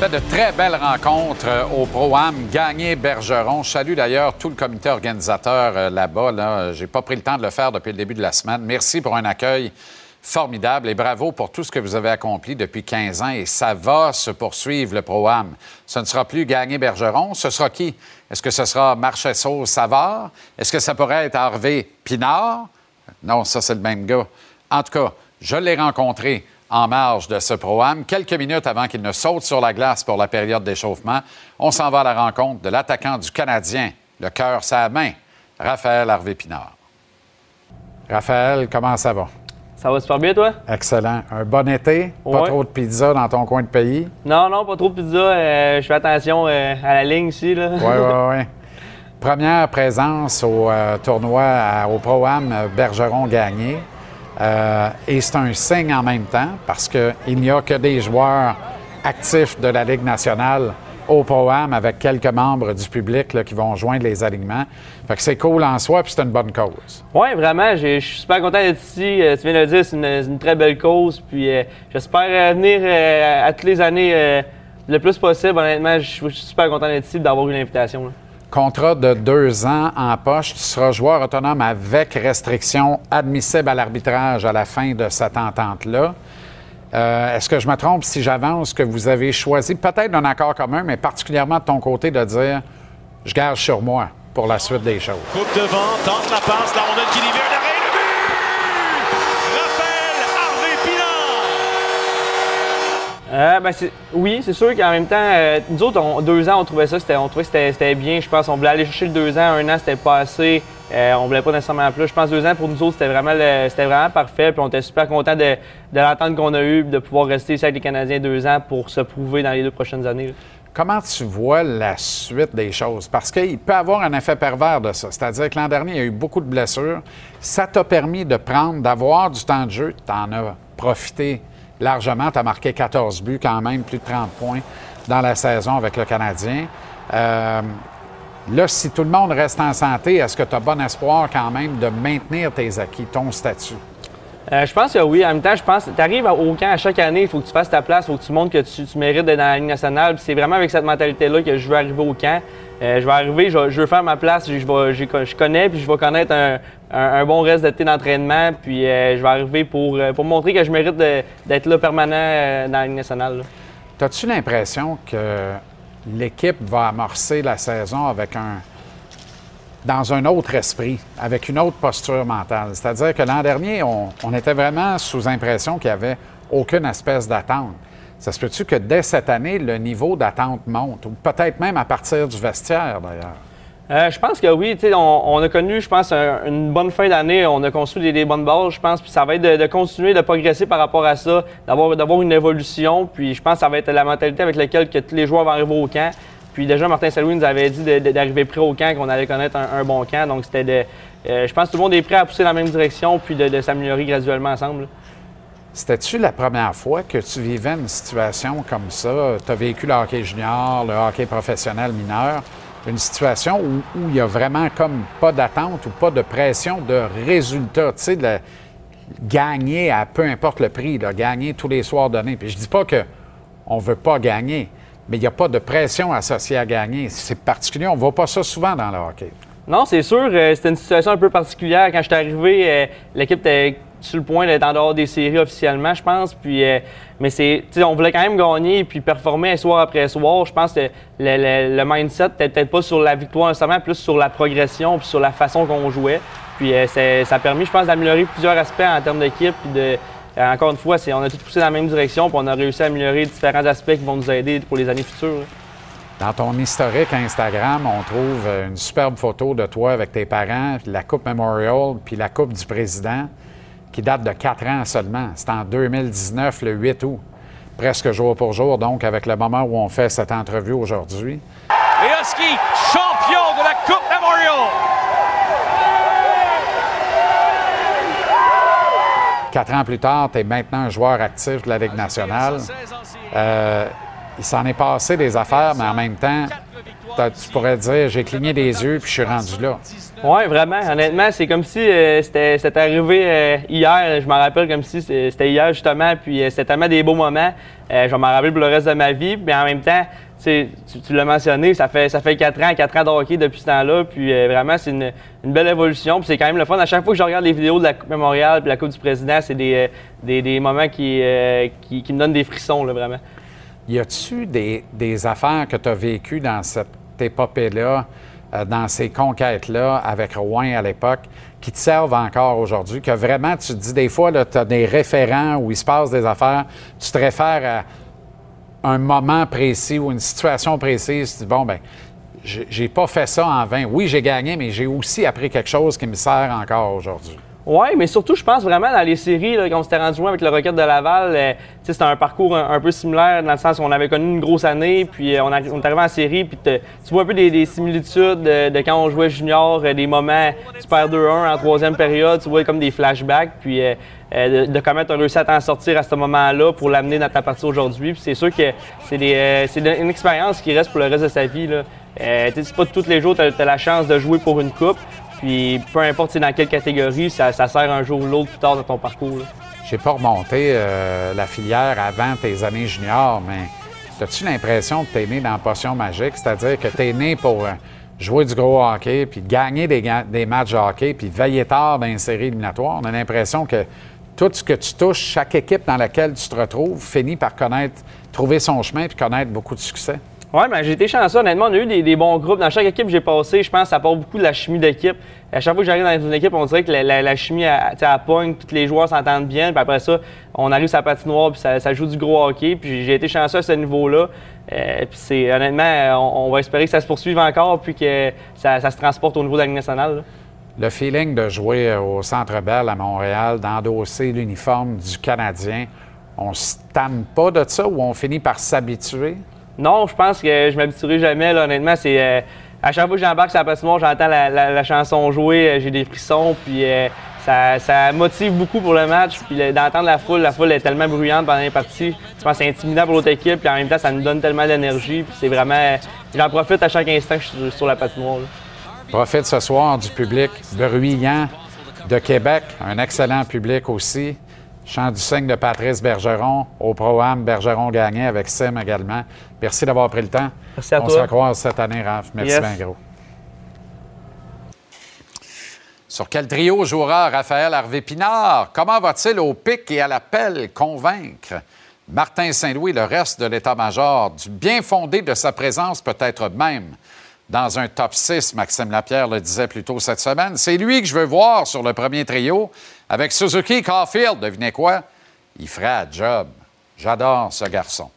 fait de très belles rencontres euh, au Pro-Am. Gagné Bergeron. Je salue d'ailleurs tout le comité organisateur euh, là-bas. Là. J'ai pas pris le temps de le faire depuis le début de la semaine. Merci pour un accueil formidable et bravo pour tout ce que vous avez accompli depuis 15 ans. Et ça va se poursuivre, le Pro-Am. Ce ne sera plus Gagné Bergeron. Ce sera qui? Est-ce que ce sera Marchesso Savard? Est-ce que ça pourrait être Harvey Pinard? Non, ça, c'est le même gars. En tout cas, je l'ai rencontré en marge de ce programme. Quelques minutes avant qu'il ne saute sur la glace pour la période d'échauffement, on s'en va à la rencontre de l'attaquant du Canadien, le cœur sa main, Raphaël Harvey Pinard. Raphaël, comment ça va? Ça va super bien, toi? Excellent. Un bon été? Pas Ouais. trop de pizza dans ton coin de pays? Non, non, pas trop de pizza. euh, je fais attention euh, à la ligne ici. Là. Oui, oui, oui. Première présence au euh, tournoi à- au Pro-Am Bergeron gagné. Euh, et c'est un signe en même temps parce qu'il n'y a que des joueurs actifs de la Ligue nationale au Pro-Am avec quelques membres du public là, qui vont joindre les alignements. Fait que c'est cool en soi puis c'est une bonne cause. Oui, vraiment. Je suis super content d'être ici. Euh, tu viens de le dire, c'est une, très belle cause. Puis euh, j'espère euh, venir euh, à toutes les années le plus possible. Honnêtement, je suis super content d'être ici d'avoir eu l'invitation. Contrat de deux ans en poche. Tu seras joueur autonome avec restriction admissible à l'arbitrage à la fin de cette entente-là. Est-ce que je me trompe si j'avance que vous avez choisi peut-être d'un accord commun, mais particulièrement de ton côté de dire je gage sur moi? Pour la suite des choses? Coupe devant, tente la passe, la rondelle qui libère derrière le but! Raphaël Harvey Euh, ben, c'est- oui, c'est sûr qu'en même temps, euh, nous autres, on- deux ans, on trouvait ça, c'était- on trouvait que c'était c'était bien. Je pense on voulait aller chercher le deux ans, un an, c'était pas assez. Euh, on voulait pas nécessairement plus. Je pense que deux ans, pour nous autres, c'était vraiment, le- c'était vraiment parfait. Puis on était super contents de, de l'entente qu'on a eue, de pouvoir rester ici avec les Canadiens deux ans pour se prouver dans les deux prochaines années. là. Comment tu vois la suite des choses? Parce qu'il peut avoir un effet pervers de ça. C'est-à-dire que l'an dernier, il y a eu beaucoup de blessures. Ça t'a permis de prendre, d'avoir du temps de jeu. Tu en as profité largement. Tu as marqué 14 buts quand même, plus de 30 points dans la saison avec le Canadien. Euh, là, si tout le monde reste en santé, est-ce que tu as bon espoir quand même de maintenir tes acquis, ton statut? Euh, je pense que oui. En même temps, je pense que tu arrives au camp à chaque année, il faut que tu fasses ta place, il faut que tu montres que tu, mérites d'être dans la Ligue nationale. C'est vraiment avec cette mentalité-là que je veux arriver au camp. Euh, je vais arriver, je, veux faire ma place, je, connais, puis je vais connaître un, bon reste d'été d'entraînement. Puis euh, je vais arriver pour, pour montrer que je mérite d'être là permanent dans la Ligue nationale. là. As-tu l'impression que l'équipe va amorcer la saison avec un dans un autre esprit, avec une autre posture mentale? C'est-à-dire que l'an dernier, on, était vraiment sous impression qu'il n'y avait aucune espèce d'attente. Ça se peut-tu que dès cette année, le niveau d'attente monte, ou peut-être même à partir du vestiaire, d'ailleurs? Euh, je pense que oui. On, a connu, je pense, un- une bonne fin d'année. On a construit des, bonnes bases, je pense. Puis ça va être de, continuer de progresser par rapport à ça, d'avoir, d'avoir une évolution. Puis je pense que ça va être la mentalité avec laquelle que tous les joueurs vont arriver au camp. Puis déjà, Martin Saint-Louis nous avait dit de- de- d'arriver prêt au camp, qu'on allait connaître un, bon camp. Donc c'était de. euh, je pense que tout le monde est prêt à pousser dans la même direction, puis de, de s'améliorer graduellement ensemble. C'était-tu la première fois que tu vivais une situation comme ça? Tu as vécu le hockey junior, le hockey professionnel mineur, une situation où, il n'y a vraiment comme pas d'attente ou pas de pression de résultat, tu sais, de gagner à peu importe le prix, là, gagner tous les soirs donnés. Puis je dis pas que on veut pas gagner, mais il n'y a pas de pression associée à gagner. C'est particulier, on ne voit pas ça souvent dans le hockey. Non, c'est sûr. euh, c'était une situation un peu particulière. Quand je suis arrivé, euh, l'équipe était sur le point d'être en dehors des séries officiellement, je pense. Puis, euh, mais c'est, on voulait quand même gagner puis performer soir après soir. Je pense que le, mindset n'était peut-être pas sur la victoire nécessairement, plus sur la progression puis sur la façon qu'on jouait. Puis ça a permis, je pense, d'améliorer plusieurs aspects en termes d'équipe. Puis de, encore une fois, c'est, on a tous poussé dans la même direction puis on a réussi à améliorer différents aspects qui vont nous aider pour les années futures. Dans ton historique Instagram, on trouve euh, une superbe photo de toi avec tes parents, puis la Coupe Memorial, puis la Coupe du Président, qui date de quatre ans seulement. C'est en 2019, le 8 août, presque jour pour jour, donc avec le moment où on fait cette entrevue aujourd'hui. Les Huskies, champions de la Coupe Memorial! Quatre ans plus tard, tu es maintenant un joueur actif de la Ligue nationale. Euh, il s'en est passé des affaires, mais en même temps, tu pourrais dire j'ai cligné des yeux puis je suis rendu là. Oui, vraiment. Honnêtement, c'est comme si euh, c'était arrivé euh, hier. Je m'en rappelle comme si c'était hier, justement. Puis euh, c'était tellement des beaux moments. Je vais m'en rappeler pour le reste de ma vie. Mais en même temps, tu, tu, l'as mentionné, ça fait, ça fait 4 ans, 4 ans de hockey depuis ce temps-là. Puis euh, vraiment, c'est une, belle évolution. Puis c'est quand même le fun. À chaque fois que je regarde les vidéos de la Coupe Mémoriale puis la Coupe du Président, c'est des, euh, moments qui, euh, qui, qui me donnent des frissons, là, vraiment. Y a-tu des, des affaires que tu as vécues dans cette épopée-là, dans ces conquêtes-là avec Rouen à l'époque, qui te servent encore aujourd'hui? Que vraiment, tu te dis des fois, tu as des référents où il se passe des affaires, tu te réfères à un moment précis ou une situation précise, tu dis, bon, ben j'ai pas fait ça en vain. Oui, j'ai gagné, mais j'ai aussi appris quelque chose qui me sert encore aujourd'hui. Oui, mais surtout, je pense vraiment dans les séries, là, quand on s'était rendu loin avec le Rocket de Laval, euh, c'était un parcours un, peu similaire dans le sens où on avait connu une grosse année, puis euh, on, a- on est arrivé en série, puis tu vois un peu des, des similitudes de, quand on jouait junior, euh, des moments, tu perds 2-1 en troisième période, tu vois comme des flashbacks, puis euh, de, de comment tu as réussi à t'en sortir à ce moment-là pour l'amener dans ta partie aujourd'hui. C'est sûr que c'est euh, une expérience qui reste pour le reste de sa vie. Là. Euh, tu sais, c'est pas tous les jours tu as, la chance de jouer pour une coupe. Puis peu importe dans quelle catégorie, ça, sert un jour ou l'autre plus tard dans ton parcours. J'ai pas remonté euh, la filière avant tes années juniors, mais as-tu l'impression que tu né dans la potion magique? C'est-à-dire que tu es né pour jouer du gros hockey, puis gagner des, des matchs de hockey, puis veiller tard dans une série éliminatoire. On a l'impression que tout ce que tu touches, chaque équipe dans laquelle tu te retrouves, finit par connaître, trouver son chemin puis connaître beaucoup de succès. Oui, mais j'ai été chanceux. Honnêtement, on a eu des, bons groupes. Dans chaque équipe que j'ai passé, je pense que ça part beaucoup de la chimie d'équipe. À chaque fois que j'arrive dans une équipe, on dirait que la, la- la chimie, elle, elle tous les joueurs s'entendent bien. Puis après ça, on arrive sur la patinoire, puis ça, joue du gros hockey. Puis j'ai été chanceux à ce niveau-là. Euh, puis c'est, honnêtement, on, va espérer que ça se poursuive encore, puis que ça, se transporte au niveau de la nationale. Le feeling de jouer au Centre Bell à Montréal, d'endosser l'uniforme du Canadien, on se tanne pas de ça ou on finit par s'habituer? Non, je pense que je m'habituerai jamais. Honnêtement, c'est euh, à chaque fois que j'embarque sur la patinoire, j'entends la, chanson jouer, euh, j'ai des frissons, puis euh, ça, motive beaucoup pour le match. Puis d'entendre la foule, la foule est tellement bruyante pendant les parties. Je pense que c'est intimidant pour l'autre équipe, puis en même temps, ça nous donne tellement d'énergie. Puis c'est vraiment, j'en profite à chaque instant que je suis sur la patinoire. Profite ce soir du public bruyant de Québec, un excellent public aussi. Chant du signe de Patrice Bergeron au programme Bergeron gagné avec Sim également. Merci d'avoir pris le temps. Merci à On toi. se recroise cette année, Raph. Merci Yes. bien gros. Sur quel trio jouera Raphaël Harvey-Pinard? Comment va-t-il au pic et à l'appel convaincre Martin Saint-Louis, le reste de l'état-major, du bien fondé de sa présence, peut-être même dans un top 6, Maxime Lapierre le disait plus tôt cette semaine. C'est lui que je veux voir sur le premier trio avec Suzuki Caulfield. Devinez quoi? Il fera job. J'adore ce garçon.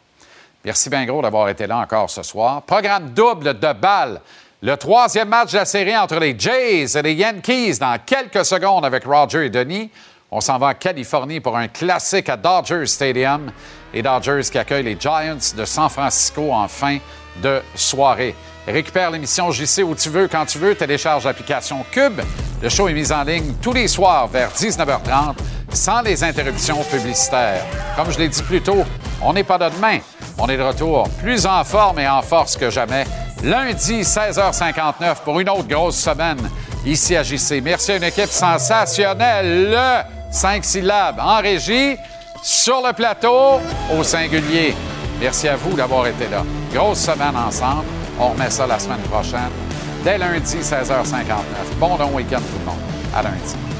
Merci bien gros d'avoir été là encore ce soir. Programme double de balles. Le troisième match de la série entre les Jays et les Yankees dans quelques secondes avec Roger et Denis. On s'en va en Californie pour un classique à Dodger Stadium. Les Dodgers qui accueillent les Giants de San Francisco en fin de soirée. Récupère l'émission JC où tu veux, quand tu veux. Télécharge l'application Cube. Le show est mis en ligne tous les soirs vers 19h30 sans les interruptions publicitaires. Comme je l'ai dit plus tôt, on n'est pas de demain. On est de retour plus en forme et en force que jamais. Lundi, 16h59 pour une autre grosse semaine ici à JC. Merci à une équipe sensationnelle. Le 5 syllabes en régie, sur le plateau, au singulier. Merci à vous d'avoir été là. Grosse semaine ensemble. On remet ça la semaine prochaine, dès lundi, 16h59. Bon long week-end tout le monde. À lundi.